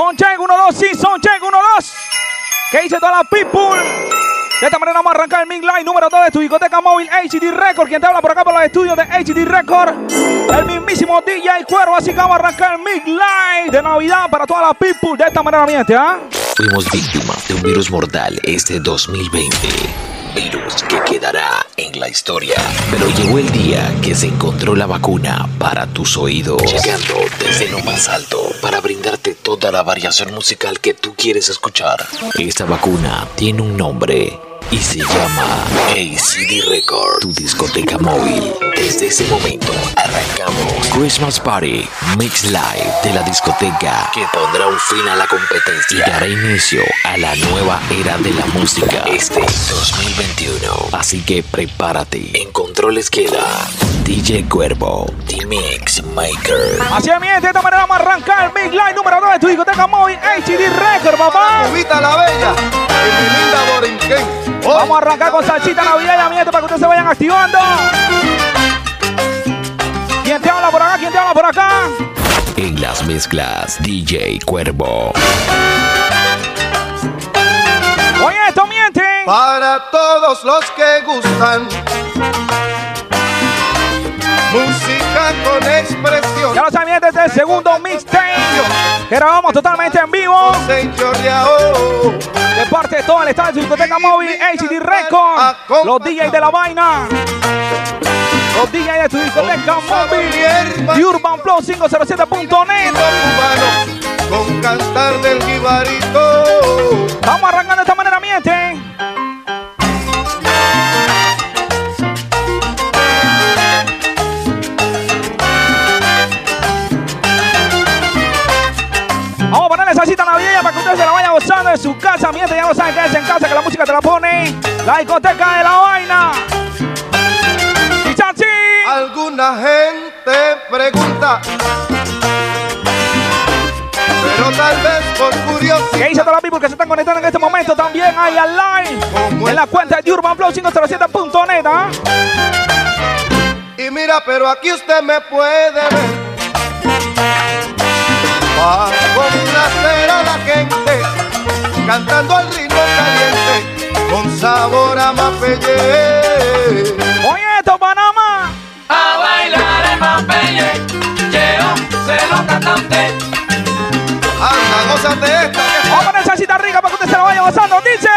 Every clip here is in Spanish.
Soncheck 1-2, sí, Soncheck 1-2. ¿Qué dice toda la people? De esta manera vamos a arrancar el Mix Line número 2 de tu discoteca móvil HD Record. Quien te habla por acá por los estudios de HD Record. El mismísimo DJ Cuervo. Así que vamos a arrancar el Mix Line de Navidad para toda la people. De esta manera, miente, ¿ah? Fuimos víctimas de un virus mortal este 2020. Virus que quedará en la historia. Pero llegó el día que se encontró la vacuna para tus oídos. Llegando desde lo más alto para brindarte toda la variación musical que tú quieres escuchar. Esta vacuna tiene un nombre y se llama ACD Record, tu discoteca móvil. Desde ese momento arrancamos Christmas Party Mix Live de la discoteca que pondrá un fin a la competencia y dará inicio a la nueva era de la música este 2021. Así que prepárate. En controles queda DJ Cuervo, The Mix Maker. Así es, miente. De esta manera vamos a arrancar el Mix Line número 2 de tu discoteca móvil HD Record, papá. Cubita la bella y mi linda Borinquen. Vamos a arrancar con salsita navideña, miente, para que ustedes se vayan activando. ¿Quién te habla por acá? ¿Quién te habla por acá? En las mezclas, DJ Cuervo. Oye, esto miente. Para todos los que gustan. Música con expresión. Ya lo saben, este es el segundo mixtape. Que grabamos totalmente en vivo. De parte de todo el estado de su discoteca móvil HD Record. Los DJs de la vaina. Los DJs de tu discoteca móvil. The Urban Flow 507.net. cubano con cantar del jibarito. Vamos arrancando de esta manera, miente. Vamos a ponerle salsita navideña para que ustedes se la vayan gozando en su casa. Miente, ya lo saben que es en casa, que la música te la pone. La discoteca de la vaina. Alguna gente pregunta, pero tal vez por curiosidad. ¿Qué dice toda la people que se están conectando en este momento? También hay online en la cuenta de Urban Flow 507.net. ¿ah? Y mira, pero aquí usted me puede ver. Para complacer a la gente, cantando al ritmo caliente, con sabor a mapelle. Oye, esto, Panamá. Usted. Anda, gózate esta que Vamos a poner salsita rica para que usted se la vaya gozando. Dice.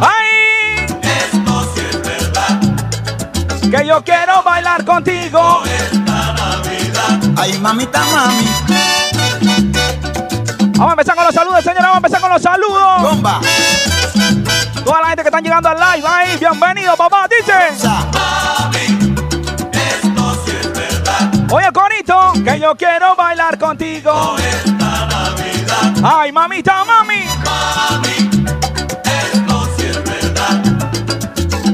¡Ay! Esto sí es verdad, Que yo quiero bailar contigo. Ay, mamita, mami, Vamos a empezar con los saludos, señora. Vamos a empezar con los saludos. bomba, Toda la gente que están llegando al live. ¡Ay! Bienvenido, papá. Dice. sa, esto sí es verdad. Oye, Conito. Que yo quiero bailar contigo. ¡Ay, mamita, mami! Esto sí es verdad.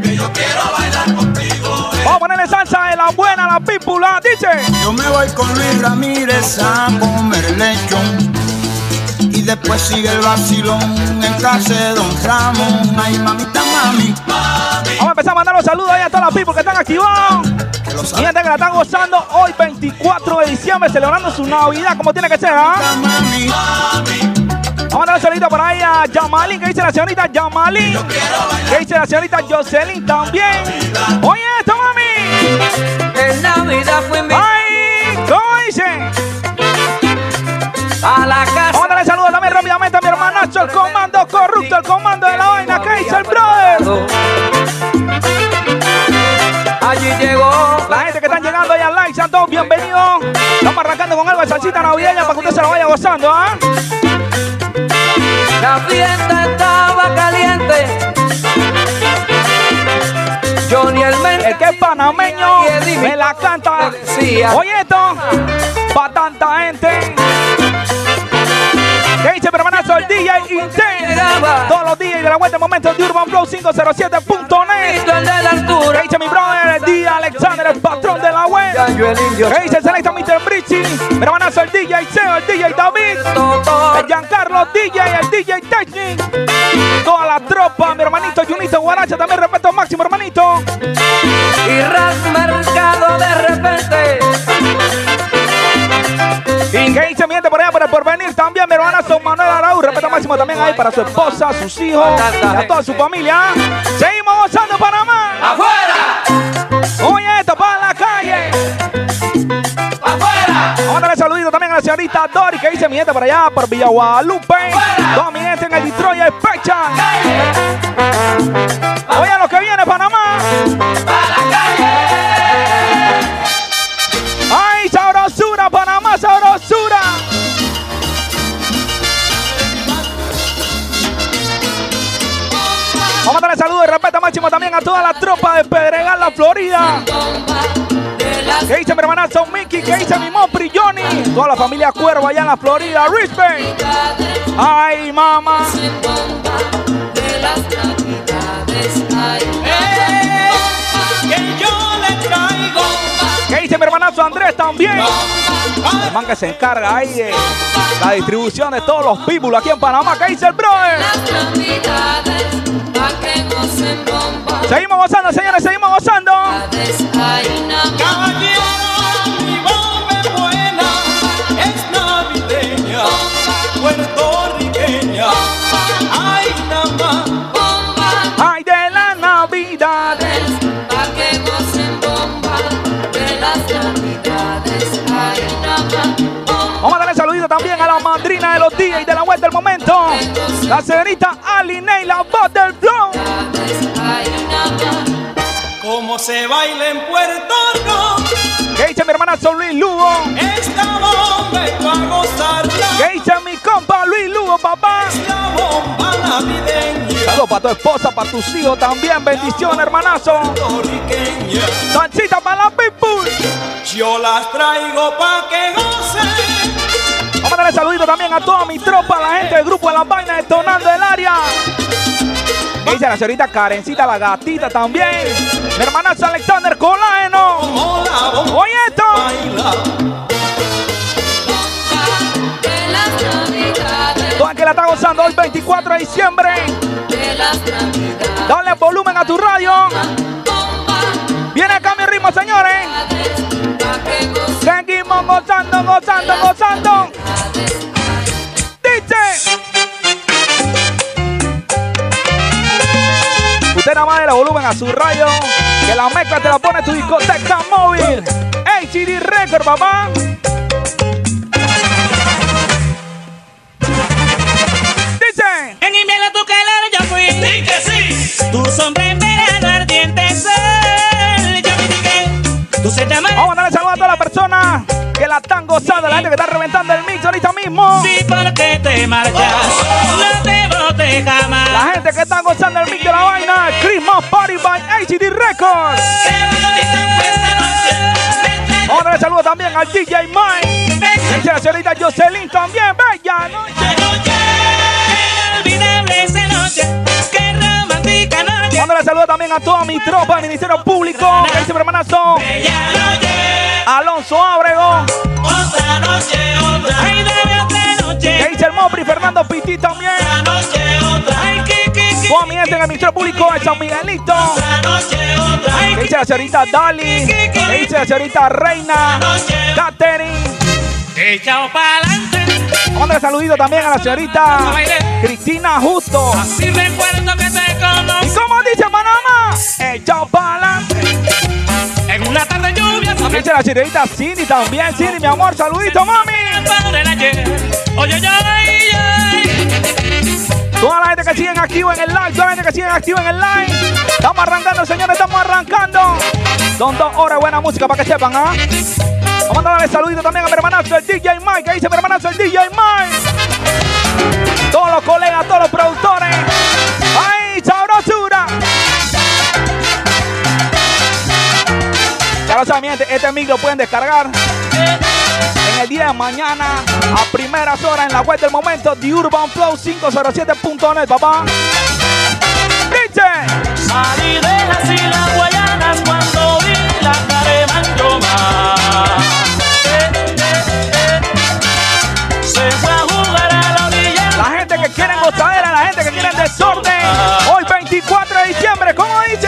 Que yo quiero bailar contigo. Vamos a ponerle salsa de la buena, la pípula. Dice. yo me voy con Luis Ramírez a comer lechón. Y después sigue el vacilón en casa de Don Ramón. Ay, mamita, mami, Vamos a empezar a mandar los saludos ahí a todas las people que están activados. Y gente que la están gozando hoy 24 de diciembre, celebrando su Navidad como tiene que ser, ¿ah? Mami, Vamos a mandar un saludito por ahí a Yamalín, que dice la señorita Yamalín. Que dice la señorita Jocelyn también. Oye, esto, mami. En Navidad fui salsita navideña para que usted se la vaya gozando, ¿ah? La fiesta estaba caliente. Johnny el El que es panameño me la canta. Oye esto, pa' tanta gente. ¿Qué dice mi hermanazo el DJ Inten? Todos los días de la vuelta de momentos de Urban Flow 507.net. el de la ¿Qué dice mi brother el DJ Alexander, el patrón de la web? ¿Qué dice el selecta Mr. Brichi? Mi hermanazo el DJ Seo, el DJ David. El Giancarlo DJ, el DJ Technic. Toda la tropa, mi hermanito Junito Guaracha, también respeto máximo, hermanito. Y Ras Mercado de repente. ¿Y qué dice mi gente por allá por el porvenir también, también ahí para su esposa, sus hijos y a toda su familia. Seguimos gozando Panamá. ¡Afuera! Oye, esto para la calle. ¡Afuera! Vamos a darle saludito también a la señorita Dori que dice mi gente por allá, por Villa Guadalupe. Mi gente en el Detroit Spectral. Oye, lo que viene Panamá. ¡A máximo también a toda la tropa de Pedregal, la Florida. ¿Qué dice mi hermanazo Mickey? ¿Qué dice mi Mopri Johnny? Toda la familia Cuervo allá en la Florida. Respect. Ay, mamá. que yo le traigo. ¿Qué dice mi hermanazo Andrés también? El man que se encarga ahí de la distribución de todos los people aquí en Panamá. ¿Qué dice el brother? Seguimos gozando, señores, seguimos gozando. Caballero, madrina de los días y de la vuelta del momento. La señorita Aline, la voz del flow. Como se baila en Puerto Rico, ¿Qué dice mi hermana Son Luis Lugo? esta bomba es para gozarla. ¿Qué dice mi compa Luis Lugo, papá? La bomba navideña, Saludos para tu esposa, para tus hijos también. Bendiciones, hermanazo. Salsita para la people. Yo las traigo pa' que gocen. Vamos a darle saludito también a toda mi tropa, la gente del grupo de las vainas detonando el área. ¿Qué dice la señorita Karencita, la gatita también? Mi hermana Alexander Colágeno. Oye esto. Toda que la está gozando hoy 24 de diciembre. Dale volumen a tu radio. Viene acá mi ritmo, señores. Seguimos gozando, gozando, gozando. Dice. Usted nada más le volumen a su radio. Que la mezcla te la pone tu discoteca móvil. HD Record, papá. Dice. En invierno tu calor yo fui. ¡Sí que sí! Tu sombra en verano ardiente sol. Vamos a darle saludo a todas las personas que la están gozando, la gente que está reventando el mix ahorita mismo. Sí, porque te marchas. No te bote jamás. La gente que está gozando el mix de la vaina, Christmas Party by HD Records. Noche. Vamos a darle saludo también al DJ Mike. Dice la señorita Jocelyn también, bella noche. También a toda mi tropa del Ministerio Público. Mi hermanazo. Alonso Ábrego. Otra noche, otra. Que dice el Mopri Fernando Piti también. Otra noche. Ay, que, que, que. En el Ministerio Público de San Miguelito. Otra Que dice la señorita Dali. Que dice la señorita Reina. Catherine. Echao pa'lante. Saludito también a la señorita Cristina Justo. Si recuerdo ¿Y cómo dice Panamá? Echao pa'lante. en una tarde lluviosa. Dice la señorita Cindy también. Cindy, mi amor, saludito, mami. Oye, oye. Toda la gente que siguen activo en el live, toda la gente que siguen activo en el live. Estamos arrancando, señores, estamos arrancando. Son dos horas buena música para que sepan, ¿ah? Vamos a darle saludito también a mi hermanazo, el DJ Mike. que dice mi hermanazo, el DJ Mike? Todos los colegas, todos los productores. Gente, este micro lo pueden descargar en el día de mañana a primeras horas en la web del momento de Urban Flow 507.net, papá. Dice. Salí de las Islas Guayanas cuando vi la Caremandoma. Eh, eh, eh. Se fue a jugar a la orilla. La gente que quiere gozadera, la gente que quiere desorden. Hoy 24 de diciembre, ¿cómo dice?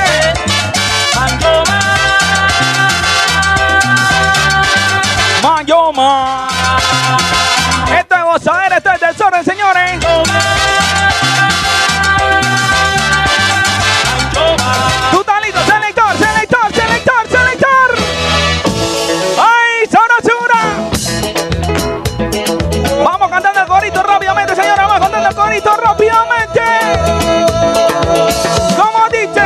hermosa. Eres el desorden, señores. Tú estás listo, selector, selector, selector, selector. ¡Ay, sabrosura! Vamos cantando el corito rápidamente, señora. Vamos cantando el corito rápidamente. ¿Cómo dice?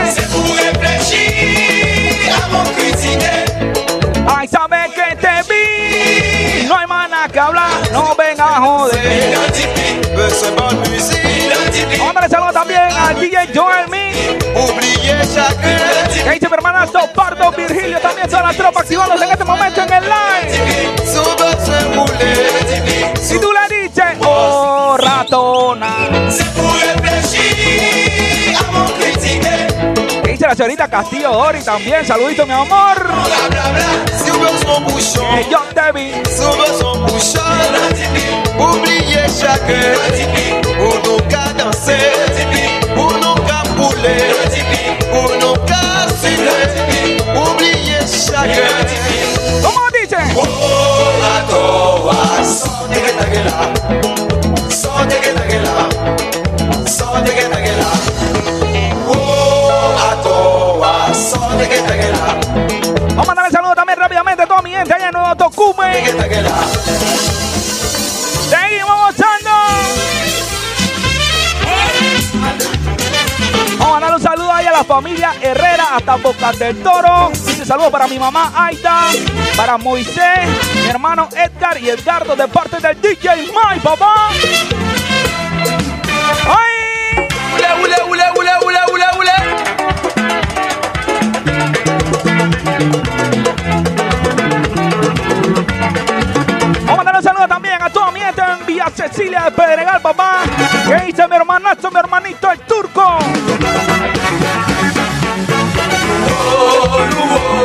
Ay, sabes que te vi. No hay más nada que hablar no venga a joder. Darle saludo también al DJ Joel Me. Que dice mi Pardo Virgilio, también toda la tropa activándose en este momento en el live. Si tú le dices, oh ratona. Dice la señorita Castillo Dori también, saludito mi amor. Yo te vi. S'ouvre son Vamos a darle saludo también rápidamente a toda mi gente allá en Nuevo Tocume. Seguimos gozando. Vamos a darle un saludo ahí a la familia Herrera hasta Boca del Toro. Dice saludo para mi mamá Aida, para Moisés, mi hermano Edgar y Edgardo de parte del DJ My papá. ¡Ay! Ule, ule, ule, ule, ule, ule, ule. Cecilia de Pedregal, papá. Que dice mi hermanazo, mi hermanito el turco.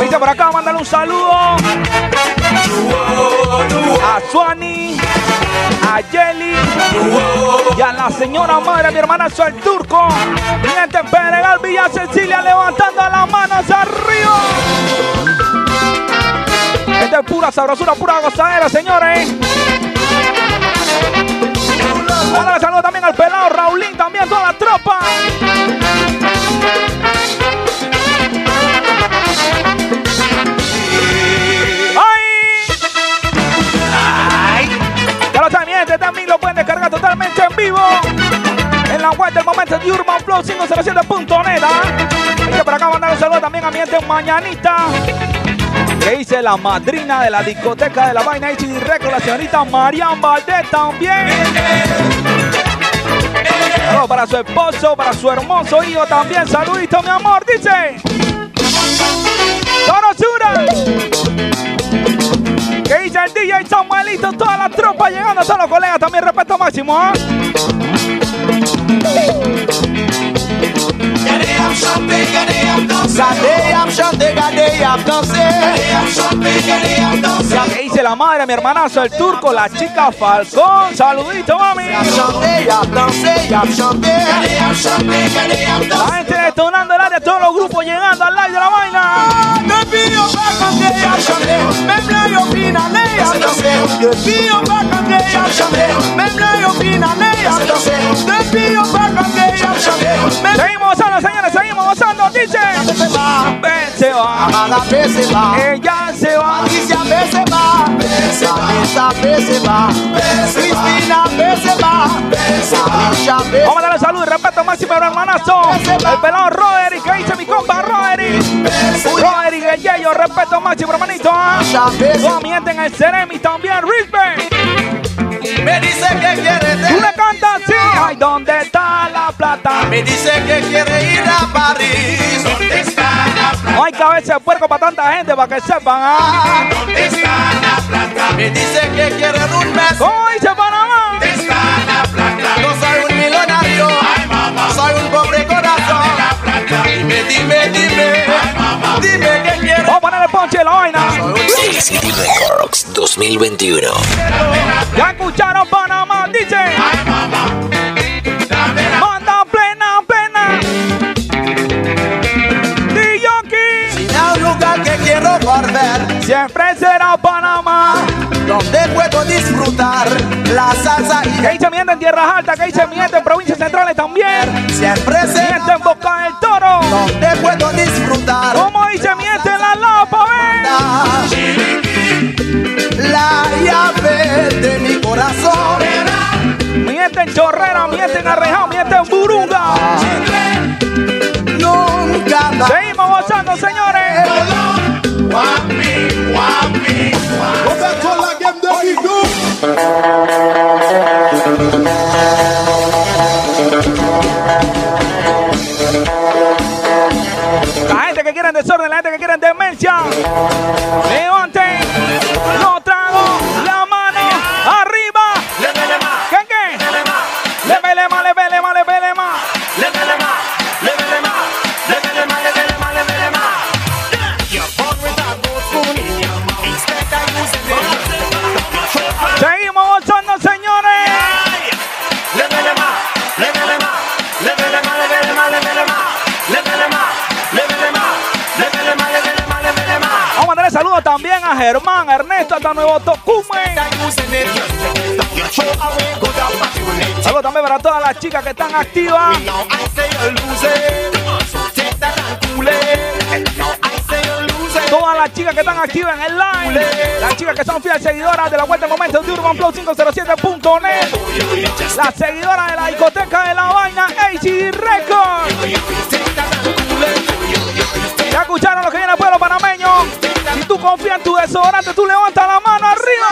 Dice por acá, mándale un saludo a Suani, a Yeli y a la señora madre, mi hermanazo el turco. Mi gente en Pedregal, Villa Cecilia, levantando las manos arriba. Esta es pura sabrosura, pura gozadera, señores. Vamos a darle saludo también al pelado Raulín, también toda la tropa. ¡Ay! Ya lo saben, gente, también lo pueden descargar totalmente en vivo. En la web del momento de Urban Flow 507.net. ¿ah? Dice por acá mandar un saludo también a mi gente en Mañanita que dice la madrina de la discoteca de la vaina HD Record, la señorita Marian Valdés también. Para su esposo, para su hermoso hijo también. Saludito, mi amor, dice. Donosura. Que dice el DJ Samuelito, toda la tropa llegando, todos los colegas también, respeto máximo. Danse Que la madre, mi hermanazo, el turco, la chica Falcón. Saludito, mami. Danse, La gente detonando el área, todos los grupos llegando al live de la vaina. Même yo finale, danse Même yo finale, danse Même Seguimos gozando, señores, seguimos gozando. Dice, ven, se va. Amada pe se va Ella se va. Alicia pe se va Vanessa pe se va Cristina pe se va Vamos a darle salud y respeto máximo a hermanazo. El pelado Roderick, que dice mi compa Roderick. Roderick, el Yeyo, respeto máximo, hermanito. ¿ah? Toda mi gente en el Ceremi también, Risbert. Me dice que quiere Tú de le cantas así. Ay, ¿dónde está la plata? Me dice que quiere ir a París ¿Dónde está la plata? No hay cabeza de puerco para tanta gente, para que sepan. ¿ah? ¿Dónde está la plata? Me dice que quiere un mes ¿Cómo dice Panamá? ¿Dónde está la plata? No soy un millonario Soy un pobre corazón Dime, dime, dime Dime que quiere Ponche la vaina. ACD Records 2021. Ya escucharon Panamá, dice. Manda plena, plena. Diyoki, Sin un lugar que quiero volver siempre será Panamá. Donde puedo disfrutar La salsa y Que dice mi gente en tierras altas, que dice mi gente en provincias centrales también. Siempre Mi se gente en Boca del Toro. Donde puedo disfrutar Como dice de mi corazón. Miente en Chorrera, miente en Arrejado, miente en Burunga. Seguimos gozando, señores. La gente que quieren desorden, la gente que quieren demencia. Germán, Ernesto, hasta Nuevo Tocume. Saludos también para todas las chicas que están activas. Todas las chicas que están activas en el live. Las chicas que son fieles seguidoras de la vuelta de momento de Urban Flow 507.net. Las seguidoras de la discoteca de la vaina ACD Records. Ya escucharon lo que viene el pueblo panameño. Tú confías en tu desodorante, tú levantas la mano arriba.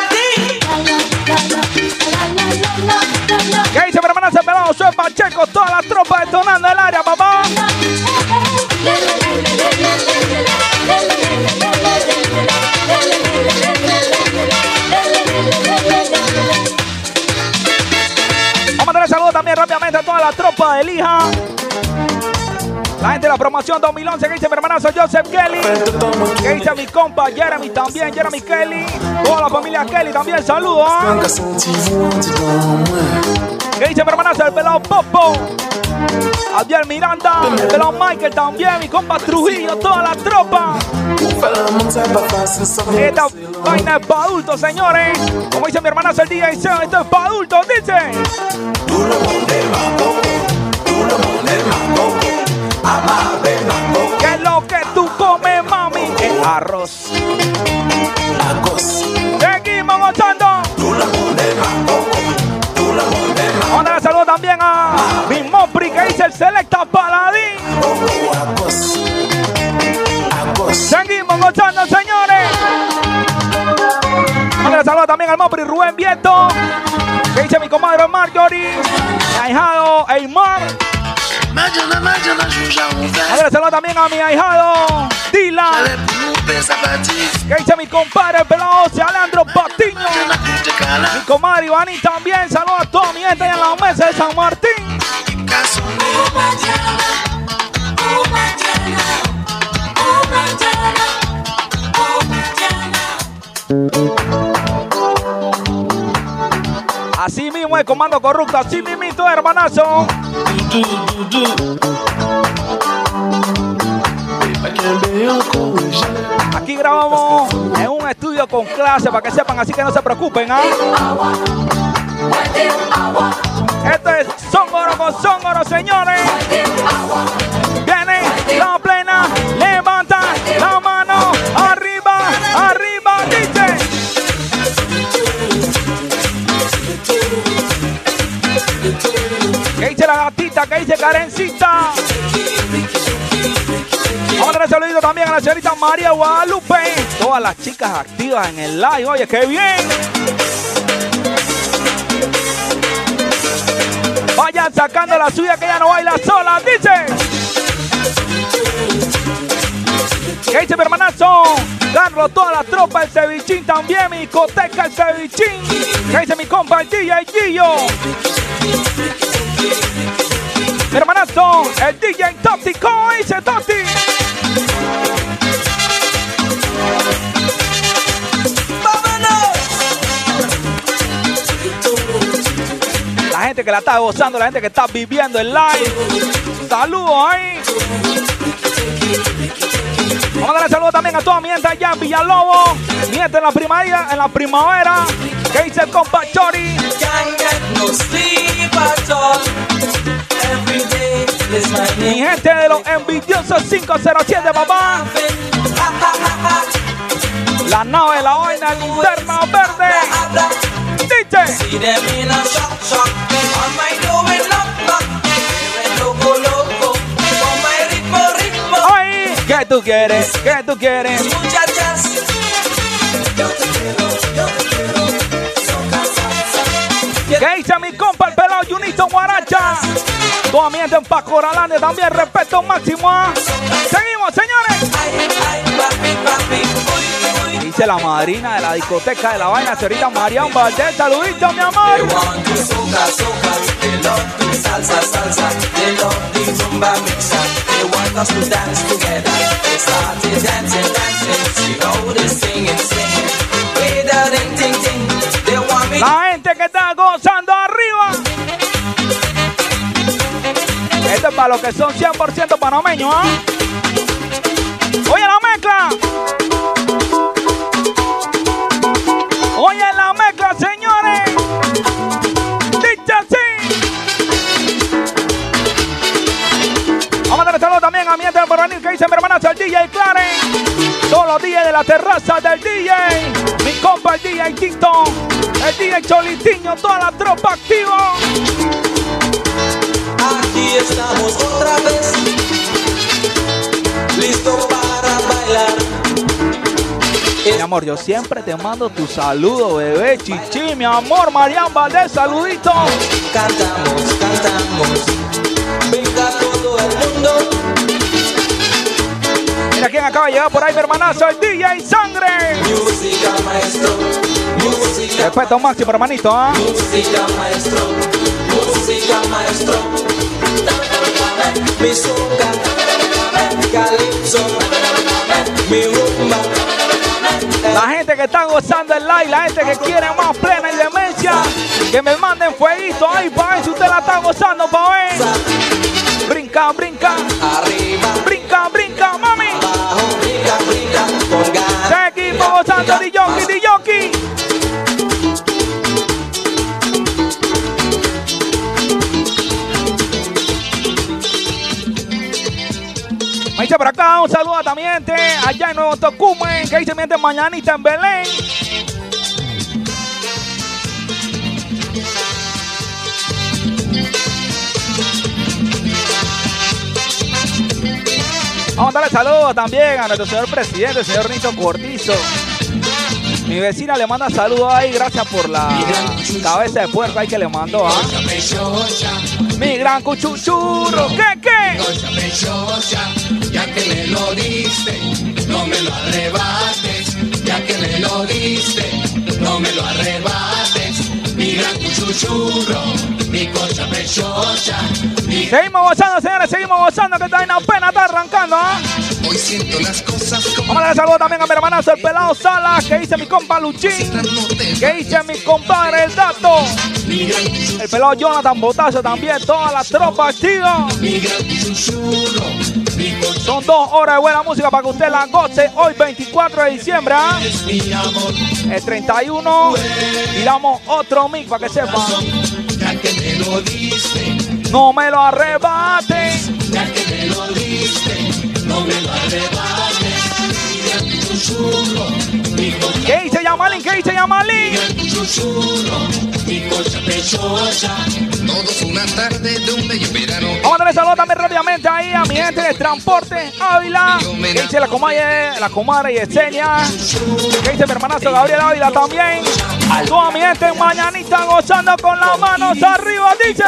¿Qué dice mi hermana se pelado? Soy Pacheco, toda la tropa detonando el área, papá. Vamos a darle saludos también rápidamente a toda la tropa de Lija. La gente de la promoción 2011 que dice mi hermanazo Joseph Kelly. Que dice mi compa Jeremy también, Jeremy Kelly. Toda la familia Kelly también, saludos. Que dice mi hermanazo el pelado Popo. Adiel Miranda, el pelado Michael también, mi compa Trujillo, toda la tropa. Esta vaina es para adultos, señores. Como dice mi hermanazo el Seo, esto es para adultos, dice. Arroz. Seguimos gozando. Vamos a darle saludo también a mi Mopri que dice el Selecta Paladín. Seguimos gozando, señores. Vamos a darle saludo también al Mopri Rubén Vieto. Que dice mi comadre Marjorie. Mi ahijado Eymar. Ahora saludo también a mi ahijado Dylan. Que dice mi compadre el pelado Alandro Patiño. Mi comadre Ivani también. Saludos a toda mi gente en la mesa de San Martín. Así mismo el comando corrupto, así mismito, hermanazo. Aquí grabamos en un estudio con clase para que sepan, así que no se preocupen. ¿ah? Esto es Zongoro con señores. Viene la plena, levanta la mano, ¿Qué dice la gatita? ¿Qué dice Karencita? Vamos a darle saludito también a la señorita María Guadalupe. Todas las chicas activas en el live. Oye, qué bien. Vayan sacando la suya que ya no baila sola. Dice. ¿Qué dice mi hermanazo? Carlos, toda la tropa, el cevichín también, mi discoteca, el cevichín. ¿Qué dice mi compa, el DJ Gillo? Mi hermanazo, el DJ Totti, ¿cómo dice Totti? La gente que la está gozando, la gente que está viviendo el live. Saludos ahí. Vamos a darle saludos también a toda mi gente allá en Villalobos. Mi gente en la primavera, en la primavera. ¿Qué dice el compa Chori? Mi gente de los envidiosos 507, papá. La nave la vaina linterna verde. Dice. ¿Qué tú quieres? ¿Qué tú quieres? ¿Qué dice mi compa el pelado Junito Guaracha? Gente en Pacoralande también respeto máximo. ¿ah? Seguimos, señores. Dice la madrina de la discoteca de la vaina, señorita Marian Valdés. Saludito, mi amor. La gente que está gozando arriba. Esto es para los que son 100% panameños, ¿ah? Oye la mezcla. Dice mi hermanazo el DJ Clarence. Todos los días de la terraza del DJ. Mi compa el DJ Tito. El DJ Cholitiño. Toda la tropa activa. Aquí estamos otra vez, listo para bailar. Mi amor, yo siempre te mando tu saludo, bebé chichi, mi amor, Marian Valdés, saludito. Cantamos, cantamos, venga todo el mundo. Mira quién acaba de llegar por ahí, mi hermanazo, el DJ Sangre. Música maestro, música, Respeto máximo, hermanito, ¿ah? música maestro, música maestro. Mi soca, calipso, mi rumba. La gente que está gozando el live, la gente que quiere más plena y demencia, que me manden fueguito ahí pa' ver si usted la está gozando, pa' ver. Brinca, brinca, Arriba, brinca, brinca, con ganas. Seguimos gozando, Diyoki, Diyoki. Me dice por acá, un saludo también te, allá en Nuevo Tocumen, que dice mi gente mañanita en Belén. Vamos a darle saludos también a nuestro señor presidente, el señor Nito Cortizo. Mi vecina le manda saludos ahí, gracias por la cabeza de puerco ahí que le mandó. ¿ah? Mi gran cuchuchurro, ¿qué, qué? Ya que me lo diste, no me lo arrebates, ya que me lo diste, no me lo arrebates, Seguimos gozando, señores, seguimos gozando, que esta vaina apenas está arrancando. ¿ah? hoy siento las cosas como Vamos a darle también a mi hermanazo, el pelado Salas, que dice mi compa Luchín, que dice mi compadre el dato. El pelado Jonathan Botazo también, toda la tropa activa. mi gran Son dos horas de buena música para que usted la goce hoy 24 de diciembre. ¿ah? El 31 tiramos otro mic para que diste, No me lo arrebates. no me lo arrebates, ¿Qué dice Yamalin? ¿Qué dice Yamalin? susurro, mi cosa preciosa. Todos una tarde de un bello verano. Vamos a darle también rápidamente ahí a mi gente de Transporte Ávila. ¿Qué dice la comadre, la comadre Yesenia? ¿Qué dice mi hermanazo Gabriel Ávila también? Toda mi gente en mañanita gozando con las manos arriba, dice.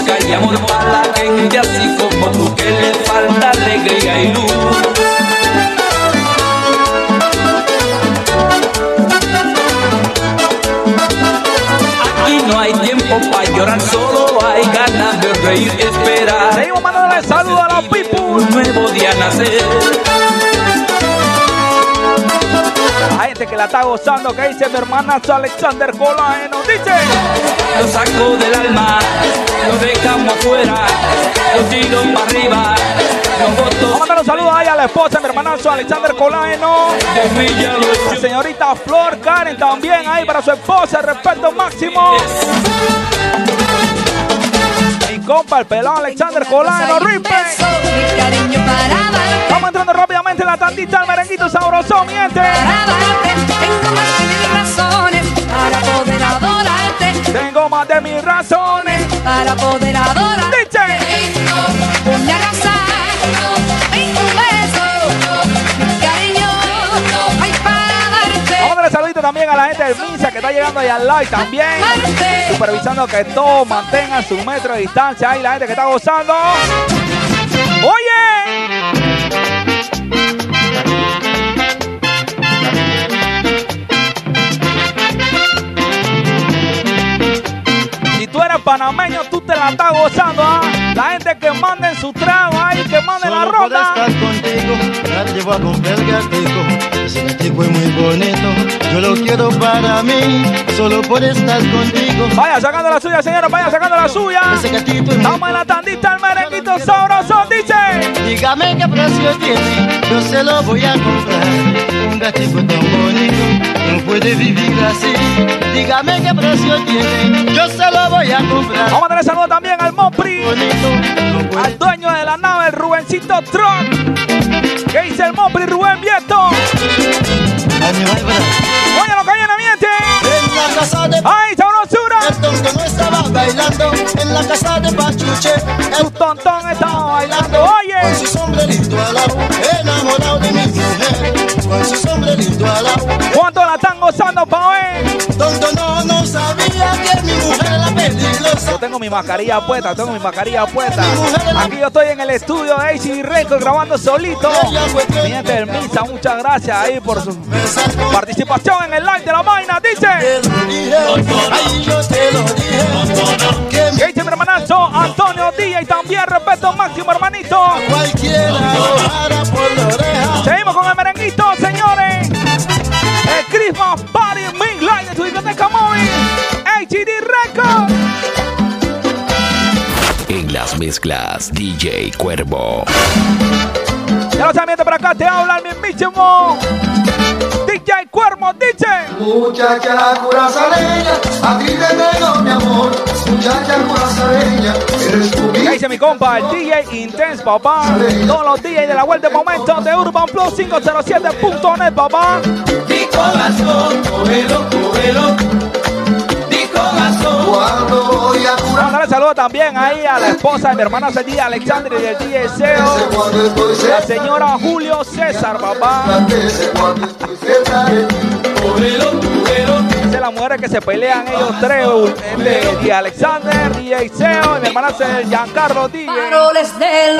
Música y amor para la gente así como tú que le falta alegría y luz. Aquí no hay tiempo para llorar, solo hay ganas de reír, esperar Seguimos mandándole saludos a los people. un nuevo día nacer. La gente que la está gozando, que dice mi hermanazo Alexander Colágeno, dice. Lo saco del alma, lo dejamos afuera, lo tiro para arriba, lo Vamos a mandar un saludo ahí a la esposa de mi hermanazo Alexander La hecho. señorita Flor Karen también ahí para su esposa, respeto máximo. Compa, el pelado Alexander Colágeno, Ripe. Mi cariño para darte, Vamos entrando rápidamente en la tandita al merenguito sabroso, mi gente. para darte. Tengo más de mil razones para poder adorarte, Tengo más de mis razones. para poder adorarte. A la gente del Misa que está llegando ahí al live también. Supervisando que todos mantengan su metro de distancia. Ahí la gente que está gozando. ¡Oye! Si tú eres panameño, tú te la estás gozando, ¿ah? La gente que manden su trago ahí, que manden la Solo por ronda. estar contigo, ya te llevo a comprar el gatico. Ese gatico es muy bonito, yo lo quiero para mí. Solo por estar contigo. Vaya sacando la suya, señores, vaya sacando la suya. Ese gatito es Estamos en la tandita, el merenguito sabroso, dice. Dígame qué precio tiene, yo se lo voy a comprar. Un gatico tan bonito, no puede vivir así. Dígame qué precio tiene, yo se lo voy a comprar. Vamos a darle saludo también al Mopri, Bonito, no al dueño de la nave, el Rubencito Tron. ¿Qué dice el Mopri, Rubén Vieto? Oye, lo que viene, miente. En la casa de ¡Ay, sabrosura! el tonto no estaba bailando, en la casa de Pachuche. El tontón estaba bailando. con Oye, su sombrerito al lado, enamorado de mi ¿cuánto la están gozando, pa' ver? Tonto no, no sabía que mi mujer era peligrosa. Yo tengo mi mascarilla puesta, tengo mi mascarilla puesta. Aquí yo estoy en el estudio de ACD Records grabando solito. Mi gente del Misa, muchas gracias ahí por su participación en el live de la vaina. Dice, ¿qué dice mi hermanazo Antonio Díaz y también respeto máximo, hermanito? la. Seguimos con el merenguito, las mezclas, DJ Cuervo. Ya lo saben, por acá te habla el mismísimo DJ Cuervo, dice. Muchacha curazaleña, atríbemelo mi amor. Muchacha curazaleña, eres tu ¿Qué dice mi compa? El DJ Intense, papá. Todos los DJs de la vuelta de momento de Urban Plus 507.net, papá. Mi corazón, cógelo, cógelo. Mandarle saludos también ahí a la esposa de mi hermana Celia Alexandre y del DJ Seo. La señora Julio César, papá. de. Dice las mujeres que se pelean ellos tres. Este, DJ Alexander, DJ Seo y mi hermana Celia Giancarlo DJ. Faroles de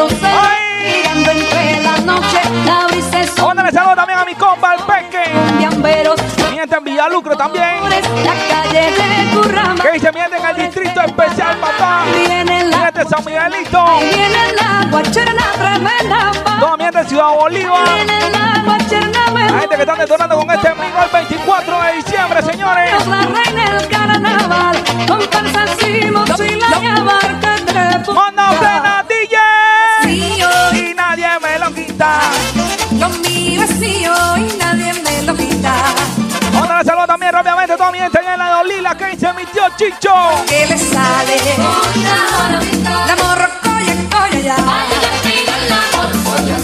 brillando entre la noche, la brisa es Mándale saludos también a mi compa, el Peque. Miente en Villalucre también. la calle de Currama, Que dice miente en el distrito especial, papá. viene la Miente en San Miguelito. viene la guacherna tremenda, Todo miente en Ciudad Bolívar. viene la La gente que están detonando con este amigo el 24 de diciembre, señores. la reina del carnaval, con calzacimos y la llamarca mío y nadie me lo quita. Mándale saludos también rápidamente toda mi gente en la de Olila que dice mi tío Chicho. que le sale la morrocoya, coya ya.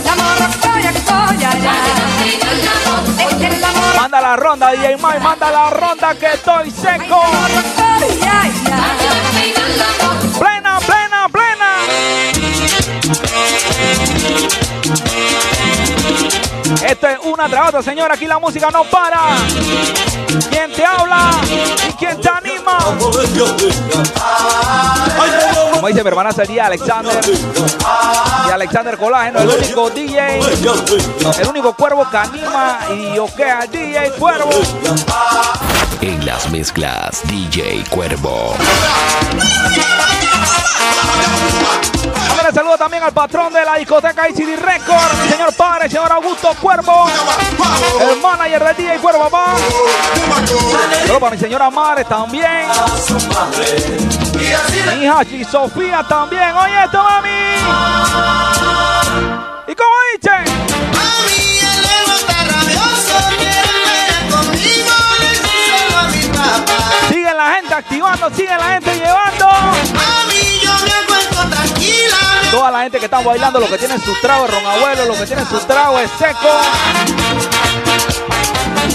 La morrocoya, coya ya. Manda la ronda, DJ Mike, manda la ronda que estoy seco. morrocoya ya. Plena, plena, plena. Esto es una tras otra, señora. Aquí la música no para. ¿Quién te habla? ¿Y quién te anima? Como dice mi hermana sería Alexander. Y Alexander Colágeno, el único DJ, el único cuervo que anima y oquea al DJ Cuervo. En las mezclas, DJ Cuervo. Saludo también al patrón de la discoteca ICD Record, el señor padre, señor Augusto Cuervo, el manager de DJ Cuervo, papá. Saludos para mi señora Madre también. Mi hija Chi Sofía también. Oye esto, mami. ¿Y cómo dice? Mami, el ego está rabioso, quiere pelear conmigo, le díselo a mi papá. Sigue la gente activando, sigue la gente llevando. Toda la gente que está bailando, lo que tienen sus tragos, ron abuelo, lo que tienen sus tragos es seco.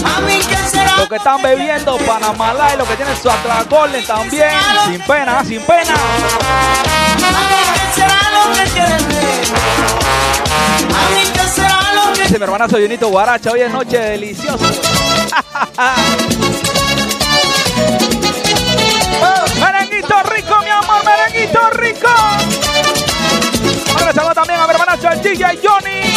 Mami, ¿qué será? Lo que están bebiendo Panamalá y lo que tienen su Atlagolden también. Sin pena, sin pena. Mami, ¿qué será lo que quieren ver? Mami, ¿qué será lo que Dice mi hermanazo Junito Guaracha, hoy es noche deliciosa. merenguito rico, mi amor, merenguito rico. Saludo también a mi hermanazo el DJ Johnny.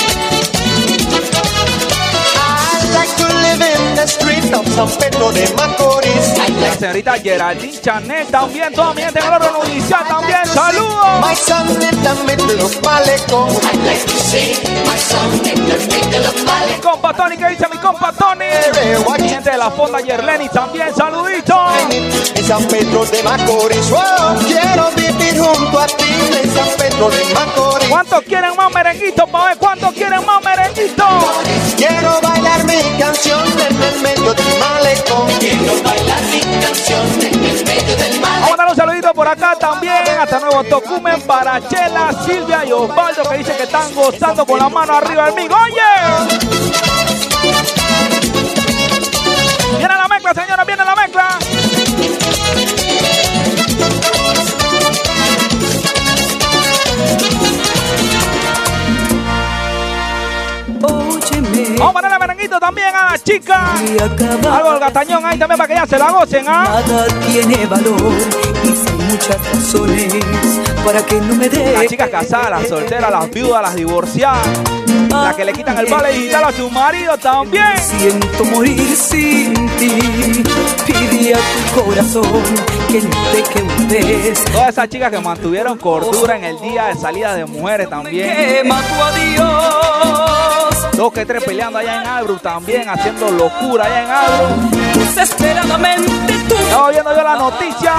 San Pedro de Macorís. La señorita Geraldine Chanel también, en el orden judicial también. Saludos. My son the middle of Mi compa Tony, ¿qué dice mi compa Tony? Mi gente de la fonda Yerleni también, saludito. En San Pedro de Macorís. Oh, quiero vivir junto a ti en San Pedro de Macorís. ¿Cuántos quieren más merenguitos, pa' ver? ¿Cuántos quieren más merenguitos? Quiero bailar mi canción en el medio del por acá también. Hasta nuevo Tocumen para Chela, Silvia y Osvaldo que dice que están gozando con la mano arriba del migo. ¡Oye! Vamos a ponerle merenguito también a la chica. y acabar. Algo del gatañón ahí también para que ya se la gocen, ¿ah? Nada tiene valor y sin muchas razones para que no me dé. Las chicas casadas, las solteras, las viudas, las divorciadas. Las que le quitan el vale digital a su marido también. Siento morir sin ti. Pide a tu corazón que no un vez. Todas esas chicas que mantuvieron cordura en el día de salida de mujeres también. Dos que tres peleando allá en Albrook también, haciendo locura allá en Albrook. Desesperadamente tú. Estaba viendo yo la noticia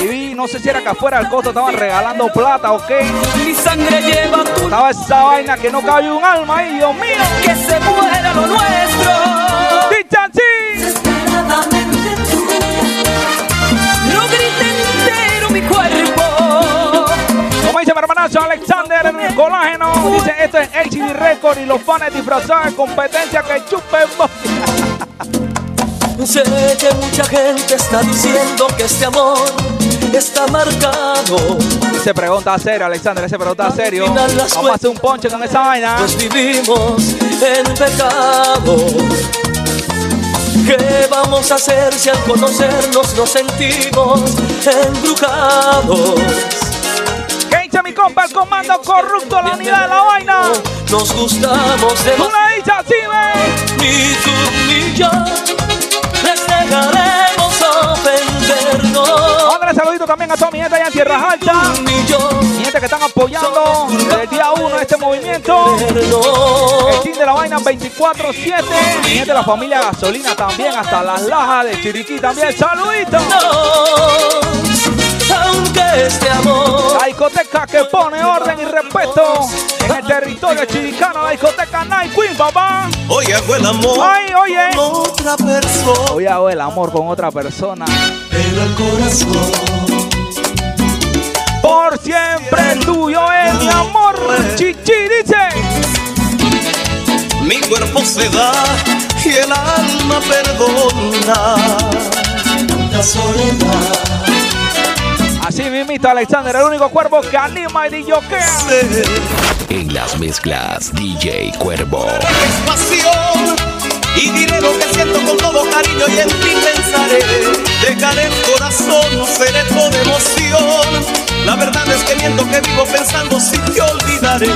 y vi, no sé si era que afuera del costo estaban regalando plata o qué. Mi sangre lleva tu. Estaba esa vaina que no cabe un alma ahí, Dios mío. Que se muera lo nuestro. Dicha. Desesperadamente Alexander en el colágeno, dice esto es HD Record y los fans disfrazados de competencia que chupen. Sé que mucha gente está diciendo que este amor está marcado. Se pregunta serio, Alexander, se pregunta serio. Vamos a hacer un ponche con esa vaina. Pues vivimos en pecado. ¿Qué vamos a hacer si al conocernos nos sentimos embrujados? ¿Qué dice mi compa? El comando corrupto, la unidad de la vaina. Nos gustamos demasiado. le dices así. Ni tú ni yo les dejaremos ofendernos. Mándale saludito también a toda mi gente allá en. Ni yo Mi gente que están apoyando desde el día 1 este movimiento. El team de la vaina 24-7. Mi gente de la familia Gasolina también, hasta las lajas de Chiriquí también. Saludito. Aunque este amor La discoteca que pone orden y respeto en el territorio chiricano. La discoteca Night Queen, papá. hoy hago el amor Ay, oye. con otra persona, Hoy hago el amor con otra persona. pero el corazón Por siempre tuyo es mi amor. Chichi dice. mi cuerpo se da y el alma perdona. La soledad Así mismito, Alexander, el único cuervo que anima y dilloquea. En las mezclas, DJ Cuervo. es pasión y diré lo que siento con todo cariño y en ti pensaré. Dejaré el corazón, seré toda emoción. La verdad es que miento que vivo pensando si te olvidaré.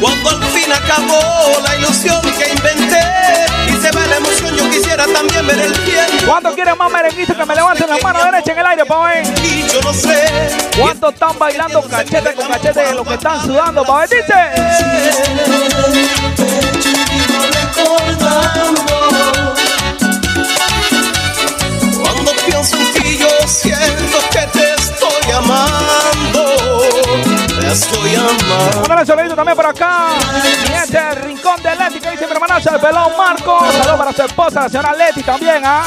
Cuando al fin acabó la ilusión que inventé se va la emoción, yo quisiera también ver el tiempo. ¿Cuántos quieren más merenguitos que me levanten la mano derecha en el aire, pa' ver? Y yo no sé ¿Cuántos están bailando cachete con cachete de los que están sudando, pa' ver? Dice. Cuando pienso en ti yo siento que te estoy amando Mándale saludito también por acá. Gente del rincón de Leti, que dice mi hermanazo el pelón Marco. Saludos para su esposa, la señora Leti también, ¿ah?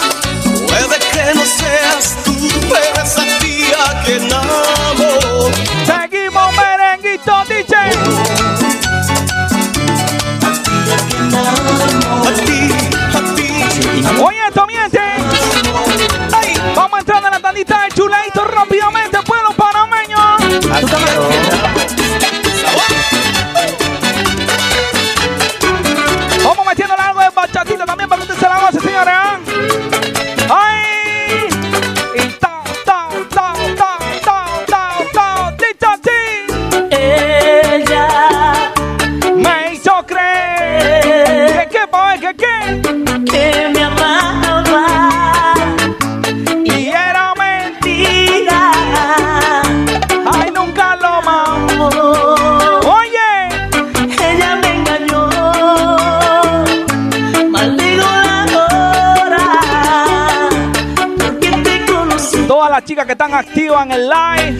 Puede que no seas tú, pero esa tía que amo Seguimos merenguito, dice. A ti, a ti Oye, esto miente. Ay, Vamos entrando en la tandita de chuleito rápidamente, pueblo panameño. Vamos También para que usted se la goce, señores. ¿ah? ¡Ay! Y ta, ta, ta, ta, ta, ta, ta, ta, ta, Ella me hizo creer eh. que qué, que qué. Las chicas que están activas en el live.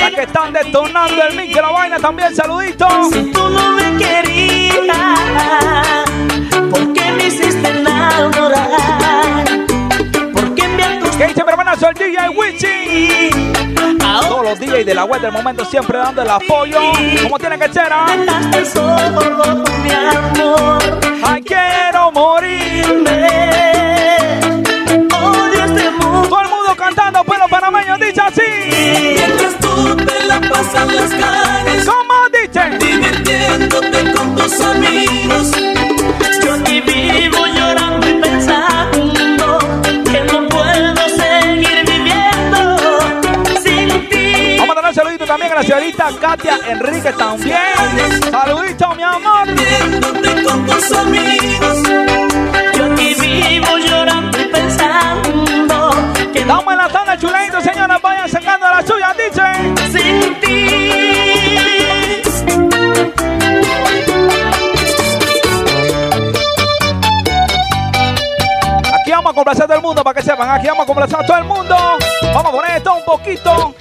Las que están detonando el de la vaina también, saluditos. Si tú no me querías, ¿por qué me hiciste enamorar? ¿Por qué me acostaste? ¿Qué dice mi hermanazo el DJ Wichi? Todos los DJs de la web del momento siempre dando el apoyo. Como tiene que ser, ¿ah? Ay, quiero morirme. Así. Mientras tú te la pasas las calles, ¿Cómo dice? divirtiéndote con tus amigos. Yo aquí vivo llorando y pensando que no puedo seguir viviendo sin ti. Vamos a dar un saludito también a la señorita Katia Enrique también. Saludito, mi amor. Divirtiéndote con tus amigos. Complacer a todo el mundo para que sepan. Aquí vamos a complacer a todo el mundo. Vamos a poner esto un poquito.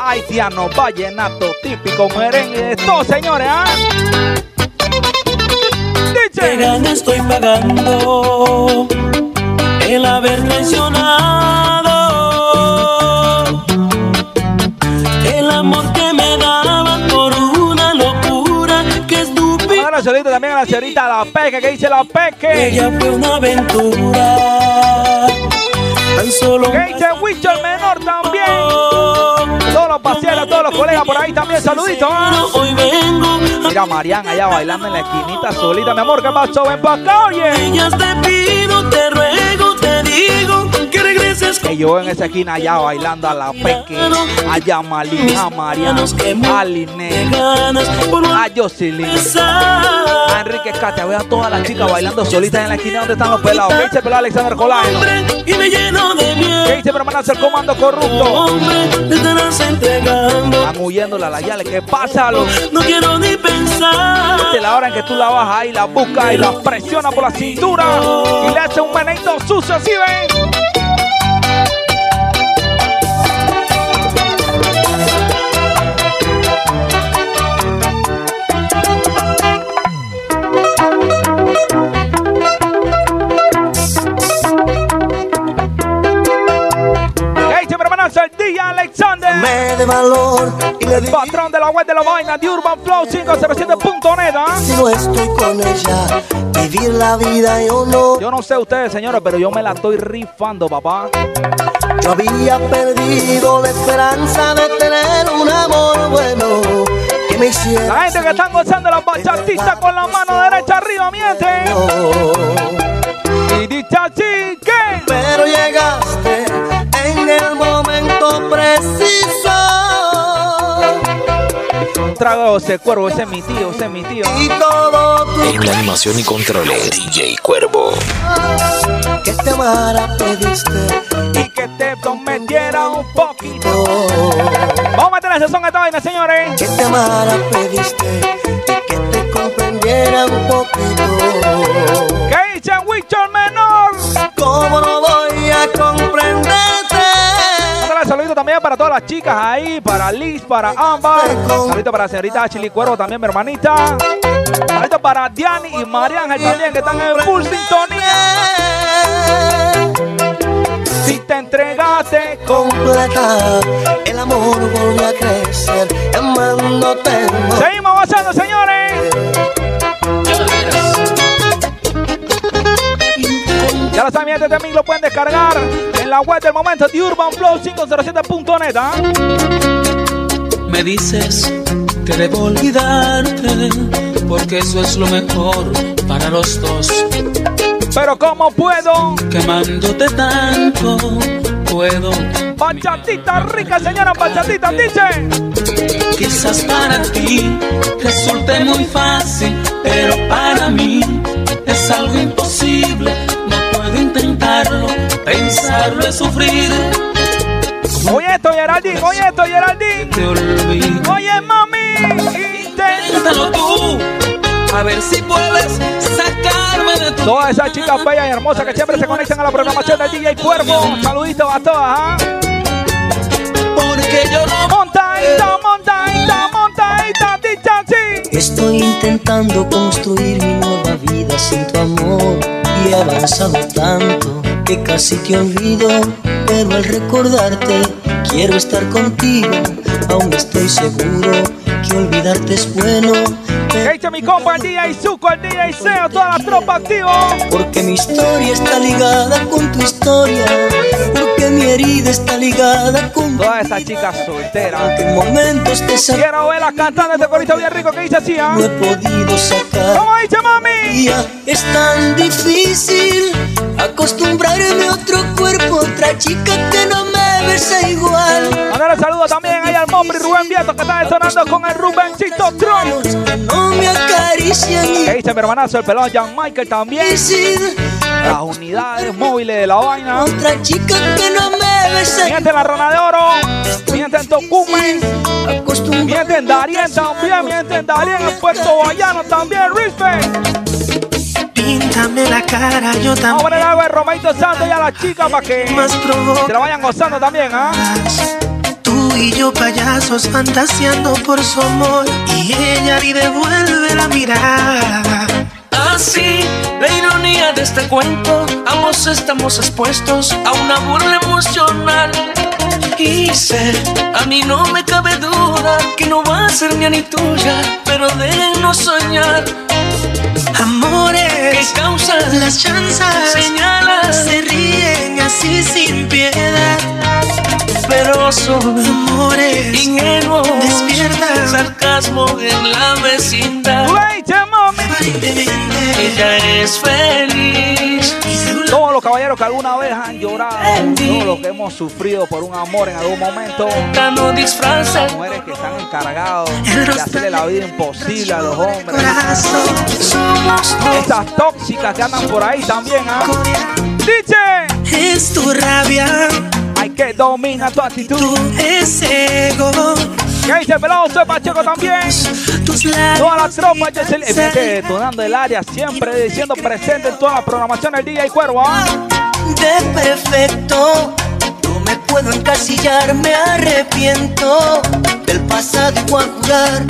Haitiano, vallenato, típico merengue esto, señores. ¿ah? Traicionado un saludito también a la señorita La Peque, que dice La Peque. Ella fue una aventura. Tan solo Que dice Wicho el menor también. Todos los paseros, todos los colegas por ahí también, saluditos. Hoy vengo Mira a Marian allá bailando en la esquinita solita, mi amor. ¿Qué pasó? Ven para acá, oye. ellas te pido, te ruego, te digo que regreses Que yo en esa esquina allá bailando a la Peque, a Yamalí, a Marian, a Liné, a Jocelyn, a Enrique Katia. Veo a todas las chicas bailando solitas en la esquina donde están los pelados. ¿Qué dice el pelado Alexander Colaeno? y me lleno de ¿Qué miedo. dice mi hermana el comando corrupto? Hombre, te estarás entregando. Están huyendo la Layale. ¿Qué pasa? No quiero ni pensar. De la hora en que tú la bajas ahí, la buscas y la presiona por la cintura y le hace un meneito sucio así, ven. Me de valor y le digo Patrón de la web de la vaina de Urban Flow 507.net. ¿ah? si no estoy con ella, vivir la vida yo no. Yo no sé ustedes, señores, pero yo me la estoy rifando, papá. Yo había perdido la esperanza de tener un amor bueno que me hiciera. La gente que están gozando la bachatistas con la mano derecha arriba, miente. Y dice así que. Pero llegaste momento preciso. Trago ese cuervo, ese es mi tío, ese es mi tío. Y todo tu En la animación y controles, DJ Cuervo. que te amara pediste. Y que te prometiera un poquito. Vamos a meter la sesión a esta vaina, señores. Que te amara pediste. Y que te comprendiera un poquito. ¿Qué dice Wichon Menor? ¿Cómo no saludito también para todas las chicas ahí, para Liz, para Ámbar. Saludito para la señorita Chili Cuervo también, mi hermanita. Saludito para Diani y María también, que están en full sintonía. Si te entregaste. Completa, el amor volvió a crecer, amándote también lo pueden descargar en la web del momento de Urban Flow 507.net. ¿ah? Me dices que debo olvidarte porque eso es lo mejor para los dos. Pero ¿cómo puedo? Quemándote tanto puedo. Bachatita rica, señora Bachatita, dice. Quizás para ti resulte muy fácil, pero para mí es algo imposible. Pensarlo es sufrir. Oye esto, Geraldine, oye esto, Geraldine. Te olvido. Oye, mami. Inténtalo tú, a ver si puedes sacarme de Todas esas chicas bellas y hermosas que siempre se conectan a la programación del DJ Cuervo. Saluditos a todas, ¿ah? Porque yo no montadita, montadita, dicha sí. Estoy intentando construir mi nueva vida sin tu amor y he avanzado tanto que casi te olvido, pero al recordarte quiero estar contigo, aún estoy seguro que olvidarte es bueno, ¿Qué dice mi compa, el DJ Zuko, el DJ Seo, toda la tropa activo? porque mi historia está ligada con tu historia, porque mi herida está ligada con esas chicas solteras. que en momentos te Quiero verlas cantando este corito bien rico que dice así, ¿ah? no he podido sacar. ¿Cómo dice mami? día es tan difícil acostumbrarme a otro cuerpo, otra chica que no me besa igual. Mandar saludo también ahí al Mombri Rubén Vieto que está detonando con el Rubencito Trump. Que no me acarician y ¿Qué dice mi hermanazo el pelón Jan Michael también? Las unidades móviles de la vaina. otra chica que no me besa Miente en la Rana de Oro, miente en Tocumen, miente en Darien también, miente en Darien en Puerto Guayano también, respect. Píntame la cara, yo Vamos a también. poner algo de Romaito Santos y a las chicas para que se la vayan gozando también, ¿ah? Tú y yo payasos fantaseando por su amor y ella ni devuelve la mirada. Así, la ironía de este cuento, ambos estamos expuestos a una burla emocional. Y sé, a mí no me cabe duda que no va a ser mía ni tuya, pero déjenos soñar. Amores que causan las chanzas, señalas, se ríen así sin piedad pero son amores ingenuos. Despierta sarcasmo en la vecindad. Wait, mami. Ella es feliz. Todos los caballeros que alguna vez han llorado, todos los que hemos sufrido por un amor en algún momento, disfraza las mujeres que están encargados de hacerle la vida imposible a los hombres. Esas tóxicas que andan por ahí también, ¿ah? Dice, Es tu rabia, hay que dominar tu actitud. tu es ego. ¿Qué dice el pelado? Soy Pacheco también. Toda la tropa, soy el MT, detonando el área, siempre diciendo presente en toda la programación del DJ Cuervo, ¿ah? de perfecto. No me puedo encasillar, me arrepiento del pasado y voy a jurar.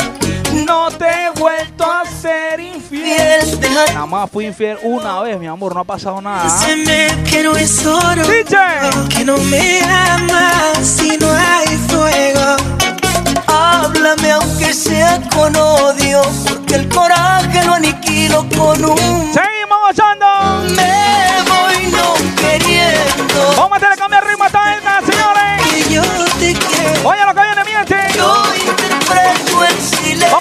No te he vuelto a ser infiel. Nada más fui infiel una vez, mi amor, no ha pasado nada. que no es oro. Que no me amas si no hay fuego. Háblame aunque sea con odio, porque el coraje lo aniquilo con un Seguimos gozando. me voy no queriendo. Vamos a meterle cambio de ritmo a esta esta, señores. Que yo te quiero. Oye lo que viene, miente. Yo interpreto el silencio.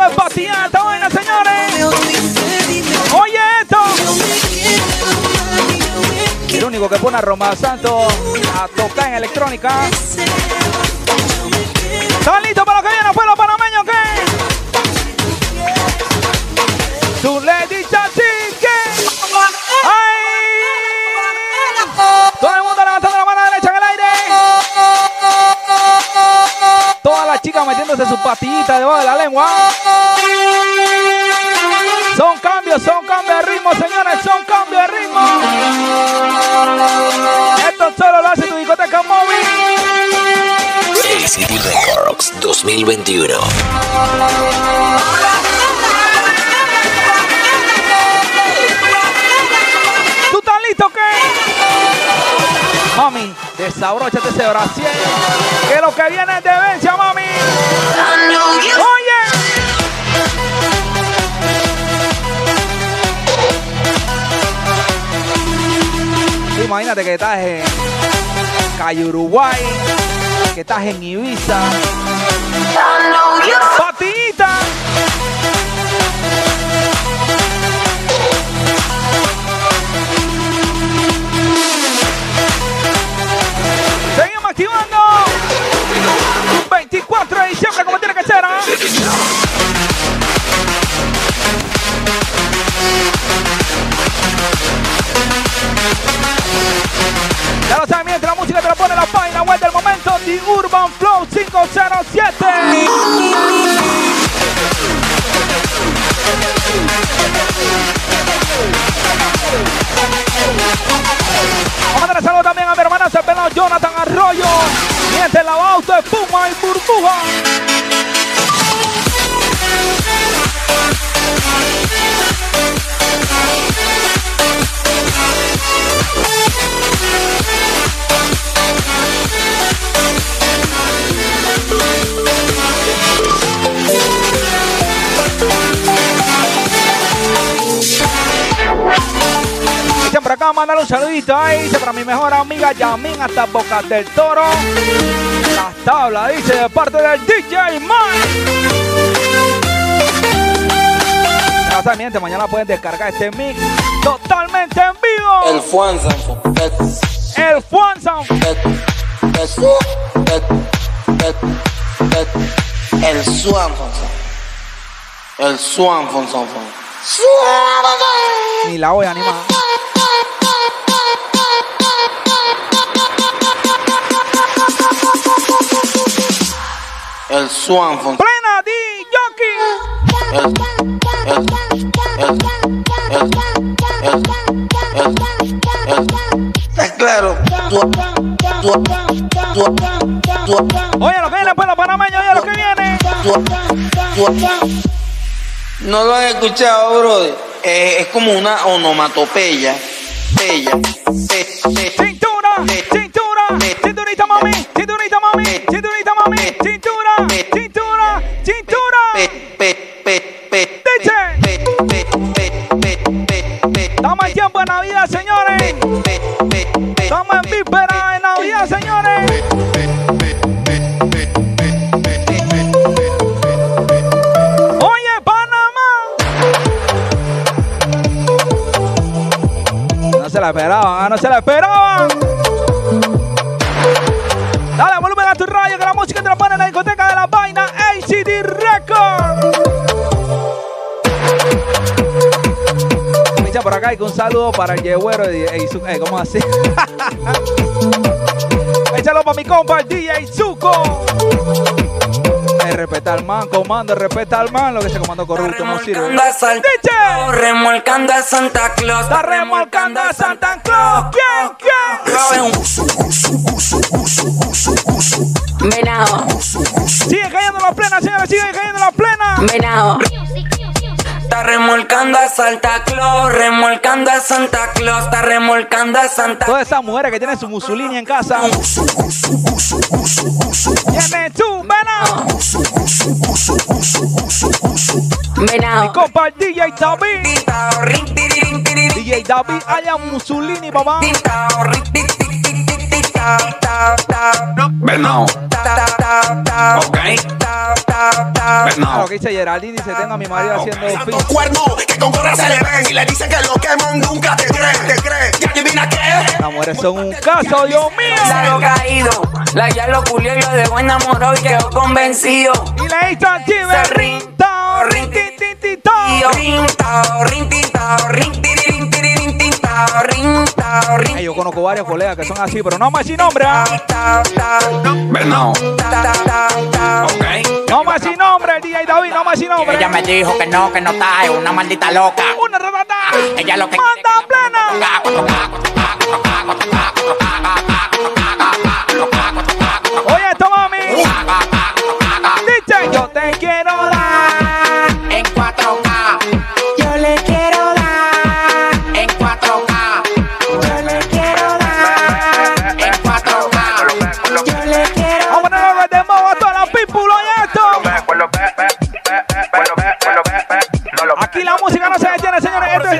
Vamos a a esta señores. Oye esto. El único que pone a Roma Santos a tocar en electrónica. ¿Están listos para lo que viene? ¿Fue los panameños qué? Tú le dices así que. ¡Ay! Todo el mundo levantando la mano derecha en el aire. Todas las chicas metiéndose sus patillitas debajo de la lengua. Son cambios, son cambios de ritmo, señores, son cambios de ritmo. Esto solo lo hace tu discoteca móvil. ACD Records 2021. ¿Tú estás listo o qué? Mami, desabróchate ese brasier. Que lo que viene es de vencia, mami. Oye. Imagínate que estás en Calle Uruguay, que estás en Ibiza. Patita. Seguimos activando. 24 de diciembre, como tiene que ser. ¿ah? Ya lo saben, mientras la música te lo pone la página web del momento, The Urban Flow 507. Vamos a darle saludo también a mi hermana Cepeda Jonathan Arroyo. Mientras la auto espuma y burbuja. Acá mandar un saludito ahí, dice para mi mejor amiga Yamin hasta Boca del Toro. Las tablas, dice, de parte del DJ Mike. Mi gente, mañana pueden descargar este mix totalmente en vivo. El Fuanzan. El Fuanzan. El Swan El Swan Ni la voy a animar. El Swan Plena el, el. Está claro. Oye, lo que viene pues los panameños, oye lo que viene. No lo han escuchado, brother. Eh, es como una onomatopeya. Y que un saludo para el yegüero de DJ Zuko. Eh, ¿Cómo así? Échalo para mi compa, el DJ Zuko. Eh, respeta al man, comando, respeta al man. Lo que se comando corrupto no sirve. Remolcando a Santa Claus, remolcando a Santa Claus, Está remolcando a Santa Claus. ¿Quién? ¿Quién? Venado, Sigue cayendo la plena, señores, sigue cayendo la plena. venado. Está remolcando a Santa Claus, remolcando a Santa Claus, está remolcando a Santa Todas esas mujeres que tienen su Mussolini en casa. Tiene su venado. Mi Venado. compa, el DJ David. DJ David allá Mussolini, papá. Venado. Ok. Venado. lo que dice Geraldine dice, tengo a mi marido haciendo Santo cuerno que con gorra se le ven y le dicen que lo queman nunca te creen, te creen. ¿Y adivina qué? Las mujeres son un caso, Dios mío. Largo caído, la ya lo culió y lo dejó enamorado y quedó convencido. Y le hizo Se rin, rin. Rin, rin, rin, rin, rin, Ey, yo conozco varios colegas que son así, pero no más sin nombre, ¿ah? tao, tao, Venado. tao, tao, tao. Ok. No más sin nombre, el DJ David, no más sin nombre. Ella me dijo que no, que no está, es una maldita loca. Una ratata. Ella lo que Manda plena.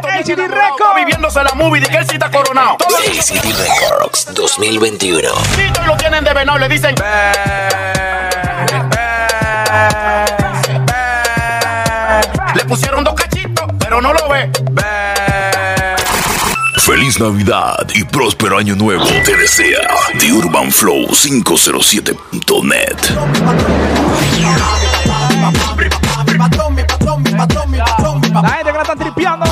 Señores. Esto es HD Record. Viviéndose la movie de que él sí está coronado. ACD Records 2021. mundo lo tienen de venado, le dicen. Le pusieron dos cachitos, pero no lo ve. Feliz Navidad y próspero año nuevo te desea The Urban Flow 507.net. La gente que la están tripeando.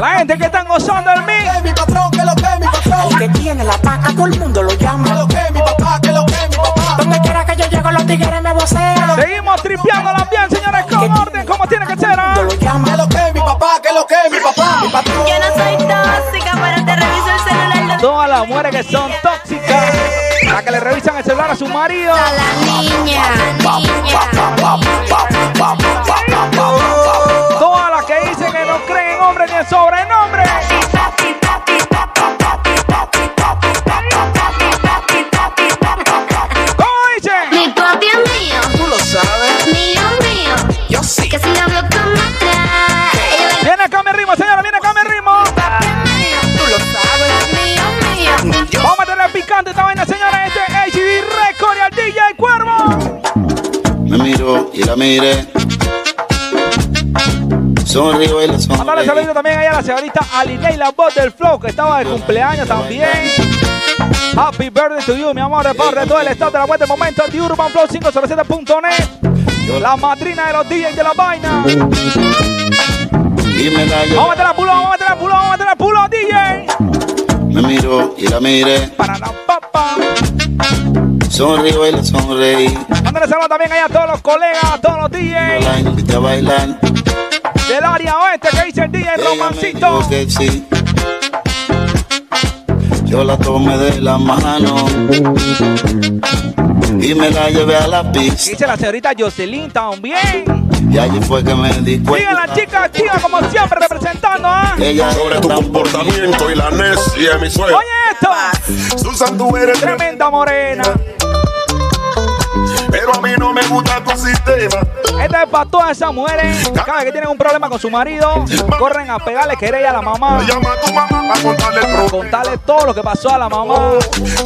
La gente que están gozando el mix. El que tiene la paca, todo el mundo lo llama. Donde quiera que yo llego, los tigres me vocean. Seguimos tripeando la bien, señores, con orden, como tiene que ser. ¿ah? Lo llama. mi papá? ¿Qué lo que mi papá? Mi patrón. Yo no soy tóxica, pero te reviso el celular. Todas las mujeres que son tóxicas. le revisan el celular a su marido. Todas miro y la miré. Sonrío y la Mandarle saludo también ahí a la señorita Alinei, la voz del flow, que estaba de cumpleaños también. Happy birthday to you, mi amor, de parte de todo el estado de la web de momento de Urban Flow 507.net. La madrina de los DJs de la vaina. Vamos a meter la pulo, vamos a meter la pulo, vamos a meter la pulo, DJ. Miro y la miré. Para la papa. Sonrío y la sonreí. Mándale saludos también ahí a todos los colegas, a todos los DJs La invité a bailar. del área oeste que dice el DJ Romancito. que sí. Yo la tomé de la mano y me la llevé a la pista. Dice la señorita Jocelyn también. Y allí fue que me di Sigue cuenta. la chica activa como siempre representando, ¿ah? Ella Sobre tu comportamiento y la necia, mi suegra. Oye esto. Susan, tú eres Tremenda morena. Pero a mí no me gusta tu sistema. Esta es para todas esas mujeres. Cada vez que tienen un problema con su marido, corren a pegarle querella a la mamá. Llama a tu mamá para contarle el contarle todo lo que pasó a la mamá.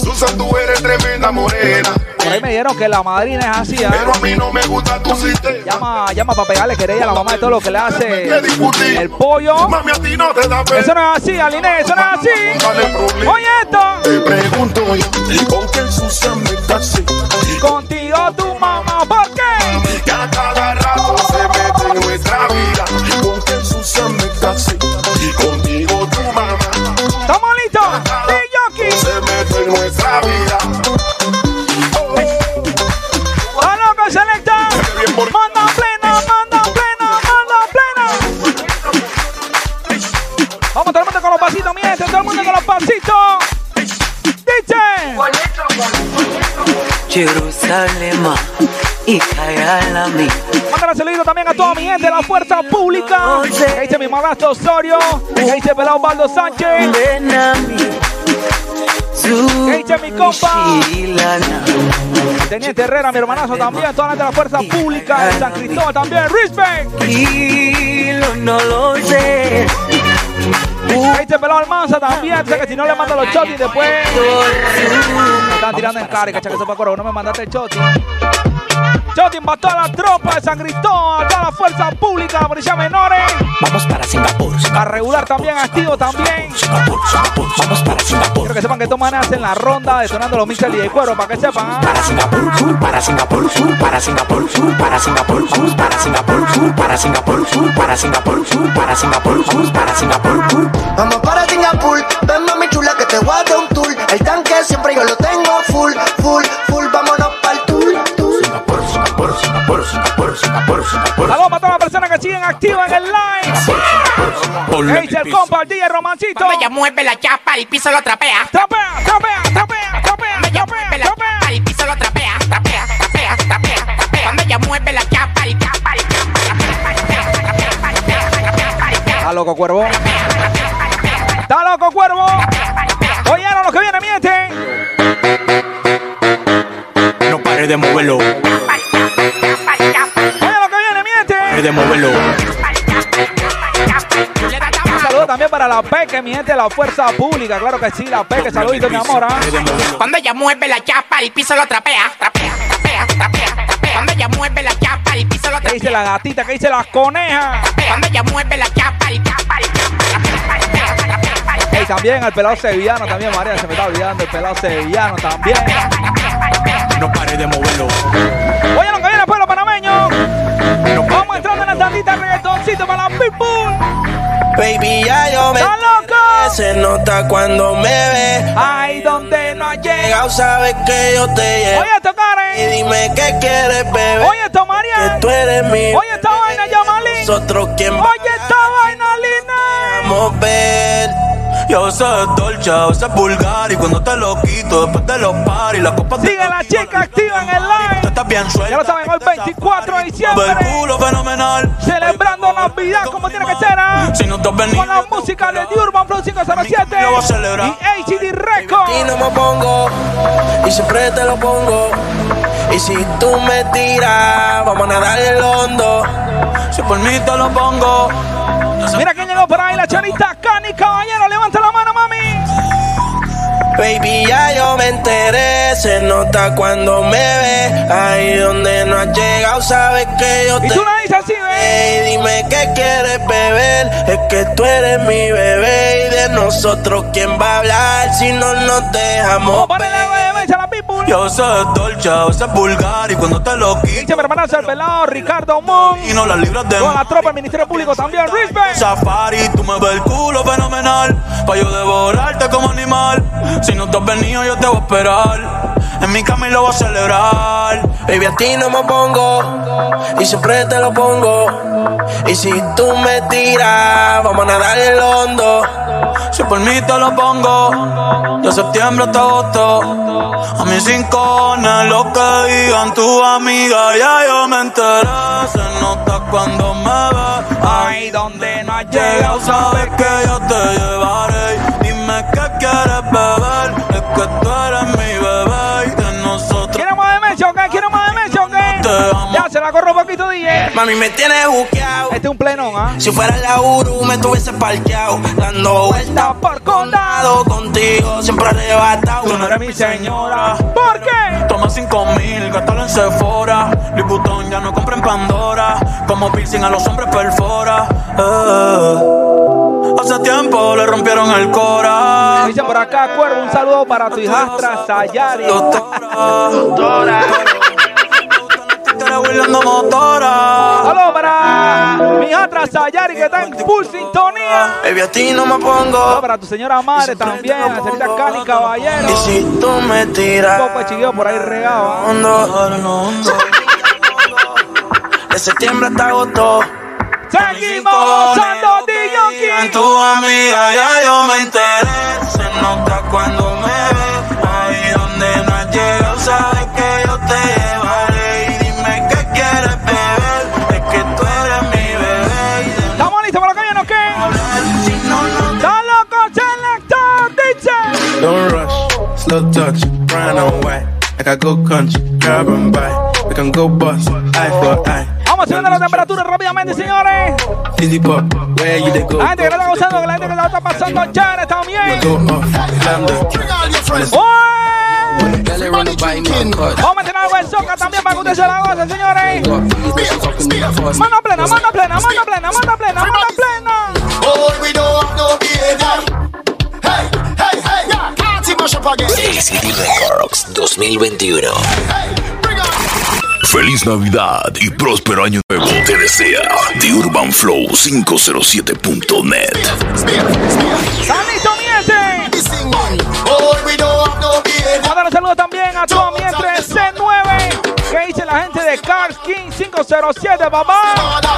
Susan, tú eres tremenda morena, Por ahí me dijeron que la madrina es así. ¿ah? pero a mí no me gusta tu sistema. Llama, llama para pegarle querella a la mamá de todo lo que le hace el pollo. Mami, a ti no te da. Eso no es así, Aline, eso no es así. Oye esto. Te pregunto yo, ¿y con quién Susan me casé? Contigo tu mamá, ¿por qué? Que a cada rato se mete en nuestra vida. ¿Con quién Susan me casé? Y contigo tu mamá. ¿Estamos listos? DJ Se mete en nuestra vida. ¡A loco, selecta! ¡Manda plena, manda plena, manda plena! Vamos todo el mundo con los pasitos, mi gente, todo el mundo con los pasitos. Dice. Jerusalema y Kayalami. Mándale saludo también a toda mi gente de la fuerza pública. Que dice mi madrastro Osorio. Que dice Pelado Baldo Sánchez. Que dice mi compa. Teniente Herrera, mi hermanazo también. Toda la gente de la fuerza pública de San Cristóbal también. Respect. No lo sé. Que dice Pelado Almanza también. Dice que si no le mando los chotis después. Me están tirando en cara, cacha que sepa coro. No me mandaste el choti. Choti mató a la tropa de San Cristóbal. Toda la fuerza pública, la policía menores. Vamos para Singapur. A regular también, activo también. Singapur, Singapur. Vamos para Singapur. Quiero que sepan que estos manes hacen la ronda detonando los mixers y de cuero para que sepan. ¿ah? Para Singapur, sur, para Singapur, sur, para Singapur, sur, para Singapur, sur, para Singapur, sur, para Singapur, sur, para Singapur, sur, para Singapur, sur, para Singapur, sur. Vamos para Singapur, ven mami chula que te voy a dar un tour. El tanque siempre yo lo tengo full, full, full. Saludos para todas las personas que siguen activas en el live. ¿Qué dice el compa, el DJ Romancito? Ella mueve la chapa, el piso lo trapea. Trapea, trapea, trapea, trapea, ella mueve la chapa, el piso lo trapea. Trapea, trapea, trapea, trapea. Cuando ella mueve la chapa, el chapa, el chapa, trapea, loco, cuervo. Está loco, cuervo. Oyeron lo que viene, miente. No pare de moverlo, moverlo. Un saludo también para la PEC, mi gente la fuerza pública. Claro que sí, la PEC. Saludito, mi amor. ¿ah? Cuando ella mueve la chapa, el piso lo trapea. Trapea, trapea, trapea, trapea. Cuando ella mueve la chapa, el piso lo ¿Qué dice trapea. la gatita? ¿Qué dice las conejas? Cuando ella mueve la chapa, el chapa, el chapa, trapea, trapea, trapea, trapea. Y también el pelado sevillano, también María, se me está olvidando el pelado sevillano también. No pare de moverlo. Oye reggaetoncito para la people. Baby, ya yo me ¡Está loco! se nota cuando me ves. Ay, donde no hay llegado. Sabes que yo te llevo. Oye esto, Y dime qué quieres, bebé. Oye esto, que tú eres mi. Oye esta vaina, Yamalín. Nosotros quién Oye esta vaina, Lina. vamos a ver. Yo Y a veces es dolce, a veces es vulgar. Y cuando te lo quito, después de los paris, las copas Sigue la chica activa en el live. Tú estás bien suelta. Ya lo saben, hoy 24 de diciembre. el culo fenomenal. Celebrando Navidad como tiene que ser. ¿ah? Si no te has venido, Con la música de The Urban Flow 507 Yo voy a celebrar. y HD Records. Y no me pongo, y siempre te lo pongo. Y si tú me tiras, vamos a nadar el hondo. si por mí te lo pongo. Mira quién llegó por ahí, la chanita Cani Caballero. Levanta la mano, mami. Baby, ya yo me enteré, se nota cuando me ves. Ahí donde no has llegado, sabes que yo Y te. tú la dices así, ¿ves? Ey, dime qué quieres beber, es que tú eres mi bebé y de nosotros quién va a hablar si no nos dejamos. a Y a veces es dolce, a veces es vulgar. Y cuando te lo quito, Dice mi el pelado Ricardo Moon. y no las libras de Toda la tropa del Ministerio Público también. Respect. Safari, tú me ves el culo fenomenal. Pa' yo devorarte como animal. Si no te has venido, yo te voy a esperar. En mi cama y lo voy a celebrar. Baby, a ti no me pongo y siempre te lo pongo. Y si tú me tiras, vamos a nadar el hondo. Si por mí te lo pongo, de septiembre hasta agosto. A mis cinco lo que digan tu amiga, ya yo me enteré. Se nota cuando me ves. Ahí donde no ha Llegado, llegado, sabes que yo te llevaré. Te amo. Ya se la corro un poquito, DJ. Mami, me tienes buqueado. Este es un plenón, ¿ah? Si fuera la Uru, me tuviese parqueado. Dando vueltas por condado. contigo, siempre arrebatado. Tú no eres mi señora. ¿Por qué? Toma cinco mil, gástalo en Sephora. Louis Vuitton ya no compra en Pandora. Como piercing a los hombres perfora. Eh. Hace tiempo le rompieron el cora. Dice por acá, Cuervo, un saludo para tu hijastra Sayari. Doctora, doctora. Huirleando motora. Saludos para mi hijastra Sayari que está en full sintonía. Baby, a ti no me pongo. para tu señora madre también, la señorita Cali Caballero. Y si tú me Un tiras, poco de chiquillo por ahí regado. ¿ah? hondo. De septiembre hasta agosto. Seguimos gozando En DJ tu amiga ya yo me enteré. Se nota cuando Don't rush, slow touch, brown and white. Like I go country, grab and buy. We can go bust, eye for eye. Vamos subiendo la temperatura rápidamente, señores. Dizzy pop, where you they go? La gente que la está gozando, la gente que la está pasando chévere también. Vamos a meter algo en soca también para que usted se la goce, señores. Mano plena, mano plena, mano plena, mano plena, mano plena. ACD Records 2021. Feliz Navidad y próspero año nuevo te desea The Urban Flow 507.net. ¡Salito, miente! Mandar un saludo también a todo mientras C9. ¿Qué dice la gente de Cars King 507, papá?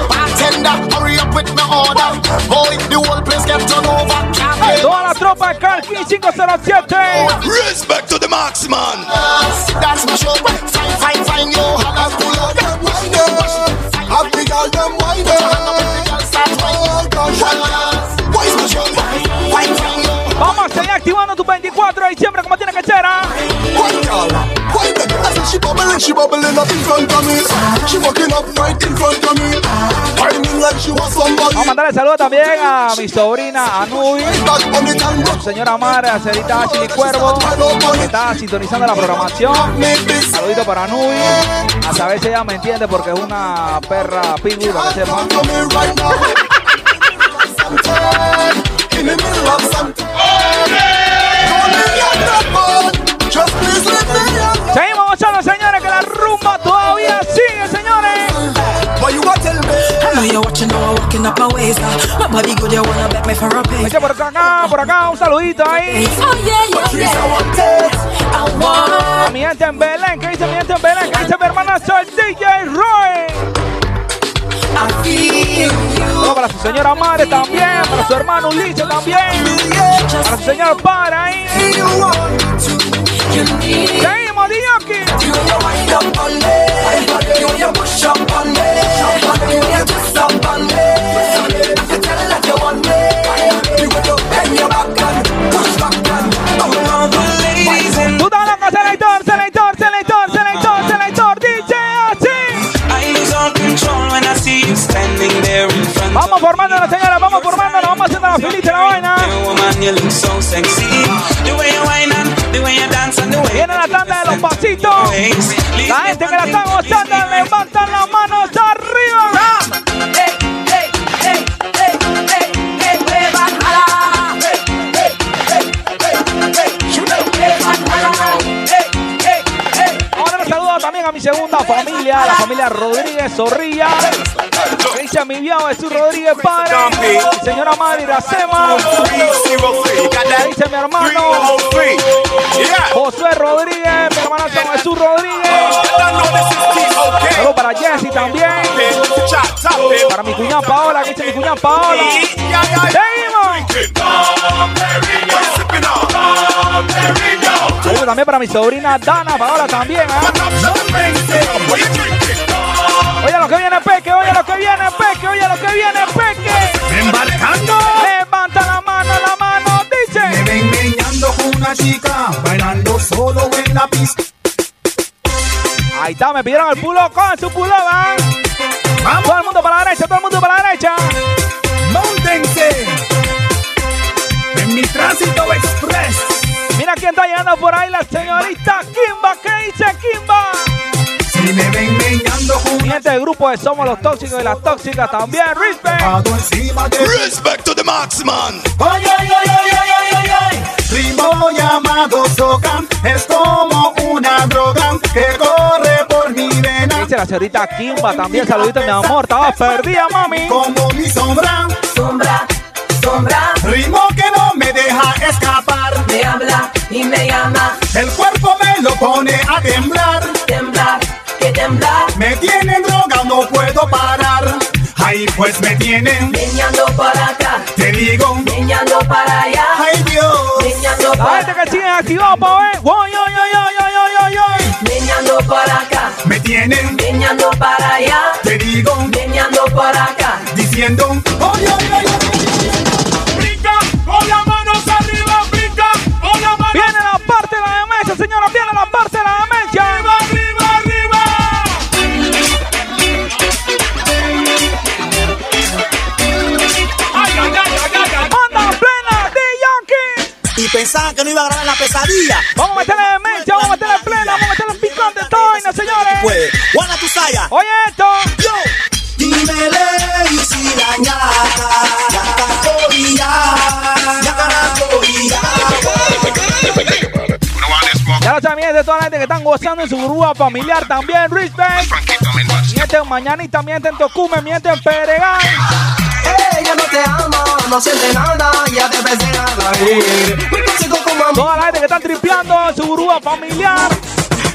Bartender, hurry up with my order. Boy, the whole place get turned over. Can't get Toda la tropa de Cars King 507. Respect to the marksman. That's my show. Fine, fine, fine, yo. Holla, pull out them winders. Happy girl, them winders. 4 de diciembre como tiene que ser, of Vamos a mandarle saludo también a mi sobrina Anubi, señora Mara, señorita Chili Cuervo, que está sintonizando la programación. Saludito para Anubi. A saber si ella me entiende porque es una perra pitbull, para que sepa. The. Seguimos gozando, señores, que la rumba todavía sigue, señores. What you gonna tell me? I know you're watching now, walking up my waist. My body good, you wanna bet me for a pay. Dice por acá, por acá, un saludito ahí. Oh yeah, yeah, Please, yeah. I want it. I want. A mi gente en Belén, ¿qué dice mi gente en Belén? ¿Qué dice mi hermana Sol DJ Roy? Para su señora madre también, para su hermano Ulises también, para su señor padre ahí. Seguimos, Dioki. Vamos formándonos, señora, vamos formándonos, vamos haciendo la filita la vaina. Viene la tanda de los pasitos. La gente que la está gozando, levantan las manos arriba. Ahora un saludo también a mi segunda familia, la familia Rodríguez Zorrilla. Que dice a mi viejo Jesús Rodríguez mi señora madre Iracema. Dice mi hermano Josué Rodríguez, mi hermana San Jesús Rodríguez. Saludos para Jessy también. Para mi cuñada Paola, que dice mi cuñada Paola. ¡Seguimos! También para mi sobrina Dana Paola también. ¿ah? Oye lo que viene Peque, oye lo que viene Peque, oye lo que viene Peque. Embarcando. Levanta la mano, la mano, dice. Me ven meñando con una chica, bailando solo en la pista. Ahí está, me pidieron el pulo con su pulo, ¿va? Todo el mundo para la derecha, todo el mundo para la derecha. Móntense en mi tránsito express. Mira quién está llegando por ahí, la señorita Kimba. ¿Qué dice Kimba? Si me ven meñando gente del grupo de Somos los Tóxicos y las Tóxicas también. Respect. encima de Respect to the max, man. Ay, ay, ay, ay, ay, ay, ay. Ritmo llamado soca es como una droga que corre por mi vena. Dice la señorita Kimba también. Saludito, mi amor. Estaba perdida, mami. Como mi sombra, Sombra, sombra, ritmo que no me deja escapar. me habla y me llama. El cuerpo me lo pone a temblar. Temblar, que temblar. Me tienen droga, no puedo parar. Ahí pues me tienen, Meñando para acá, te digo. meñando para allá. Ay Dios, Meñando La para gente que sigue activado pa' ver. Voy, oy, oy, oy, oy, oy, oy, oy. Meñando para acá, me tienen, meñando para allá. te digo. Meñando para acá. Diciendo, oy, oy, oy, oy. Brinca, con las manos arriba, brinca, con las manos Viene la parte de la demencia, señora. Viene la parte de la demencia. Pensaban que no iba a grabar en la pesadilla. Vamos a meterle demencia, vamos a meterle plena, vamos a meterle picante esta vaina, señores. Pues, Juana Tusaya. Oye esto. Yo. Dímele y si la ñata, ñata corilla, ñata la corilla. Ya lo mi gente, toda la gente que están gozando en su grúa familiar también. Respect. Mienten mañanita, mienten Tocume, mienten Peregal. No siente nada, ya debes dejarla ir. Me consigo como a mí. Toda la gente que están tripeando en su grúa familiar.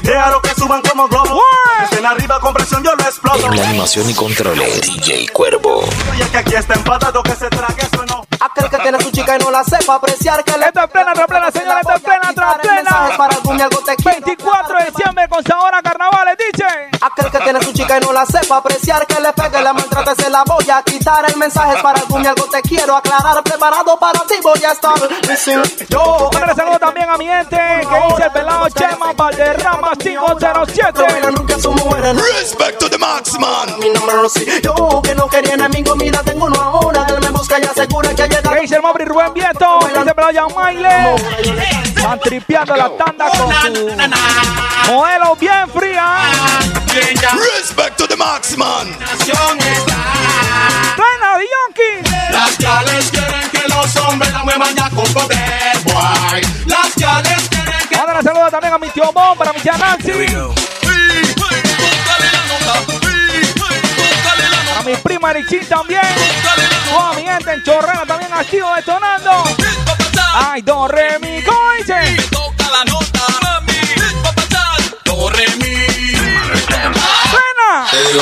Déjalo que suban como globos. Estén arriba con presión, yo lo exploto. En la animación y controles, DJ Cuervo. Y es que aquí está empatado que se trague eso no. Aquel que tiene su chica y no la sepa apreciar que le Esto es plena, plena, señores, esto es plena, plena. para algún algo te quiero. Que tiene su chica y no la sepa apreciar que le pegue, la maltrate, se la voy a quitar. El mensaje es para algún algo te quiero aclarar. Preparado para ti voy a estar. Yo, Un saludo también a mi gente que dice el pelado Chema Valderrama 507. nunca su mujer. Respect to the max, man. Mi sí. Yo que no quería enemigo, mira, tengo uno ahora. Él me busca y asegura que ha llegado. Que dice el Mobri Rubén Vieto, que dice el pelado Maile. Están tripeando la tanda con su modelo bien fría. Respect to the max, man. Plena de Yankee. Las chales quieren que los hombres la muevan ya con poder, boy. Las chales quieren que Mándale saludos también a mi tío Bon, para mi tía Nancy. A mi prima Erichín también. Toda mi gente en Chorrera también activo detonando. Ay, do, re,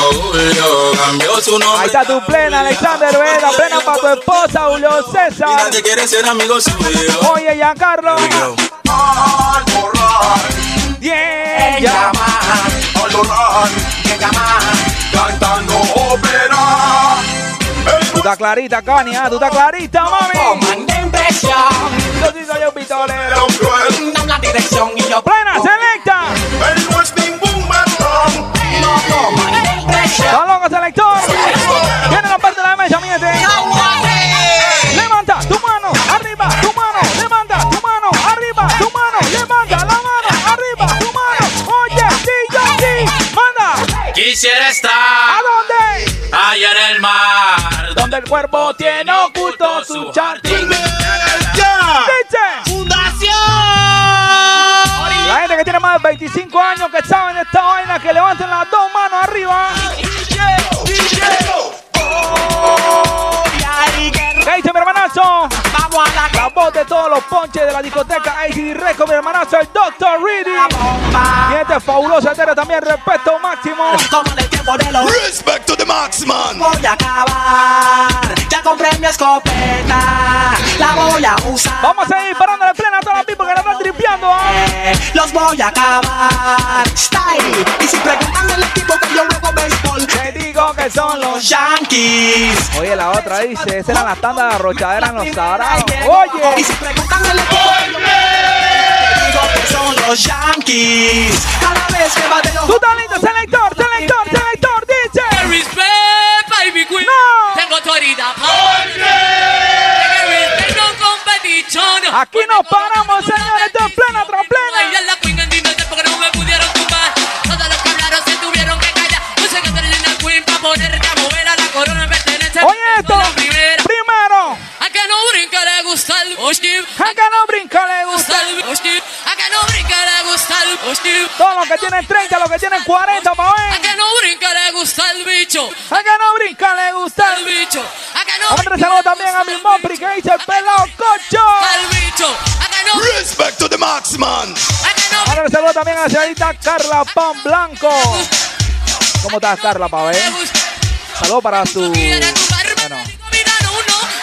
Julio cambió su nombre. Ahí está tu plena, Alexander Vela, plena para tu esposa, Julio Y César. nadie quiere ser amigo suyo. Oye, Giancarlo. Bien, Ella más, al ella más, cantando ópera. Tú estás clarita, Cani, ¿ah? Tú estás clarita, mami. Comanda impresión. Yo sí soy un pistolero. Dame la dirección y yo. Plena, selecta. Él no es ningún marrón. No impresión. Está loco, selector. Viene la parte de la mesa, miente. Levanta tu mano, arriba, tu mano. Levanta tu mano, arriba, tu mano. Levanta la mano, arriba, tu mano. Oye, DJ, manda. Quisiera estar ¿A dónde? allá en el mar. Donde el cuerpo tiene oculto su charting. Dice. Más de 25 años que saben esta vaina, que levanten las dos manos arriba. ¿Qué dice mi hermanazo? Vamos a la La voz de todos los ponches de la discoteca ACD Record, mi hermanazo, el Dr. Reedy. Y este fabuloso entero también, respeto máximo. Toma el tiempo de los Respect to the Maxman. voy a acabar. Ya compré mi escopeta, la voy a usar. Vamos a ir parando de plena a todas las people que la están tripeando. ¿ah? Los voy a acabar. Style. Y si preguntan el equipo que yo juego béisbol, Te digo que son los los Yankees. Oye, la otra dice, esa era la tanda de arrochadera en los sagrados. Y Oye, si preguntan el equipo que yo te digo que son los Yankees. Cada vez que bateo, tú talento, selector, selector, selector, dice. Respect, baby queen. No. Tengo no competition. Aquí nos paramos, señores, es plena tras plena. Gusta el Oshib. acá no brinca, le gusta. El Oshib. A que no brinca le gusta el Oshib. Todos los que tienen 30, los que tienen 40, pa' A ver. que no brinca le gusta el bicho. Acá no brinca, le gusta. El bicho. A que no saludo también a mi Mopri que dice el pelado cocho. el bicho. A que no Respect to the Maxman. A que no Vamos a saludo también a la señorita Carla Pan Blanco. ¿Cómo estás, Carla, pa' ver? Saludos para tu. Bueno,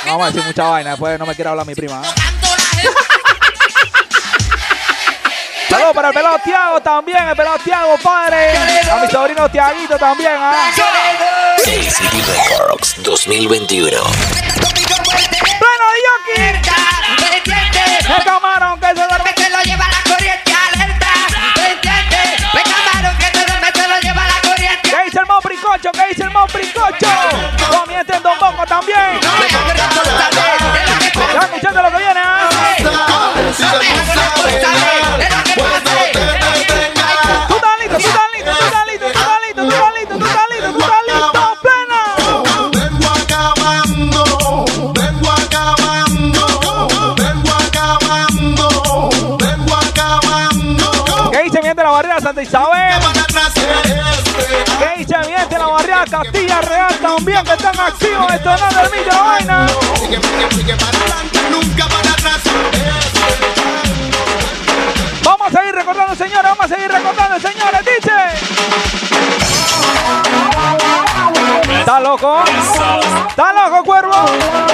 no, vamos a decir mucha vaina, después no me quiere hablar mi prima. ¿eh? Saludos para el pelado Tiago también, el pelado Tiago, padre. A mi sobrino Tiaguito también, ¿ah? ACD Records 2021. ¡Pleno Yoki! El camarón que se duerme. que lo lleva la corriente alerta. ¿Me entiendes? Me camarón que te duerme, te lo lleva la corriente. ¿Qué dice el Mopricocho? ¿Qué dice el Mopricocho? Comienza el Don Bongo también. Isabel? Para atrás. ¿Qué dice bien de la barrera Castilla Real también que están activos detonando el mito la vaina? Vamos a seguir recordando, señores, vamos a seguir recordando, señores, dice. ¿Está loco? ¿Está loco, cuervo?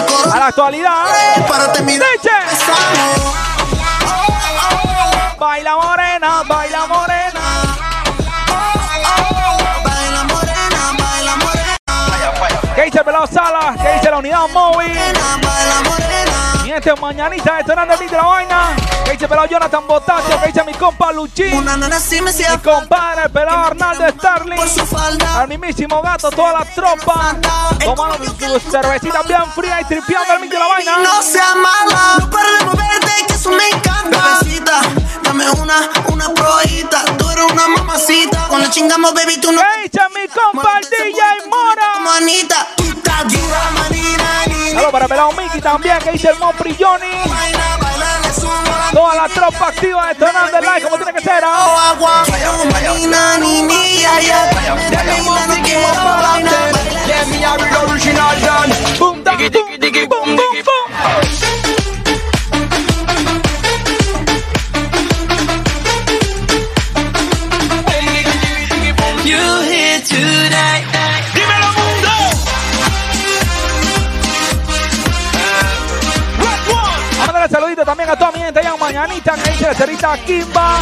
A la actualidad. Para terminar. Baila morena, baila morena. Baila morena, baila morena. ¿Qué dice el pelado Sala? ¿Qué dice la unidad móvil? Baila morena. Y este mañanita detonando el la vaina. ¿Qué dice el pelado Jonathan Botacio? ¿Qué dice mi compa Luchín? Mi compadre, el pelado Arnaldo Starling. por su falda. Al mismísimo gato, toda la tropa. Tomando su cervecita bien fría y tripeando el beat de la vaina. No seas mala, no pares de moverte, que eso me encanta. Dame una, una probadita. Tú eres una mamacita. Cuando chingamos, baby, tú no. ¿Qué dice mi compa el DJ Mora? Como Anita, tú estás dura, manina, nina. Saludos para el pelado Mickey también. ¿Qué dice el Mopri Toda la tropa activa detonando el like como tiene que ser. ¿ah? Saludito también a toda mi gente allá en Mañanita, que dice Cerita Kimba.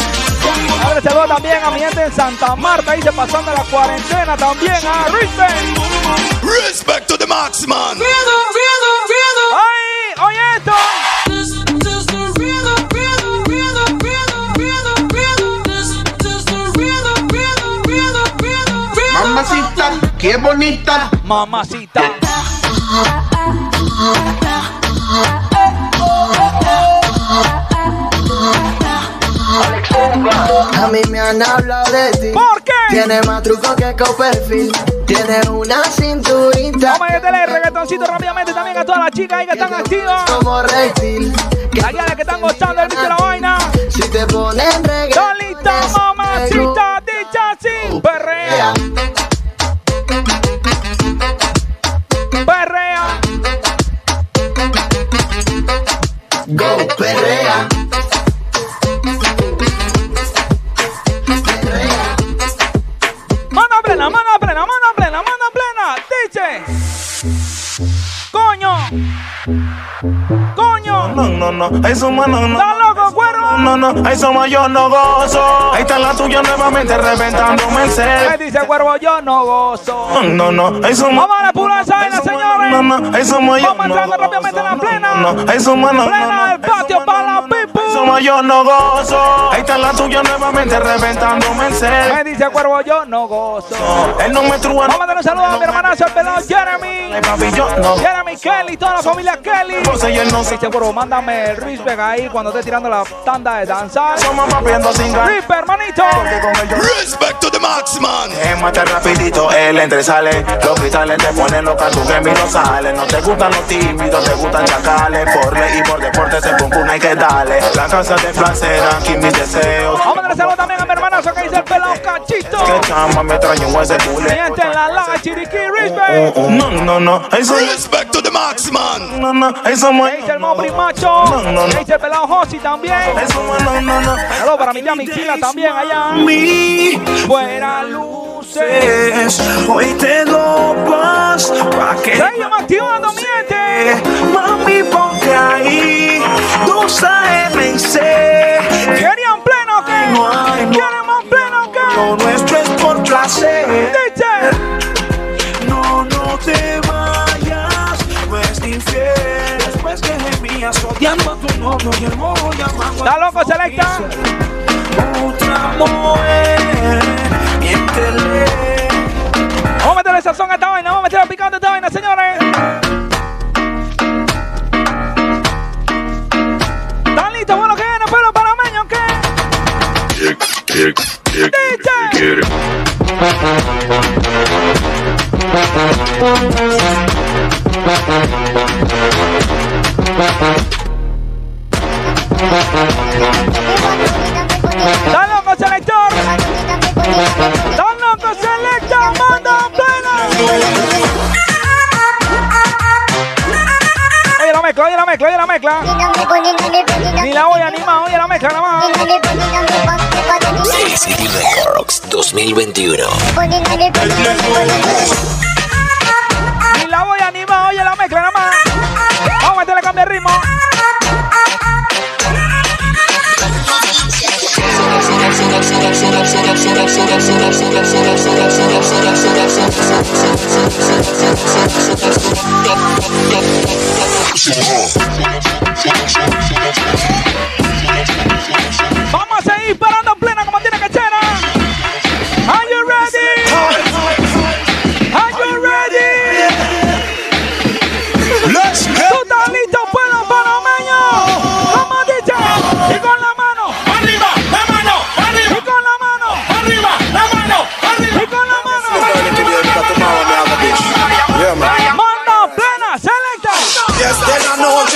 A ver, saludo también a mi gente en Santa Marta, dice pasando la cuarentena también a Respect. Respect to the max, man. ¡Ay! ¡Oye esto! Mamacita, qué bonita. Mamacita. A mí me han hablado de ti. ¿Por qué? Tiene más truco que Copperfield. Tiene una cinturita. Vamos a meterle el reggaetoncito rápidamente también a todas las chicas ahí que están activas. Como reptil. Las guías que están gozando el bicho de la vaina. Si te ponen reggaetón. Solita, mamacita, Coño. No, no, no, eso más no, no. ¿Estás loco, cuero? No, no, ahí somos yo no gozo. Ahí está la tuya nuevamente reventándome el ser. dice cuervo, yo no gozo. No, no, ahí somos. Vamos a la pura vaina, señores. No, no, ahí somos yo Vamos no entrando gozo. rápidamente en la plena. No, ahí somos no, no, Plena del no. patio para la. Somos yo no gozo. Ahí está la tuya nuevamente reventándome el Me ser. dice cuervo, yo no gozo. Él no me trúa. Vamos a dar un saludo a mi hermanazo, el pelado Jeremy. Papi, yo no. Jeremy Kelly, toda la familia Kelly. Pues no Dice, cuervo, mándame el respect ahí cuando esté tirando la tanda de danzar. Somos papiendo sin ganas. Rispe, hermanito. Respect to the max, man. Mate rapidito, él entra y sale Los cristales te ponen loca, tu que no sale No te gustan los tímidos, te gustan chacales Por ley y por deporte se una hay que darle La casa de placera, aquí mis deseos Vamos a dar un saludo también a mi hermanazo que dice el pelado Cachito. Que chama me trae un ese gente en la laga, Chiriquí, respect. No, no, no, eso Respect to the max, man. No, no, eso Que dice el Mobri Macho. No, no, no. Dice el pelado Josi también. Eso no, no, no Saludos para mi tía Mixila también allá. Mi Buenas luces. Hoy te doy paz Pa' que Seguimos activando, mi gente. Mami, ponte ahí Dos AM y C ¿Querían pleno o qué? No hay, no. ¿Quieren más pleno o qué? Lo nuestro es por placer Dice. No, no te vayas No es infiel Después que gemías odiando a tu novio Y el mojo llamando ¿Está loco, selecta? Otra mujer Miéntele Vamos a meterle sazón a esta vaina. Vamos a meterle picante a esta vaina, señores. ¿Qué? DJ. ¿Está loco, selector? ¿Está loco, selecta? ¡Manda plena! Mezcla, oye la mezcla, oye la mezcla. Ni la voy a animar, oye la mezcla nada más. ACD Records 2021. Ni la voy a animar, oye la mezcla nada más. Vamos a meterle cambio de ritmo. Vamos plena ser. ¿eh? Are you ready?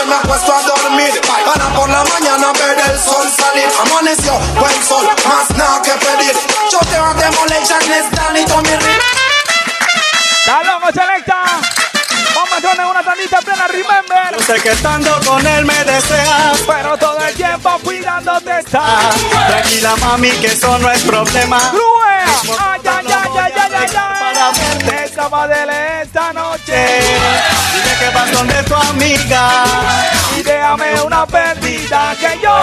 Me acuesto a dormir Para por la mañana ver el sol salir Amaneció buen sol, más nada que pedir Yo te voy a demoler, Stanley, Tommy Reed Está loco, selecta. Vamos a una tandita plena, remember. Sé que estando con él me deseas. Pero todo el tiempo cuidándote está. Tranquila, mami, que eso no es problema. Grúe. Ay, ay, ay, ay, ay, ay, ay. Te escapa de él esta noche. Dile que vas donde tu amiga. Y déjame una perdida que yo.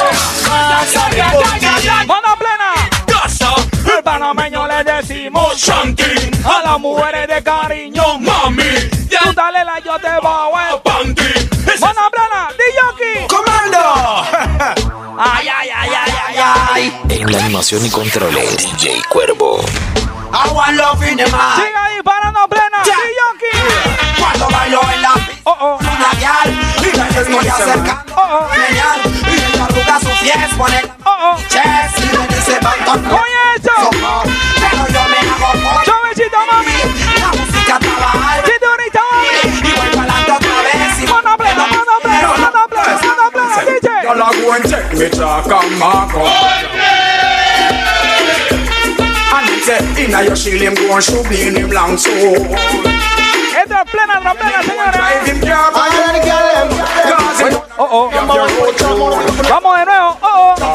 Mano plena. El panameño le decimos Shanti. A las mujeres de cariño, mami. Tú dale la yo te bajo el panty. Mano plena, DJ ¡Comando! Ay, ay, ay, ay, ay, ay. En la animación y controles, DJ Cuervo. Agua love in the man. Sigue ahí, parando plena, DJ Cuando bailo en la Oh, oh. una guial y la estoy acercando Oh, oh. Genial. Y ella arruga sus pies pone Oh, oh. chest y me dice Oye eso. Chavecita, mami. La música trabajar. Chiste bonita, mami. Y voy pa'lante otra vez. Monople, monople, monople, monople, DJ. Y'all are going check me track and mark up. And it's a inna your shield, him go and shoot me in him long soul. Entra plena, entra plena, señores. Oh, oh. Vamos de nuevo. Oh, oh.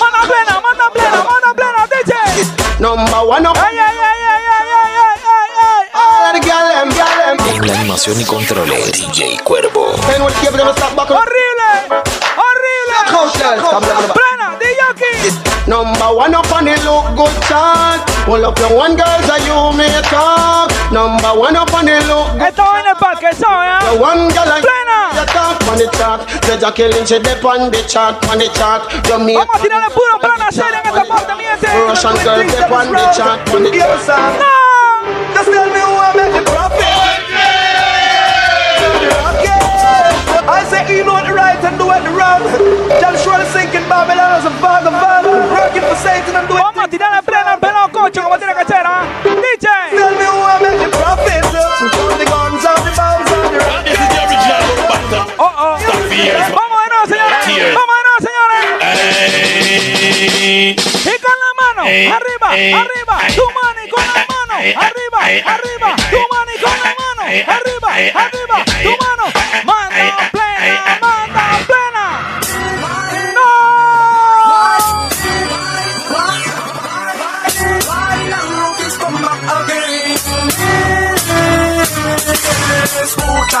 Mano plena, mano plena, mano Number one up. Ay, ay, ay, ay, ay, ay, ay, ay. The. La animación y controles DJ Cuervo. Horrible, horrible. Plena, DJ Number one up on the look good chart. Pull up your one girls and you may talk. Number one up on the look good Esto en el parque, ¿sabes? Eh? One girl Plena. she the chart, the chart. Vamos a puro plena. Seria en esta parte, mi gente. Russian girl dip on the chart, on the chart. No. Just tell me who I make the profit. I say you know the right and do it the wrong. Just surely sinking Babylon as a vagabond Working for Satan and doing Vamos a tirarle plena al pelado cocho como tiene que ser, arriba, arriba, tu mano con la mano, arriba, arriba, tu mano con la mano, arriba, arriba, tu mano, mano plena, mano plena. Escucha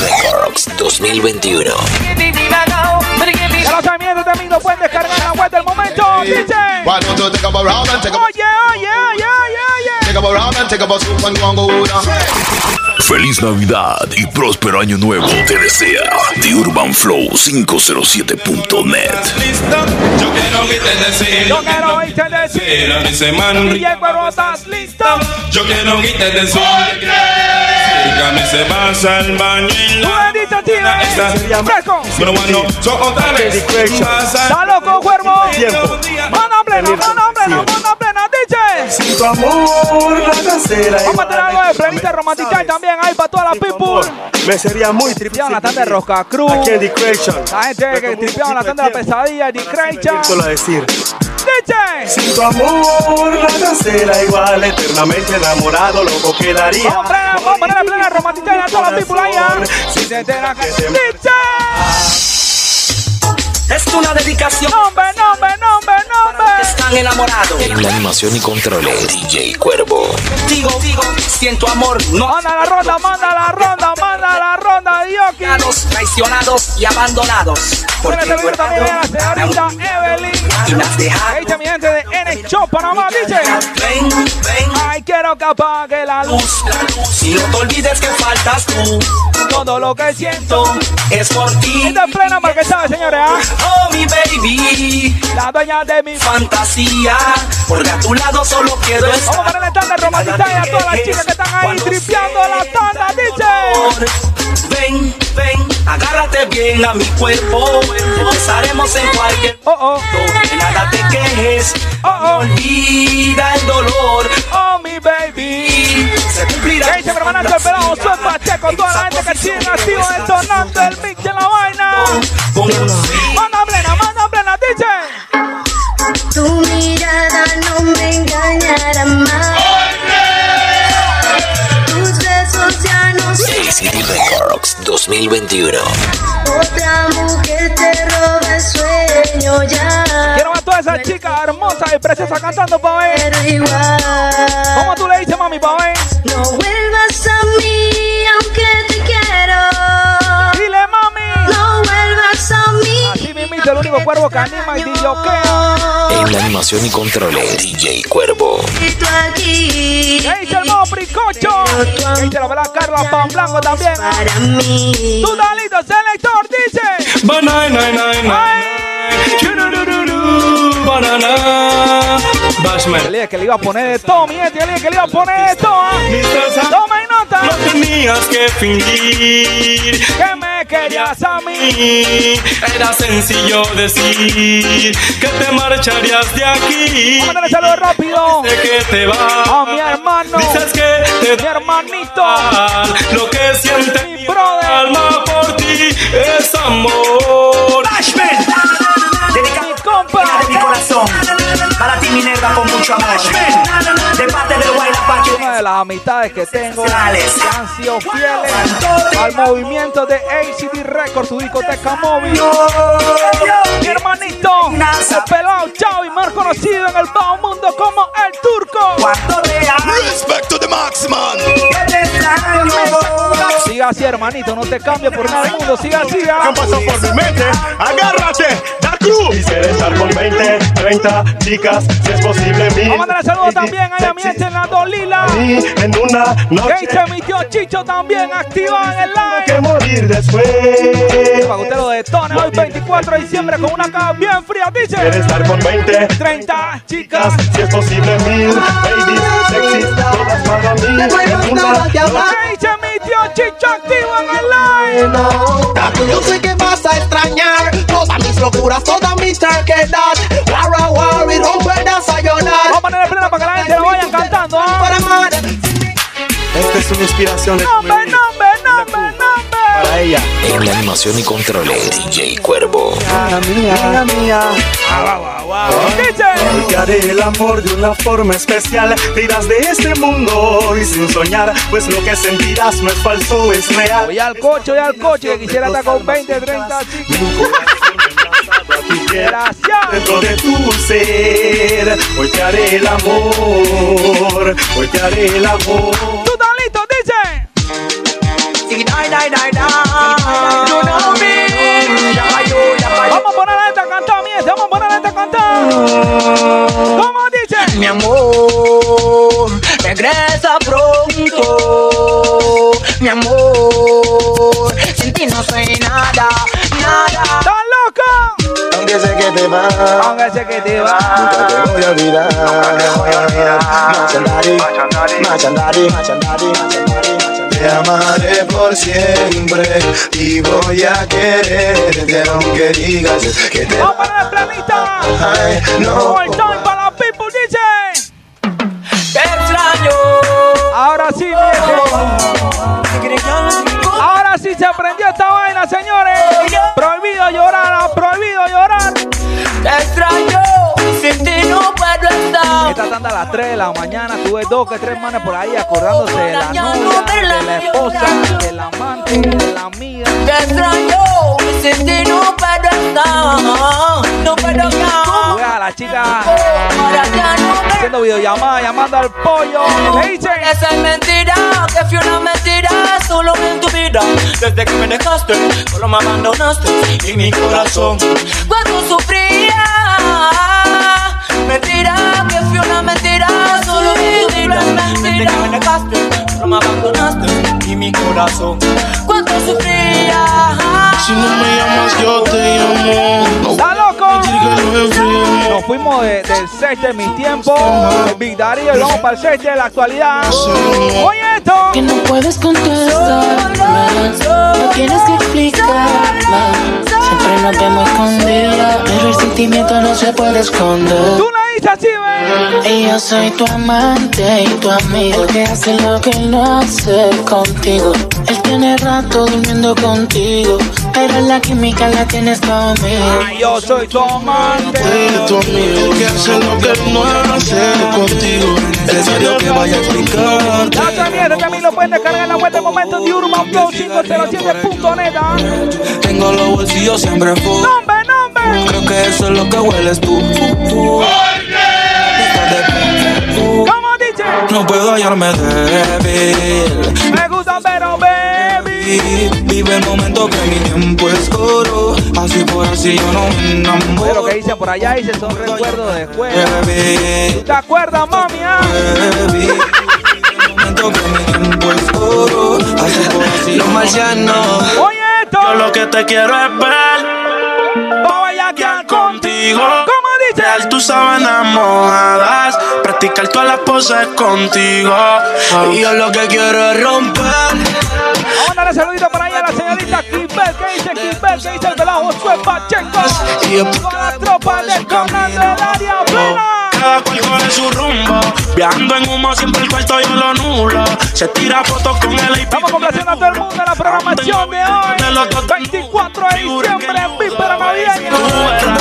Records 2021. Ya lo pueden descargar la web del momento. Oye, oye, oye, oye, oye. Feliz Navidad y próspero año nuevo te desea The Urban Flow 507.net. Yo quiero que te desee. Yo quiero que listo. Yo quiero que te desee. Mí se pasa al baño y Tú la le dices, tío. Fresco. Pero bueno, so otra vez pasa Está loco, cuervo. Mano plena, mano plena, mano plena, DJ. Sin tu amor nada será Vamos a tener algo de plenita romántica y también hay para todas las people. Me sería muy Tripeaban la tanda de Rosca Cruz. Aquí en. La gente que tripeaban la tanda de la pesadilla decir. Nietzsche. Sin tu amor, la cancela igual, eternamente enamorado, loco quedaría. Vamos a poner plena, plena a toda la tripulación. Si se entera que te Nietzsche. Es una dedicación. Nombre, nombre, nombre, nombre. Están enamorados. En la animación y controles, DJ Cuervo. Digo, digo, siento amor. No Manda la ronda, manda la ronda, manda la ronda, Dioki. traicionados y abandonados. Por este video también a la señorita Evelyn. Y las dejaron. Ahí está mi gente de N Show Panamá, dice. Ven, ven. Ay, quiero que apague la luz. Y no te olvides que faltas tú. Todo lo que siento Es por ti. Esta es plena marquesada, señores. ¿ah? Oh, mi baby. La dueña de mi Fantasía. Porque a tu lado solo quiero Vamos a estar. ponerle tanda romántica y a todas las chicas que están ahí tripeando la tanda, dice. Ven, ven, agárrate bien a mi cuerpo. Estaremos en cualquier oh, oh. que nada te quejes. Oh, Me olvida el dolor. Oh, mi baby. Se cumplirá. ¿Qué dice mi hermanazo el pelado? Soy Pacheco, toda la gente que sigue activo detonando el mix de la vaina. Manda plena, manda plena, dice. Tu mirada no me engañará más. ACD Records 2021. otra mujer te roba el sueño ya. Quiero ver a todas esas chicas hermosas y preciosas cantando, pa' ver. ¿Cómo tú le dices, mami, pa' ver? No vuelvas a mí aunque te quiero. Vuelvas a mí. Así mismito, el único cuervo que anima y. En la animación y controles, DJ Cuervo. Y tú aquí. ¿Qué dice el modo Pricocho? ¿Qué dice la verdad Carla Pan Blanco también? Para mí. Tú, Dalito, selector, dice. Banana, nine, nine, chururururu, banana. Bashman. Le dije que le iba a poner de todo, mi gente. Le dije que le iba a poner de todo. ¿ah? Toma No tenías que fingir Que me querías a mí. Era sencillo decir que te marcharías de aquí. Darle saludo rápido. Sé que te vas. A mi hermano. Dices que te Mi hermanito. lo que siente mi brother. alma por ti es amor. Mi compa. de mi corazón. Para ti, mi negra, con mucho amor. De parte del Wild Apache. Una de las amistades que tengo han sido fieles al movimiento de ACD Records, su discoteca móvil. Mi hermanito, el pelado Chavi, más conocido en el bajo mundo como el turco. Respect to the Maxman. Siga así, hermanito, no te cambies por nada del mundo. Siga así, ¿ah? ¿Qué pasó por mi mente? Agárrate, cruz. Quisiera estar con 20, 30 chicas, si es posible mil. Vamos a darle saludos también a la gente en la Dolila. Y en una Que noche dice mi tío Chicho también activa en el que live. morir después. Para que usted lo detone hoy 24 de diciembre con una caja bien fría, Quisiera dice. estar con 20 30 chicas. si es posible mil. Babies, sexy, todas para mí. En una noche ¿Qué dice mi tío Chicho activo en el live? Yo sé que vas a extrañar todas mis locuras, toda mi terquedad. Warra, warra, y romperás a llorar. Vamos a ponerle plena para que la gente lo vayan cantando. ¿ah? Para amar. Esta es una inspiración Nombre, nombre, nombre, nombre. para ella. En la animación y controles, DJ Cuervo. Mía, mía. Dice. Hoy te haré el amor de una forma especial. Te irás de este mundo y sin soñar, pues lo que sentirás no es falso, es real. Voy al coche, voy al coche, que quisiera estar con 20, 30 chicas. Gracias. Dentro de tu ser, hoy te haré el amor, hoy te haré el amor. Tú estás listo, dice. Vamos a poner a esta a cantar, mi gente, vamos a poner a esta a cantar. ¿Cómo dice? Mi amor, regresa pronto. Mi amor, sin ti no soy nada, nada. ¿Estás loco? Aunque sé que te vas, Aunque sé que te nunca te voy a olvidar. Machandari, machandari, machandari, machandari. Te amaré por siempre y voy a quererte aunque digas que te Vamos a poner el planita. Ay, no. One time para la people, dice. Te extraño. Ahora sí, mi gente. Ahora sí se aprendió esta vaina, señores. Prohibido llorar, prohibido llorar. Te extraño. Sin ti no puedo estar. Esta tanda a las 3 de la mañana, tuve dos que tres manes por ahí acordándose de la novia, de la esposa, del amante, de la amiga. Te extraño. Sin ti no puedo estar. No puedo estar. La chica haciendo videollamada, llamando al pollo. Le dice, Esa es mentira, que fui una mentira solo en tu vida. Desde que me dejaste, solo me abandonaste y mi corazón. Cuando sufría, mentira, que fui una mentira Desde que me dejaste, solo me abandonaste y mi corazón. Cuando sufría. Si no me llamas, yo te llamo. ¿está loco? Nos fuimos de- del set de mi tiempo, Big Daddy, y vamos para el set de la actualidad. Oye esto. Que no puedes contestar. No tienes que explicarme. Siempre nos vemos escondidas, pero el sentimiento no se puede esconder. Y yo soy tu amante y tu amigo que hace lo que él no hace contigo. Él tiene rato durmiendo contigo, pero la química la tienes conmigo. Ay, yo soy tu amante. Y tu amigo que hace lo que él no hace contigo. Es necesario que vaya a explicarte. Ya también, también lo pueden descargar en la web de momento de Urban Flow 507.net. ¿ah? Tengo los bolsillos siempre full. Nombre, nombre. Creo que eso es lo que hueles tú. ¿Cómo dice? No puedo hallarme débil. Me gusta, pero baby. Vive el momento que mi tiempo es oro. Así por así yo no me enamoro. lo que dicen por allá, dice, son recuerdos de escuela. Baby, ¿Te acuerdas, mami? ah? Los marcianos. Oye, esto. Yo lo que te quiero es ver Vamos allá, que contigo. Real tus sábanas mojadas. Practicar todas las poses contigo. Y yo lo que quiero es romper. Vamos darle saludito por ahí a la señorita Kimbel. ¿Qué dice Kimbel? ¿Qué dice el pelado Josué Pacheco? Con la tropa del comando del área plena. Cada cual coge su rumbo. Viajando en humo, siempre el cuarto yo lo nulo. Se tira fotos con él y Estamos complaciendo a todo el mundo en la programación de hoy. 24 de diciembre, víspera navideña.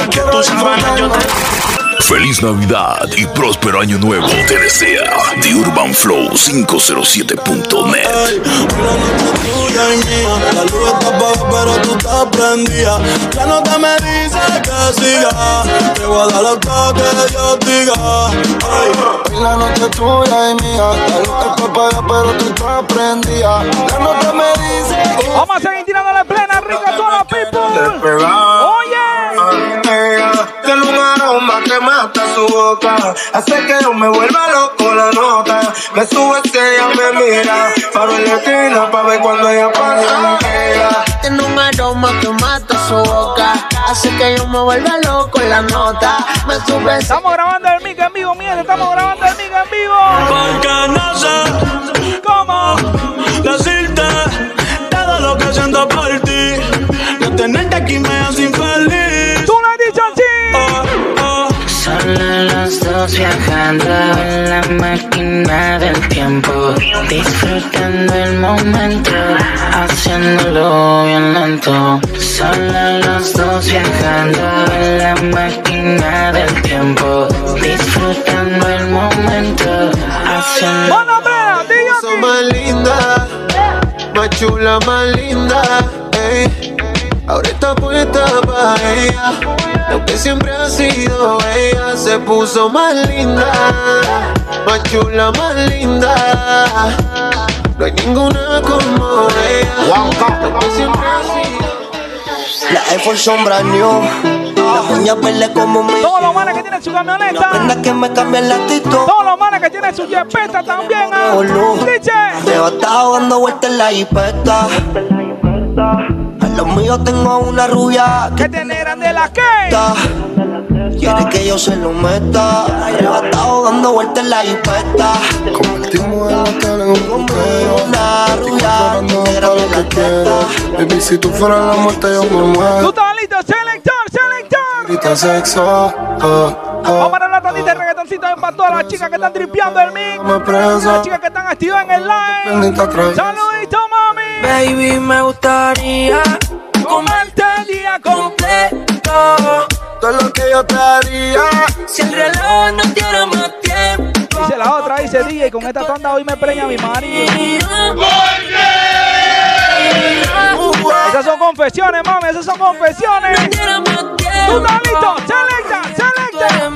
que tus sábanas yo te Feliz Navidad y próspero año nuevo te desea The Urban Flow 507.net. tuya y mía. La luz está apagada, pero tú estás prendida. Ya no te me dices que siga. Te voy a dar hasta que Dios diga. Ay, hoy la noche tuya y mía. La luz está apagada, pero tú estás prendida. Ya no te me dices que Vamos a seguir tirándole plena rica a todos los people. Oye. Que mata su boca Hace que yo me vuelva loco la nota Me sube si ella me mira Paro en la esquina pa' ver cuando ella pasa queda Tiene un aroma que mata su boca. Hace que yo me vuelva loco la nota. Me sube Estamos grabando el mic en vivo, miren, estamos grabando el mic en vivo. Porque no sé ¿Cómo? decirte todo lo que siento por los dos viajando en la máquina del tiempo, disfrutando el momento, haciéndolo bien lento. Solo los dos viajando en la máquina del tiempo, disfrutando el momento, haciendo. Bueno, Son más linda, más chula, más linda. Ey. Ahora está puesta para ella, lo que siempre ha sido ella se puso más linda, más chula, más linda. No hay ninguna como ella, lo que siempre ha sido. La Air Force son brand new. Las uñas verdes como mi. Todos los manes que tienen su camioneta. Prenda que me cambia el actitud. Todos los manes que tienen su jepeta también. ah. Va a estar dando vueltas en la jipeta. Los míos tengo una rubia Que tiene grande la que. Quiere que yo se lo meta. Arrebatado dando vueltas en la jipeta. Convertimos el hotel en un puntero. Una rubia para de lo la que quieras. Baby, si tú fueras la muerte, yo me Tú muero. estás listo, selector, selector. Grita sexo, oh, Vamos para la tandita de reggaetoncito para todas las chicas que están tripeando el preso. Las chicas que están activas en el live. Saludito, mami. Baby, me gustaría Comerte el día completo. Todo lo que yo te haría. si el reloj no tiene más tiempo. Dice la otra, dice DJ, con esta tanda hoy me preña mi marido. Esas son confesiones, mami, esas son confesiones. ¿Tú estás listo? Selecta, selecta.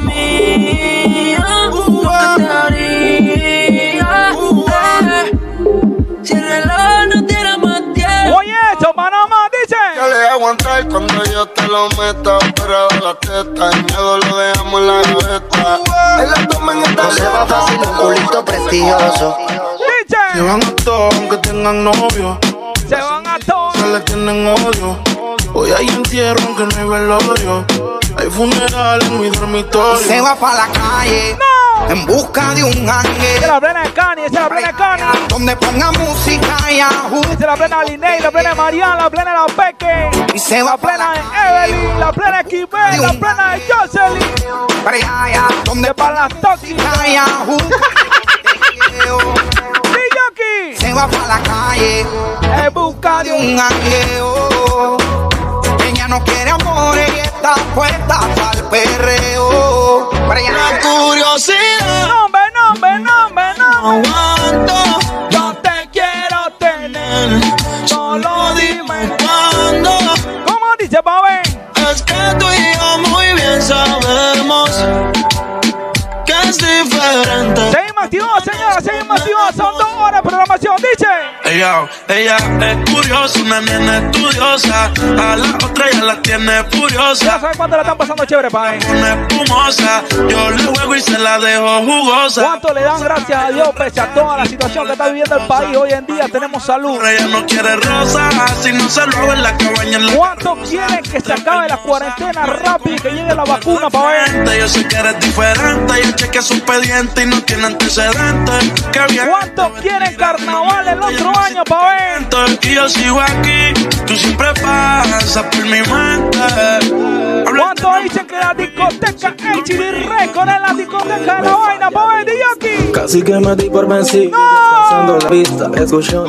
Entrar cuando yo te lo meta. Pero de la teta, el miedo lo dejamos en la gaveta. Él la toma en esta No se va fácil un culito prestigioso. Se van a todos aunque tengan novio. Se van a todos. Se le tienen odio. Hoy hay entierro aunque no hay velorio. Hay funeral en mi dormitorio. Se va pa' la calle. No. En busca de un ángel. Es la plena de Cani, es la plena de Cani. Donde ponga música y ajú. Es la plena de Liney, la plena de Mariana, la plena de la Peque. Y se va La plena de Evelyn, la plena de Kibé, la plena de Jocelyn. para allá. Donde Para las tóxicas. y ajú. Yoki. Se va para la calle. En busca de un angueo. Ella no quiere amor y está puesta para el perreo. Para allá. La curiosidad nombre, nombre, nombre, nombre. aguanto. Yo te quiero tener. Solo dime Cuando cómo dice Pabe. es que tú y yo muy bien sabemos que es diferente. Activos, señora, seguimos. Son dos horas de programación, dice. Ella, ella es curiosa, una nena estudiosa. A la otra ya la tiene Ya furiosa. sabes cuánto la están pasando chévere, Pabe. Una espumosa, yo le juego y se la dejo jugosa. ¿Cuánto le dan gracias a Dios pese a toda la situación que está viviendo el país hoy en día? Tenemos salud. Ella no quiere rosa, si no se lo en la cabaña en la ¿Cuánto quieren que se acabe la cuarentena rápido y que llegue la vacuna para ver? Yo sé que eres diferente, yo chequeé su expediente y no tiene antecedentes. Que bien. ¿Cuánto quieren carnaval el otro año para ver? Y yo sigo aquí, tú siempre pasas por mi mente. ¿Cuánto dicen que la discoteca HD Record es la discoteca de la vaina para ver? Casi que me di por vencido, descansando la vista, escuchando.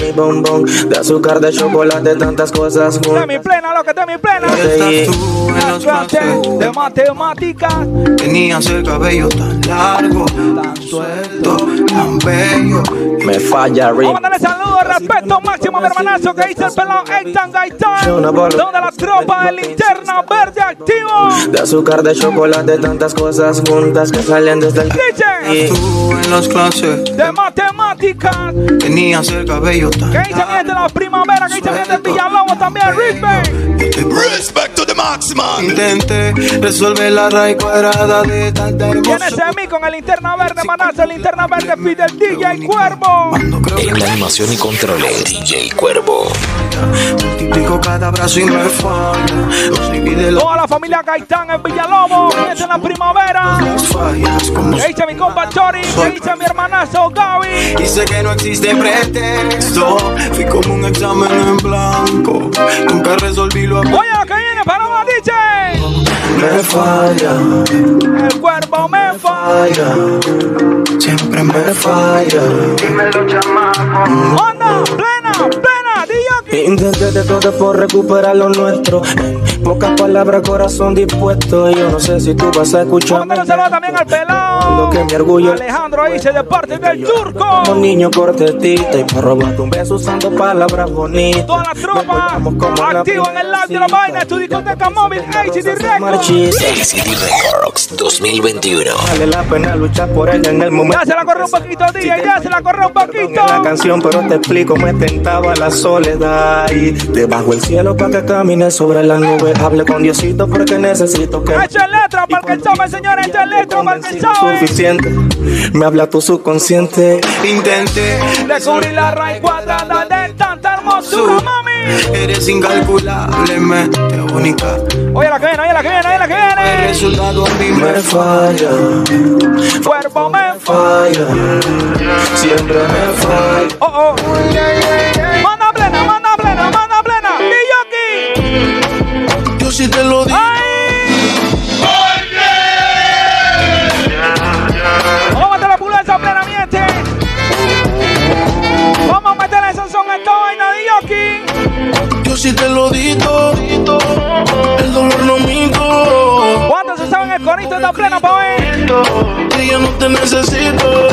Mi bombón, de azúcar, de chocolate, tantas cosas De juntas. mi plena, lo que de mi plena. Estás tú en los de matemáticas. Tenías el cabello tan largo, tan suelto, tan bello. Me falla, Vamos Rick. a mandarle saludos, respeto máximo a mi hermanazo que dice el pelado Eitan Gaitán. Donde la tropa de linterna verde activo. De azúcar, de chocolate, tantas cosas juntas que salen desde el... Dice Tú en las clases de matemáticas. tenías el cabello tan Que dice bien de la primavera, que dice bien de Villalobos también, Risbe. Respect to the Maxman. Intenté resolver la raíz cuadrada de tanta Tiene hermosura. ese mí con el linterna verde, manazo, el linterna verde, Fidel DJ Cuervo. En la animación y controles, DJ Cuervo. Multiplico cada brazo y me falla. Los divide Toda la familia Gaitán en Villalobos, dice en la primavera. Que dice mi compa Chori, que dice mi hermanazo Gaby. Sé que no existe pretexto. Fui como un examen en blanco. Nunca resolví lo Oye, que viene para más, dice. Me falla, El cuerpo me falla. falla. Siempre me falla. Onda, plena, plena, DJ. Intenté de todo por recuperar lo nuestro. En pocas palabras, corazón dispuesto. Yo no sé si tú vas a escuchar. Un saludo también al pelado. Lo que mi orgullo- Alejandro dice de parte del turco. Como niño cortetita y me robaste un beso usando palabras bonitas. Toda la tropa activa en el live de la vaina. Tu discoteca móvil HD Records. ACD Records 2021. Vale la pena luchar por ella en el momento. Ya se la corre un poquito, DJ. Ya se la corre un poquito. la canción, pero te explico, me tentaba la soledad y debajo el cielo para que camine sobre las nubes. Hable con Diosito porque necesito que Echa letra para el que sabe, señores. Echa letra para el que sabe. suficiente. Me habla tu subconsciente. Intenté Descubrir la raíz cuadrada de tanta hermosura, mami. Eres incalculablemente única. Oye la que viene, oye la que viene, oye la que El viene. resultado a mí Me falla, Cuerpo me falla. falla, siempre me falla. Oh, oh. Plena, manda plena, plena. DJ. Yo sí te lo digo. ¡Ay! Vamos a meter la puleza plenamente. Vamos a meterle esa son esta vaina de Yoki. Yo sí te lo digo. El dolor no minto. ¿Cuántos se saben el corito de esta plena pa' ver? Que yo no te necesito.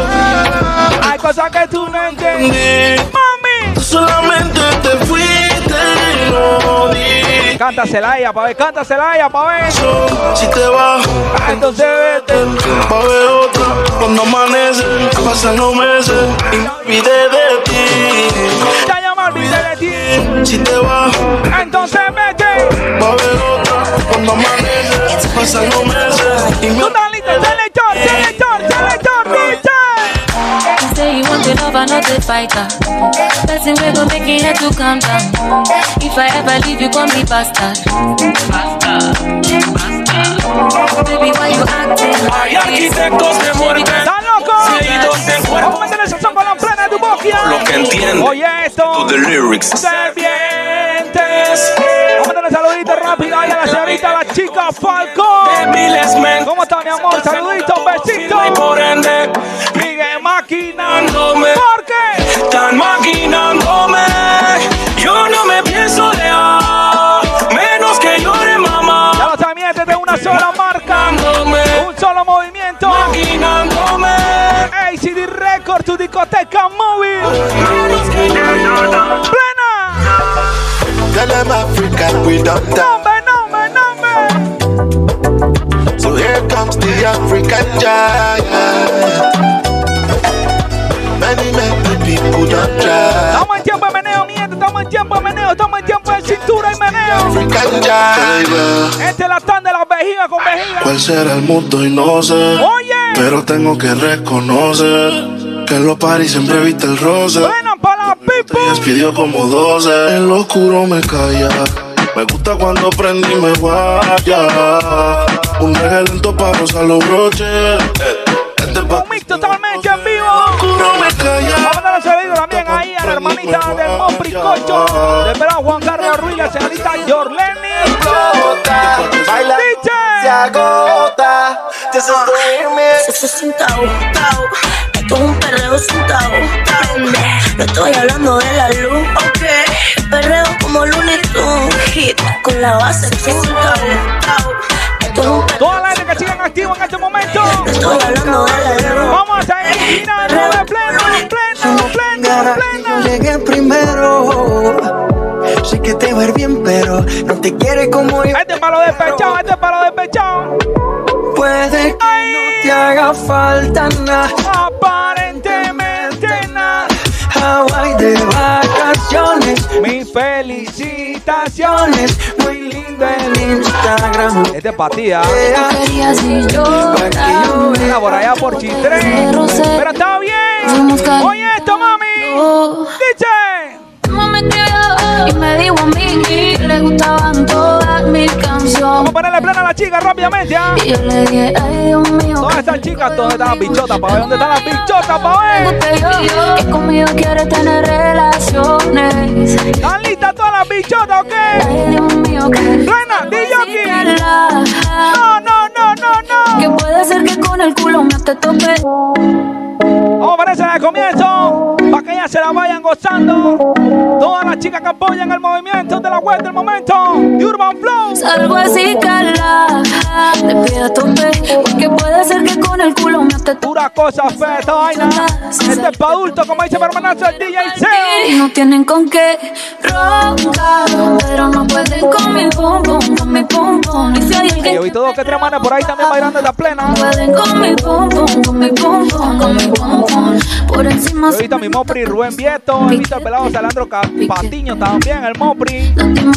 Hay cosas que tú no entiendes. Mami. Solamente te fuiste y no di. Cántasela a ella pa' ver, cántasela a ella pa' ver. Si te vas, Entonces vete. va a haber otra. Cuando amanece, pasan los meses y me olvidé de ti. Ya ya me olvidé de ti. Si te vas, Entonces vete. va a haber otra. Cuando amanece, pasan los meses y me Tú estás listo, selector, selector, selector, and not the fighter. Person we go make it had to calm down. If I ever leave you, call me bastard. Bastard. Baby, why you acting Hay like this? arquitectos de muerte. ¡Estás loco! Seguidos del cuerpo. Vamos a esa con la plena de tu boquia. Lo que entiende. Oye esto. To the lyrics. Serpientes. Vamos a darle saludito rápido ahí a la señorita, a la chica Falcón. ¿Cómo está mi amor? Saludito, besito. Y por ende, Sigue maquinándome. ¿Por qué? Están maquinándome. Yo no me pienso dejar. Menos que llore Ya mamá. lo sabes, mientes de una sola marca. Un solo movimiento. Maquinándome. ACD Record, tu discoteca móvil. Plena. Tell them African we don't die. So here comes the African giant. Many, many people don't try. Estamos en tiempo de meneo, miente. Estamos en tiempo de meneo. Estamos en tiempo de cintura y meneo. Este es la tan de las vejigas con vejiga. ¿Cuál será el mundo y no sé? Oye. Pero tengo que reconocer que en los paris siempre viste el roce. Buena para la Y people. despidió como 12. En lo oscuro me calla. Me gusta cuando prendí y me guaya. Un regalito para rozar los broches. Este pa' ahí a la hermanita del Mopri Cocho. De verdad, Juan Carlos Ruiz, la señorita Yorleni. Baila DJ. se agota. The remix. Eso es sentado. Esto es un perreo sentado. No estoy hablando de la luz, ok. Perreo como Looney Tunes, hit con la base que Toda la gente que sigan activo en este momento. Estoy hablando de la luz. Vamos a seguir girando de pleno, pleno, pleno, pleno. Sé que te va a ir bien, pero no te quiere como yo. Este es para los despechados, este es para los despechados. Puede que no te haga falta nada. Aparentemente nada. Hawaii de vacaciones. Mis felicitaciones. Muy lindo el Instagram. Este es para ti, ¿ah? Mira, por allá por cero. Pero está bien. Oye esto, mami. DJ. Me metió y me dijo a mí que le gustaban todas mis canciones. Vamos a ponerle plena a la chica rápidamente, ¿ah? Y yo le dije, ay Dios mío. ¿Dónde están chicas? ¿Dónde están las bichotas, pa' ver? ¿Dónde están las bichotas, pa' ver? Que conmigo quiere tener relaciones. ¿Están listas todas las bichotas o qué? Ay Dios mío, que Plena, DJ aquí. No, no, no, no, Que no. puede ser que con el culo me te tope. Vamos a ponerse de comienzo para que ellas se la vayan gozando. Todas las chicas que apoyan el movimiento de la web del momento de Urban Flow. Salgo así, cala. Te pido tope. Porque puede ser que con el culo me te. Pura cosa fea esta vaina. Este es pa' adultos, como dice mi hermanazo el DJ Y Seo. no tienen con qué roncar, pero no pueden con mi pum pum, con mi pum pum. Y si hay Yo alguien vi todos que tres manes por ahí también bailando esta plena. pueden con mi pum pum, con mi pum pum, con mi pum pum. Por encima Yo he visto a mi Mopri Rubén Vieto, he visto al pelado Salandro Patiño también, el Mopri.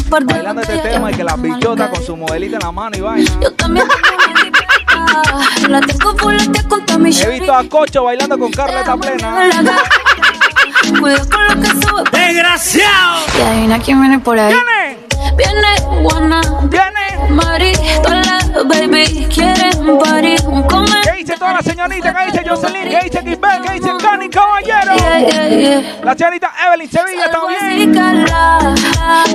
Bailando este tema y que la bichota con su modelita en la mano y vaina. Yo también la tengo fulete con mi He visto a Cocho bailando con Carla esta plena. Cuidado con lo que sube. ¡Desgraciado! Y adivina quién viene por ahí. Viene Juana, ¡Viene! Mari, todas las baby quieren un party, un comer. ¿Qué dice toda la señorita? ¿Qué dice Jocelyn? ¿Qué dice Gisbert? ¿Qué dice Cani Caballero? Yeah, yeah, yeah. La señorita Evelyn Sevilla también.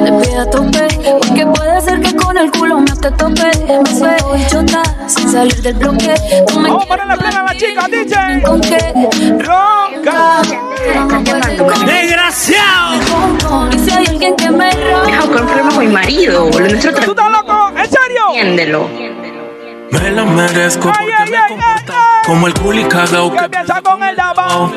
le pido a tope Porque puede ser que con el culo me te tope Me siento bichota sin salir del bloque Tú me Vamos a ponerle plena a la chica, DJ. con qué Ronca. ¡Desgraciado! Y si hay alguien que me marido, boludo. Nuestro ¿Tú estás loco? ¿En serio? Entiéndelo. Me la merezco como el culi cagao ¿Qué que piensa con el daba?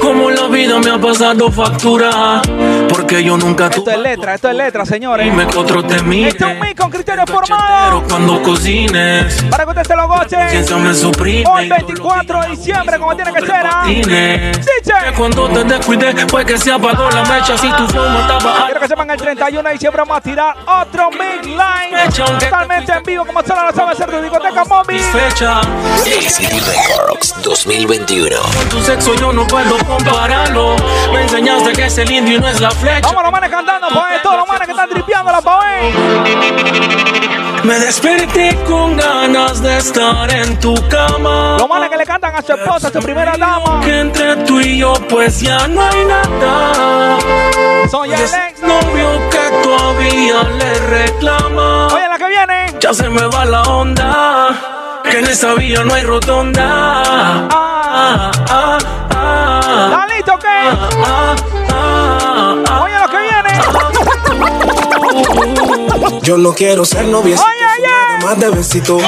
Como la vida me ha pasado factura Porque yo nunca Esto es tuve letra, esto es letra, señores. Dime que otro te mire Este es un mix con criterio Pero formado. cuando cocines Para que usted se lo me suprime Hoy y todo lo 24 de diciembre, como tiene que ser. ¿ah? Que cuando te descuidé fue que se apagó la mecha Si tu no estaba Quiero que sepan el 31 de diciembre vamos a tirar otro Big Line. Totalmente en vivo, como solo lo sabe hacer tu discoteca móvil. fecha ACD Records 2021. Con tu sexo yo no puedo compararlo Me enseñaste que es el indio y no es la flecha Vamos los manes cantando, pues todos los manes que están tripeando la pa' ver. Me desperté con ganas de estar en tu cama. Lo malo es que le cantan a su esposa, a su primera dama. Que entre tú y yo, pues ya no hay nada. Soy el ex novio que todavía le reclama. Oye, la que viene. Ya se me va la onda. Que en esta villa no hay rotonda. Ah, ah, ah, ¿Está listo qué? ah, ah, ah. Oye, lo que viene. Yo no quiero ser novia. Oye, oye. Más de besito.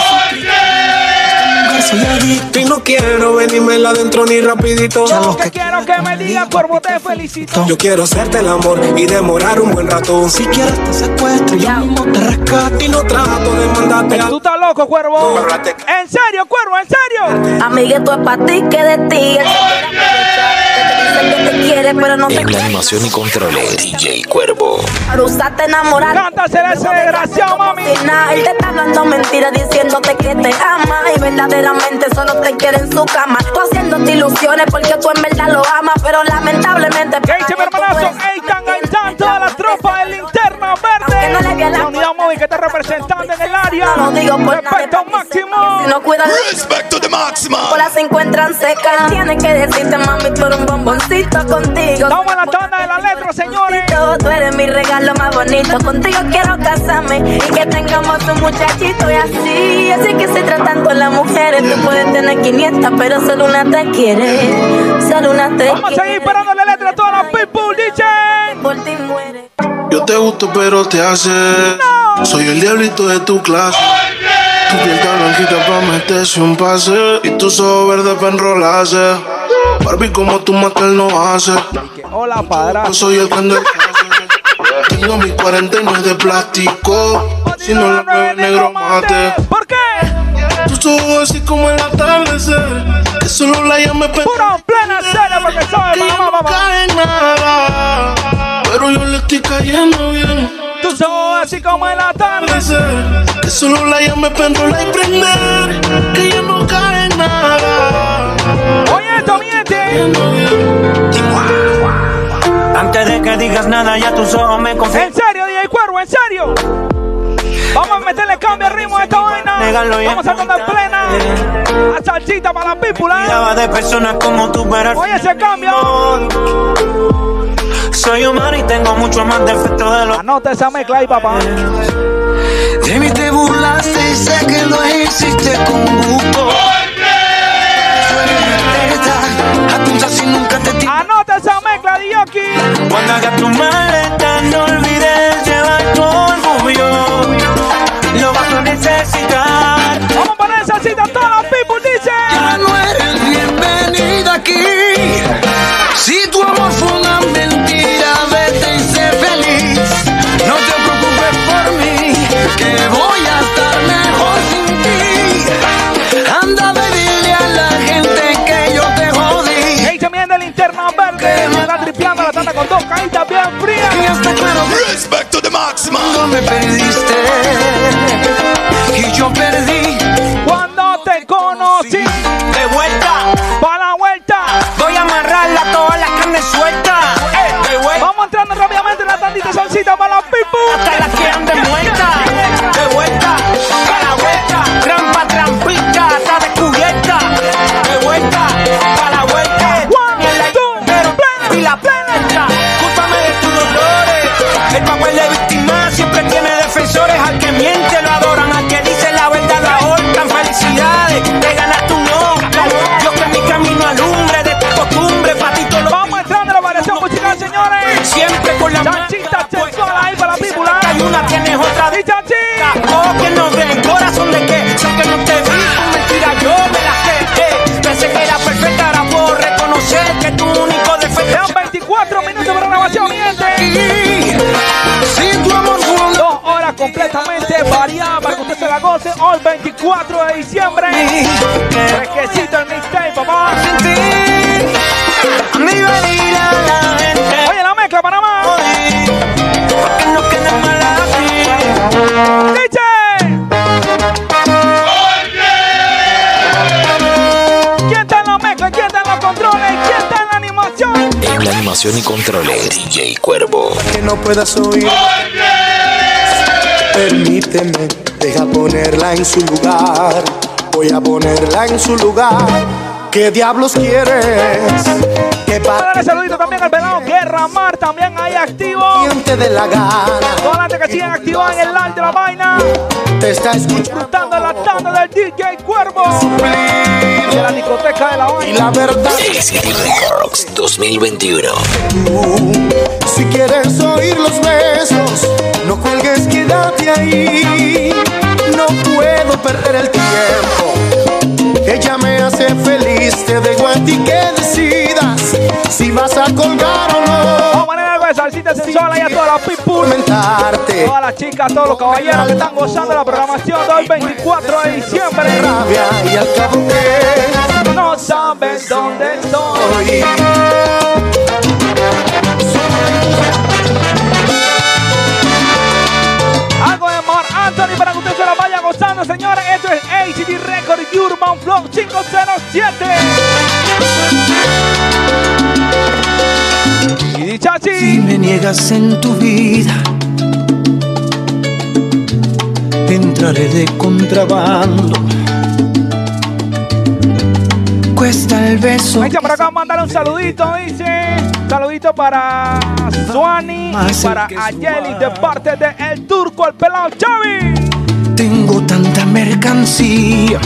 Soy adicto y no quiero venírmela adentro ni rapidito. Yo lo que quiero que me diga, cuervo, te felicito. Yo quiero hacerte el amor y demorar un buen rato. Si quieres te secuestro, yo mismo te rescato y no trato de mandarte a... Tú estás loco, cuervo. En serio, cuervo, en serio. Amiguito es para ti que de ti. Pero no te En la animación y controles, DJ Cuervo. Para usarte enamorar. Cántasela ese desgraciado, mami. Él te está hablando mentiras diciéndote que te ama y verdaderamente solo te quiere en su cama. Tú haciéndote ilusiones porque tú en verdad lo amas, pero lamentablemente. ¿Qué dice mi hermanazo? Eitan Gaitán, toda la tropa de linterna verde. no le la unidad móvil que está representando en el área. No lo digo por Respeto máximo. Si no cuidan Respect to the maximum. las se encuentran secas. Tiene que decirte, mami, tú eres un bomboncito contigo. Vamos a la tanda de la letra, señores. Tú eres mi regalo más bonito. Contigo quiero casarme y que tengamos un muchachito y así. Así que si tratando a las mujeres, tú puedes tener 500, pero solo una te quiere. Solo una te Vamos a seguir esperando la letra a todas las people, DJ. Por ti muere. Yo te gusto, pero te hace. Soy el diablito de tu clase. Tu piel está blanquita pa' meterse un pase. Y tus ojos verdes pa' enrolarse. Barbie, como tú más que él no hace. Hola, padra. Yo soy el candel. Tengo mis cuarentenas de plástico. Si no la mueve negro mate. ¿Por qué? Tus ojos así como el atardecer. Que solo la llame Puro plena seria porque sabe, mamá, no mamá. cae nada. Pero yo le estoy cayendo bien. Tus ojos así como el atardecer. Que solo la llame para enrolar y prender. Que ya no cae nada. Antes de que digas nada, ya tus ojos me confían. En serio, DJ Cuervo, en serio. Vamos a meterle cambio al ritmo a esta vaina. Vamos a cantar plena. A salsita para la pípula. De personas como tú, pero Oye, ese cambio. Soy humano y tengo mucho más defectos de lo Anota esa mezcla ahí, papá. De mí te burlaste y sé que lo hiciste con gusto. Anota esa mezcla, Dioki. Cuando hagas tu maleta, no olvides llevar tu orgullo. Lo vas a necesitar. Vamos a poner esa cita a todas las people, dice. Ya no eres bienvenida aquí. Si tu amor fue una mentira, vete y sé feliz. No te preocupes por mí, linterna verde. Me está tripeando la tanda con dos caídas bien Y frías. está claro Respect to the maximum. cuando me perdiste y yo perdí. Cuando te conocí. De vuelta, Pa' la vuelta. voy a amarrarla toda la carne suelta. Eh, de vuelta, Vamos entrando rápidamente en la tandita salsita para la people. hasta las que anden muerta. De vuelta, diciembre. Fresquecito el mixtape, papá. Amiga, dile a la gente Oye, la mezcla, Panamá. no quede mal aquí. DJ. ¿Quién está en la mezcla? ¿Quién está en los controles? ¿Quién está en la animación? En la animación y controles, DJ Cuervo. que no puedas oír. Permíteme Deja ponerla en su lugar. Voy a ponerla en su lugar. ¿Qué diablos quieres? Que Dale saludito también al pelado Guerra Mar, también ahí activo. te dé la gana. Toda la gente que siguen activada en el live de la vaina. Te está escuchando. Disfrutando la tanda del DJ Cuervo. De la discoteca de la vaina. Y la verdad. Records 2021. Si quieres oír los besos, no cuelgues, quédate ahí. No puedo perder el tiempo. Ella me hace feliz, te dejo a ti que decidas si vas a colgar o no. Vamos a poner algo de salsita sensual ahí a todas las people. Todas las chicas, todos los caballeros que están gozando la programación del 24 de diciembre. Rabia y al cabo que No sabes dónde estoy. Algo de Mar Anthony para que usted gozando, señores. Esto es ACD Record Urban Flow 507. Y dicha Si me niegas en tu vida, entraré de contrabando. Cuesta el beso. Ahí por acá mandar un saludito, dice. Saludito para Suani y para Ayeli de parte de El Turco, el pelado Chavi. Mercancía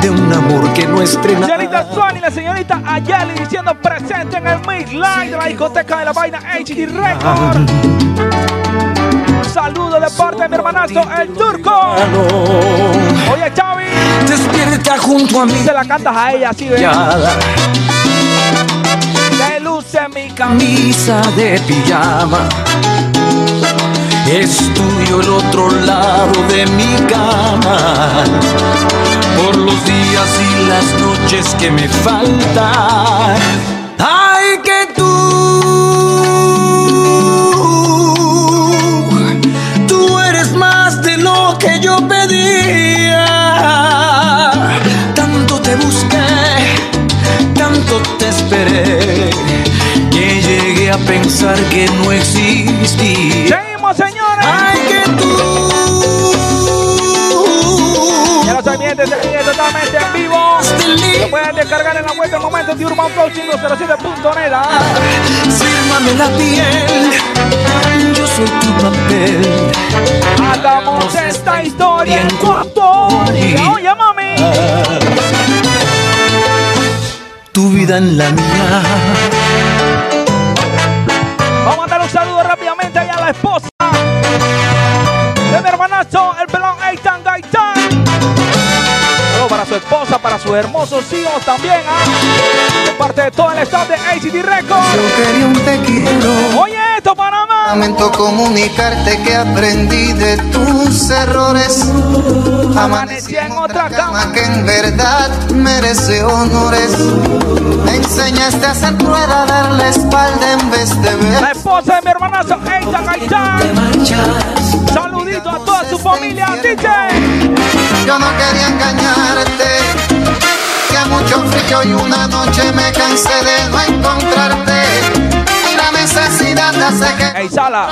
de un amor que no estrena. Señorita Suani y la señorita Ayeli diciendo presente en el Midline de la discoteca de la vaina HD Record. Un saludo de parte de mi hermanazo El Turco. Oye, Chavi. Despierta junto a mí. Se la cantas a ella así. Callada. Que luce mi camisa. de pijama. Es el otro lado de mi cama. Por los días y las noches que me faltan. Ay, que tú, tú eres más de lo que yo pedía. Tanto te busqué, tanto te esperé, que llegué a pensar que no existía. se totalmente en vivo. Lo pueden descargar en la web del momento de Urban Flow 507.net. Fírmame la piel, yo soy tu papel. Hagamos esta historia en corto. Oye, mami. Tu vida en la mía su esposa, para sus hermosos hijos también. ¿ah? De parte de todo el staff de ACD Records. Yo quería un te quiero. Oye, esto, Panamá. Lamento comunicarte que aprendí de tus errores. Amanecí en otra cama. que en verdad merece honores. Me enseñaste a ser rueda, darle espalda en vez de ver. La esposa de mi hermanazo, Eitan Gaitán. Saludito a toda su familia, DJ. Yo no quería engañarte. Que mucho frío y una noche me cansé de no encontrarte. Y la necesidad hace que Ey, Sala,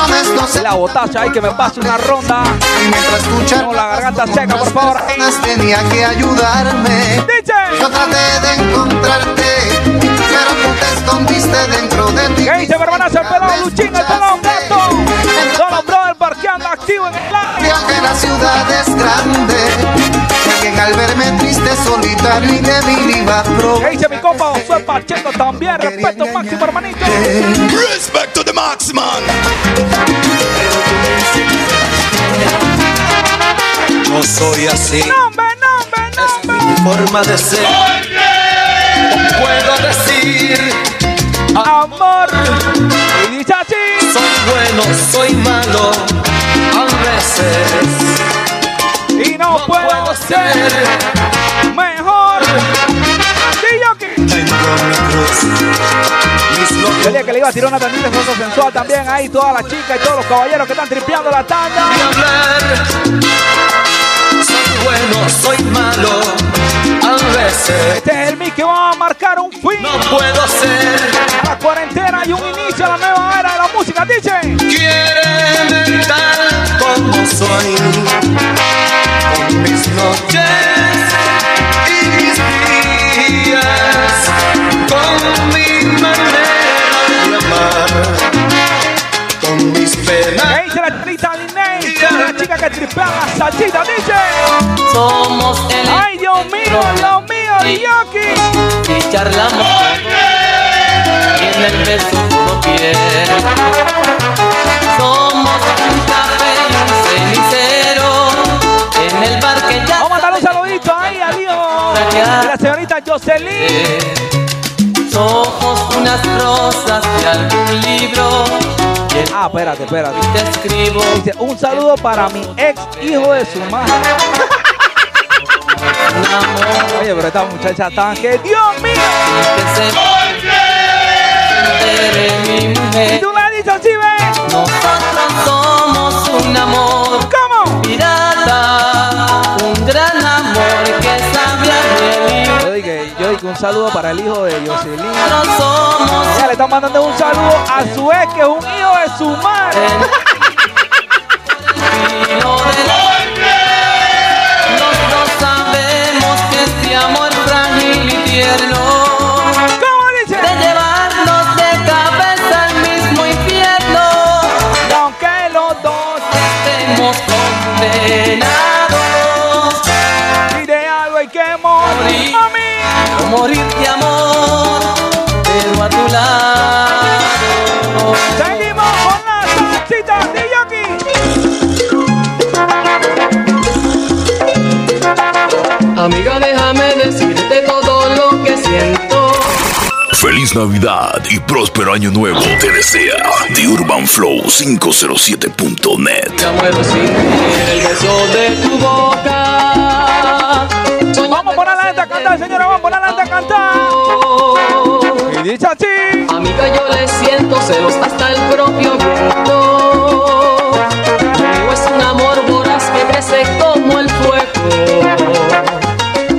la botacha ahí que me pase una ronda. Y mientras escuchar Con la garganta seca, por favor. Tenía que ayudarme. DJ. Yo traté de encontrarte, pero tú te escondiste dentro de ti. ¿Qué dice mi hermanazo, el pelón Luchín, el pelón Gato? Todos los brothers parqueando activo en el live. Creo que la ciudad es grande. Y alguien al verme triste, solitario y débil iba a probar. ¿Qué dice mi compa Josué Pacheco también? Respeto máximo, hermanito. Respect to the max, man. No soy así. Nombre, nombre, nombre. Mi forma de ser. Puedo decir, Amor. Y dice así. Soy bueno, soy malo. A veces Y no puedo ser mejor. Mis Yo locos dije que le iba a tirar una tandita de sensual también ahí, todas las chicas y todos los caballeros que están tripeando la tanda. Soy bueno, soy malo. A veces Este es el mix que va a marcar un fin no puedo ser. La cuarentena y un inicio a la nueva era de la música, dice. Quieren tanto ahí con mis noches y mis días, con mi manera de amar, con mis penas. ¿Qué dice la Diney? La chica que tripea la salsita, dice. Somos el Ay, Dios mío, Dios mío, Yoki. y charlamos en el beso puro piel. Somos un café y un cenicero en el bar que ya Vamos a mandar un saludito ahí de la señorita Jocelyn. Somos unas rosas de algún libro. Ah, espérate, espérate. Te escribo. Dice, un saludo para mi ex hijo de su madre. Oye, pero esta muchacha tan que Dios mío. Mi mujer. Y tú le dices así, ve. Nosotros somos un amor. ¿Cómo? Pirata, un gran amor que sabe a. Yo dije, yo dije un saludo para el hijo de Jocelyn. Nosotros Ella le está mandando un saludo a su ex, que es un hijo de su madre. dos sabemos que este amor frágil y tierno condenados y de algo hay que morir, mami. o morir de amor, pero a tu lado. Seguimos con la salsita de Yoki. Amiga, déjame decirte todo lo que siento. Feliz Navidad y próspero año nuevo te desea The Urban Flow 507.net. Ya muero sin el beso de tu boca. Vamos por adelante a cantar, señora, vamos por adelante a cantar. Y dice así. Amiga, yo le siento celos hasta el propio viento. Conmigo es un amor voraz que crece como el fuego.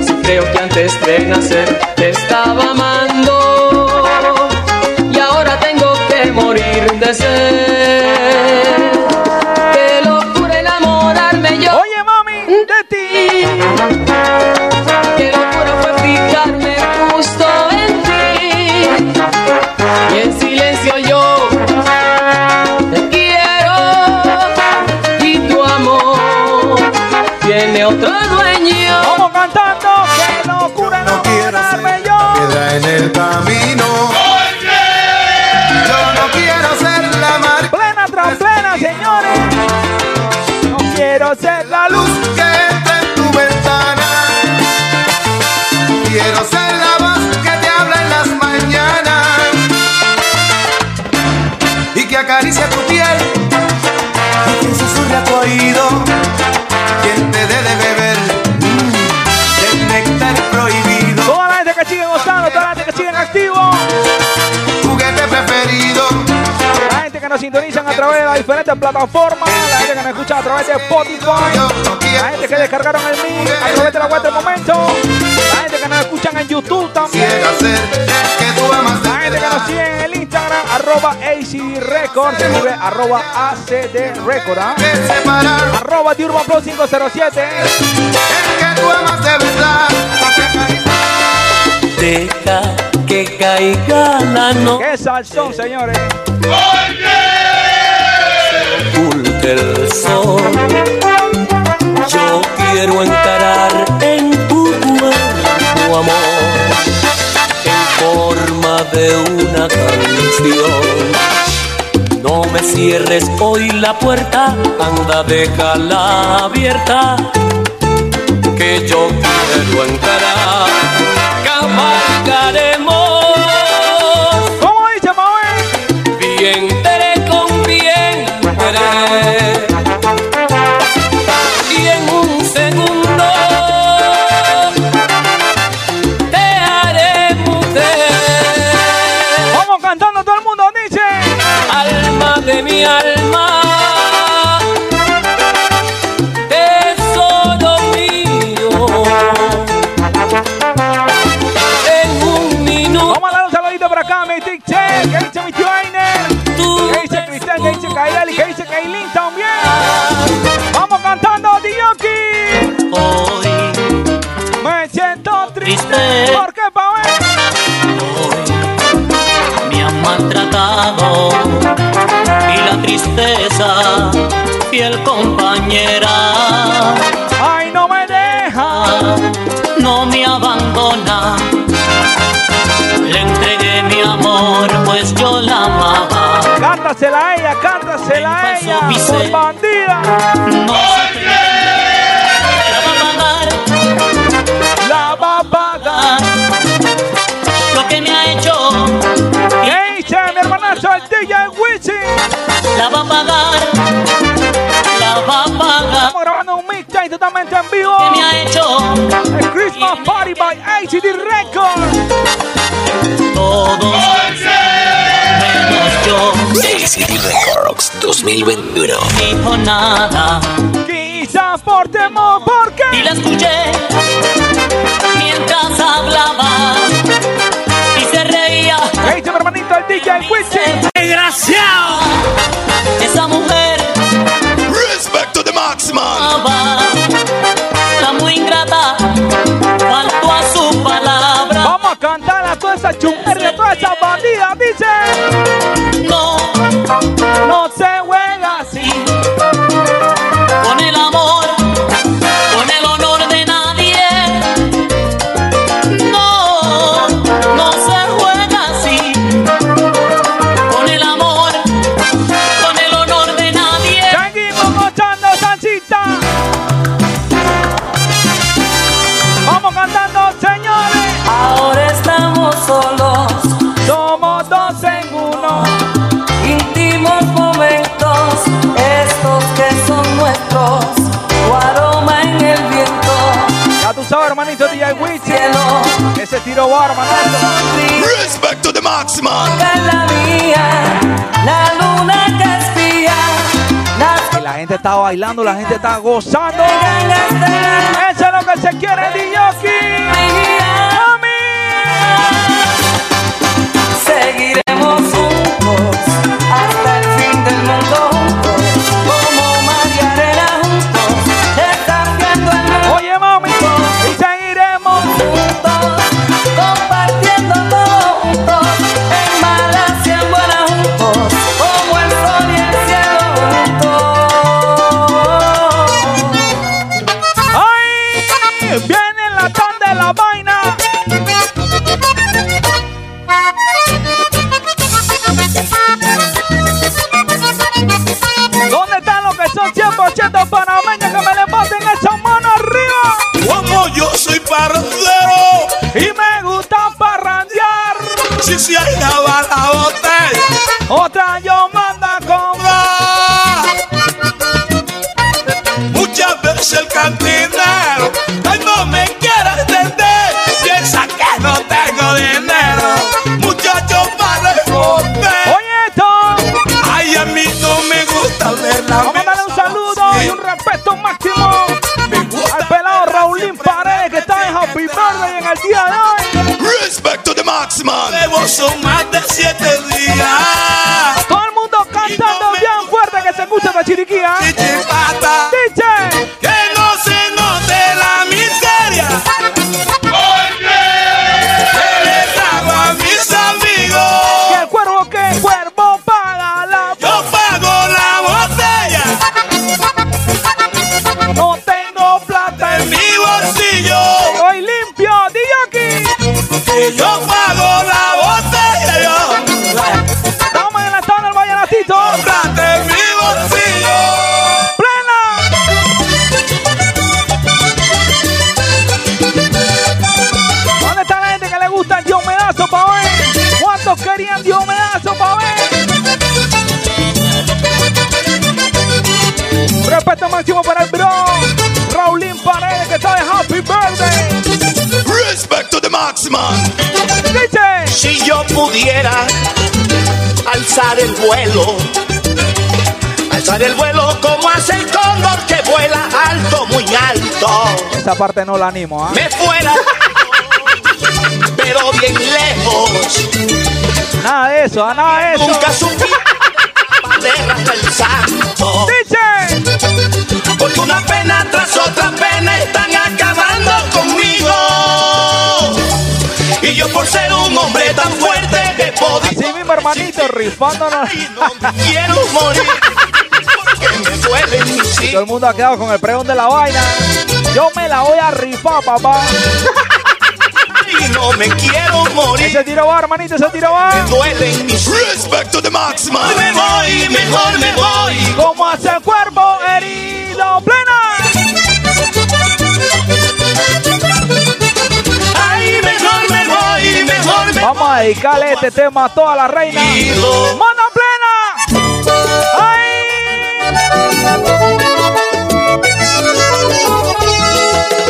Si creo que antes de nacer otro dueño. Vamos cantando. Qué locura No quiero enamorarme ser yo. piedra en el camino. Yo no quiero ser la mar Plena tras plena, señores. No quiero ser la luz. que entra en tu ventana. Quiero ser la voz que te habla en las mañanas y que acaricia tu piel y que susurre a tu oído. Sintonizan a través de las diferentes plataformas, la gente que nos escucha a través de Spotify, la gente que descargaron el mix a través de la web del momento, la gente que nos escuchan en YouTube también, la gente que nos sigue en el Instagram, arroba ACD Record, arroba ACD Record, ¿ah? Que separar arroba de Urban Flow 507. el que tú amas de verdad. Deja que caiga la noche. ¡Qué salsón, señores! El sol. Yo quiero encarar en tu cuerpo amor en forma de una canción. No me cierres hoy la puerta, anda, déjala abierta, que yo quiero encarar. Cabalgaremos mi alma. Tesoro mío. En un minuto. Vamos a dar un saludito por acá, mi Tic Check. Que dice mi tío Ainer. Que dice Cristian, que dice Kailali, que dice Kailin también. Vamos cantando, Dioki. Hoy me siento triste. Tristeza, fiel compañera, Ay, no me deja. no me abandona. Le entregué mi amor, pues yo la amaba. Cántasela a ella, cántasela a ella. Por bandida. No se la va a pagar. La va a pagar. Lo que me ha hecho, ¿Qué dice mi hermanazo, el DJ? La va a pagar. La va a pagar. Estamos grabando un mixtape totalmente en vivo. ¿Qué me ha hecho? El Christmas Party by ACD Records. Todos menos yo. ACD Records 2021. Dijo nada Quizás por temor, porque y la escuché mientras hablaba y se reía. ¿Qué dice mi hermanito, el DJ Wichi? Amaba, la muy ingrata, faltó a su palabra. Vamos a cantar a toda esa chungería, DJ Wichi. cielo, Ese tiro va, hermanazo. Respect to the en la mía, la luna que Y la gente está bailando, la gente está gozando. Eso es lo que se quiere, Respect Si yo pudiera alzar el vuelo, alzar el vuelo como hace el cóndor que vuela alto, muy alto. Esa parte no la animo, ¿ah? Me fuera, pero bien lejos. Nada de eso, ah, nada de eso. Nunca supe bandera del santo. Dice. Porque una pena tras otra pena están acabando conmigo. Hombre tan fuerte que podía. Así mismo, hermanito, rifándonos. Quiero morir. Me duelen todo el mundo ha quedado con el pregón de la vaina. Yo me la voy a rifar, papá. y no me quiero morir. Ese tiro va, hermanito, ese tiro va. Me duelen mis Respect to the maximum. Me voy, mejor me voy. ¿Cómo hace el cuerpo herido? ¡Plena! Vamos a dedicarle este tema a toda la reina. ¡Mano plena! ¡Ay!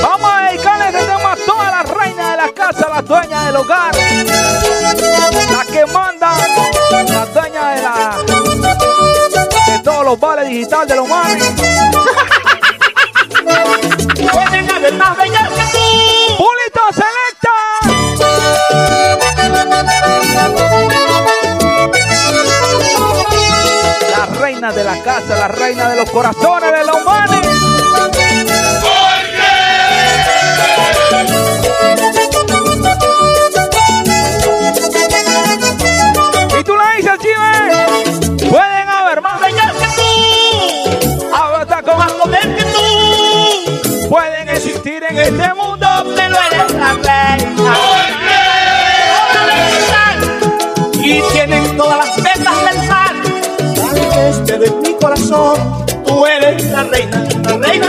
Vamos a dedicarle este tema a toda la reina de la casa, la dueña del hogar. La que manda, la dueña de la de todos los vales digital de los manes. reina de la casa, la reina de los corazones de los manes.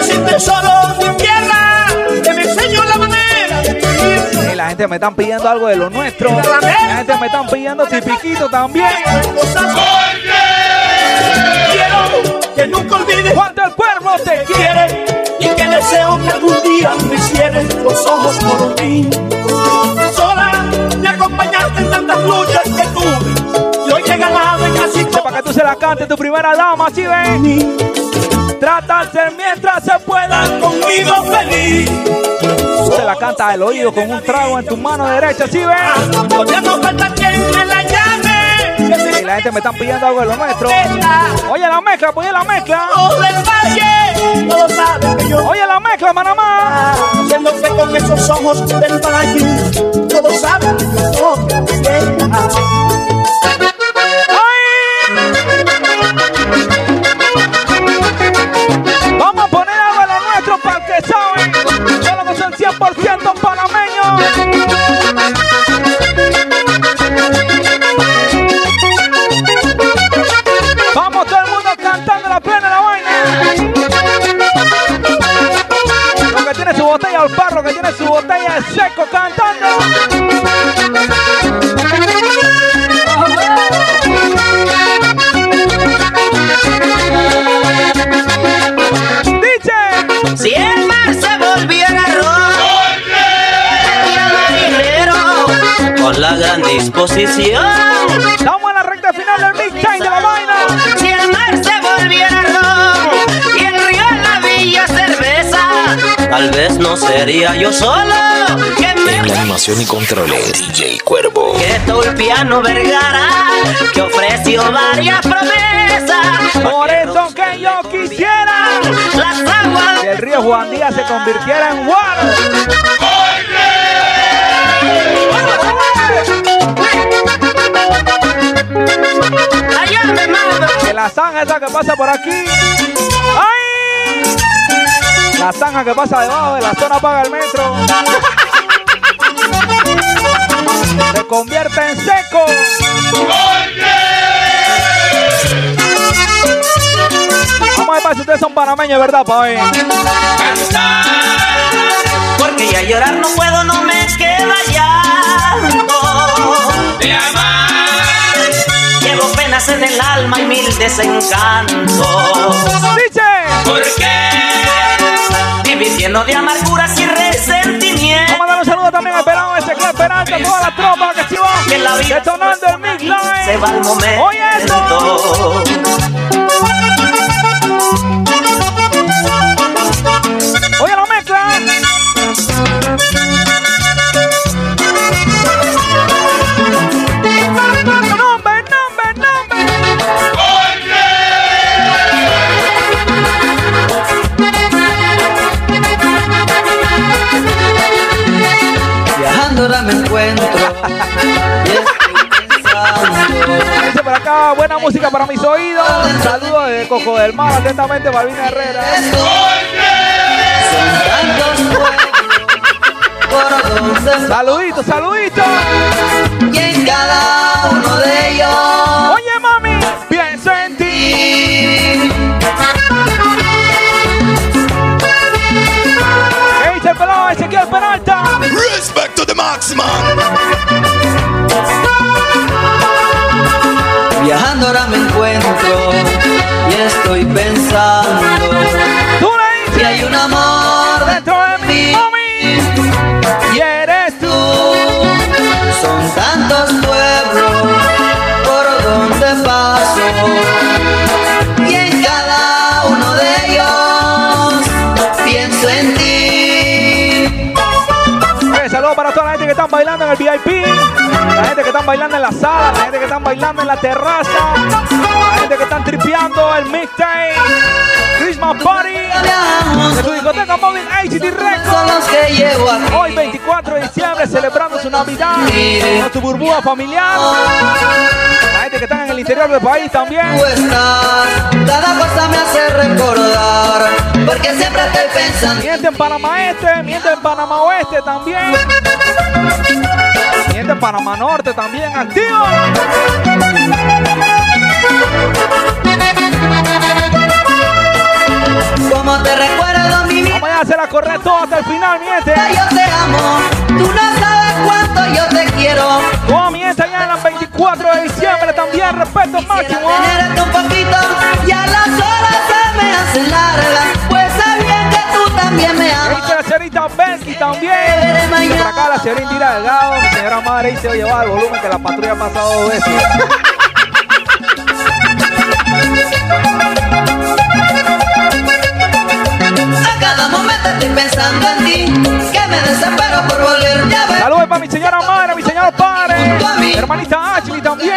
Sin tesoro ni tierra, que me enseñó la manera de vivir. La gente me están pidiendo algo de lo nuestro. La gente me están pidiendo tipiquito también. Quiero que nunca olvides cuánto el cuerpo te quiere y que deseo que algún día me cierres los ojos por ti. Sola me acompañaste en tantas luchas que tuve y hoy he ganado en casi Para que tú se la cantes tu primera dama, ¿sí ven? Trata de ser mientras se pueda conmigo feliz. Se la canta al oído con un trago en tu mano derecha, ¿sí? Todavía no falta quien me la llame. Y la gente me están pidiendo algo de lo nuestro. Oye la mezcla, pues, oye la mezcla. Que. Oye la mezcla, Manamá. Haciéndote con esos ojos del valle, todos saben que panameños. Gran disposición. Estamos en la recta final del mixtape de la vaina. Si el mar se volviera rojo y el río la villa cerveza, tal vez no sería yo solo que me En la animación y controles, DJ Cuervo. que Tulpiano Vergara que ofreció varias promesas. Por eso que yo quisiera las aguas que el río Juan Díaz se convirtiera en water. Allá me mando. Que la zanja esa que pasa por aquí. ¡Ay! La zanja que pasa debajo de la zona paga el metro. Se convierte en seco. Vamos a ver para si ustedes son panameños, ¿verdad, pa' ver? Porque ya llorar no puedo, no me penas en el alma y mil desencantos. Dice. ¿Por qué? Vivir lleno de amarguras y resentimientos. Vamos a dar un saludo también al pelado ese que esperando a toda la tropa que se va Que la vida detonando el midline. se va al momento. Oye esto. Oye la encuentro Dice por acá, buena música para mis oídos. Saludos desde Coco del Mar, atentamente Balvina Herrera. Saluditos, saluditos. Y en cada uno de ellos. Marksman. Viajando ahora me encuentro y estoy pensando que hay un amor dentro de mí, y eres tú. Son tantos pueblos por donde paso y en cada uno de ellos pienso en ti. Para toda la gente que están bailando en el VIP, la gente que están bailando en la sala, la gente que están bailando en la terraza, la gente que están tripeando el mixtape, Christmas Party, de tu discoteca móvil ACT Records. Hoy 24 de diciembre celebrando su Navidad. Con su burbuja familiar. Gente que está en el interior del país también. Cada cosa me hace recordar, porque siempre estoy pensando. Miente en Panamá Este, miente en Panamá Oeste también. Miente en Panamá Norte también, activo. Como te recuerdo mi. Vamos a hacer la correcto hasta el final, miente. Yo te amo, tú no sabes cuánto yo te quiero. Como miente ya en el 24 de diciembre también, respeto máximo. Tenerte un poquito y a las horas se me hacen largas. Pues que tú también me amas. Dice la señorita Belki también. Dice por acá la señorita Indira Delgado, mi señora madre dice, oye, va el volumen que la patrulla ha pasado dos veces. A cada momento estoy pensando en ti, que me desespero por volverte a ver. Saludos para mi señora madre, mi señor padre. Hermanita Ashley también.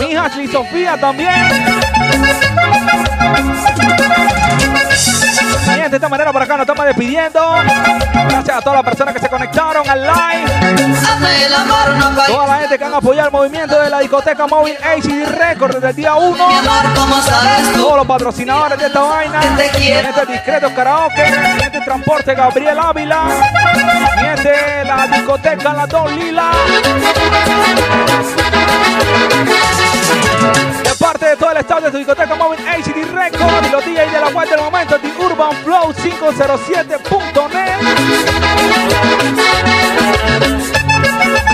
Mi hija Ashley Sofía también. De esta manera por acá nos estamos despidiendo. Gracias a todas las personas que se conectaron al live. Toda la gente que han apoyado el movimiento de la discoteca móvil HD Record desde el día 1. Mi amor, ¿cómo sabes tú? Todos los patrocinadores de esta vaina. te quiero. Miente Discreto Karaoke. Miente Transporte Gabriel Ávila. Miente la discoteca La Don Lila. Parte de todo el staff de su discoteca móvil HD Record y los DJs de la web del momento de Urban Flow 507.net.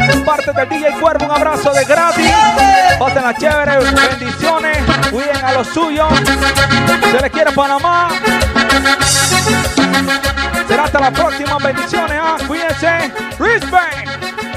De parte del DJ Cuervo, un abrazo de gratis. Pásenla chévere, bendiciones, cuiden a los suyos. Se les quiere Panamá. Será hasta la próxima, bendiciones, ah, cuídense. Respect.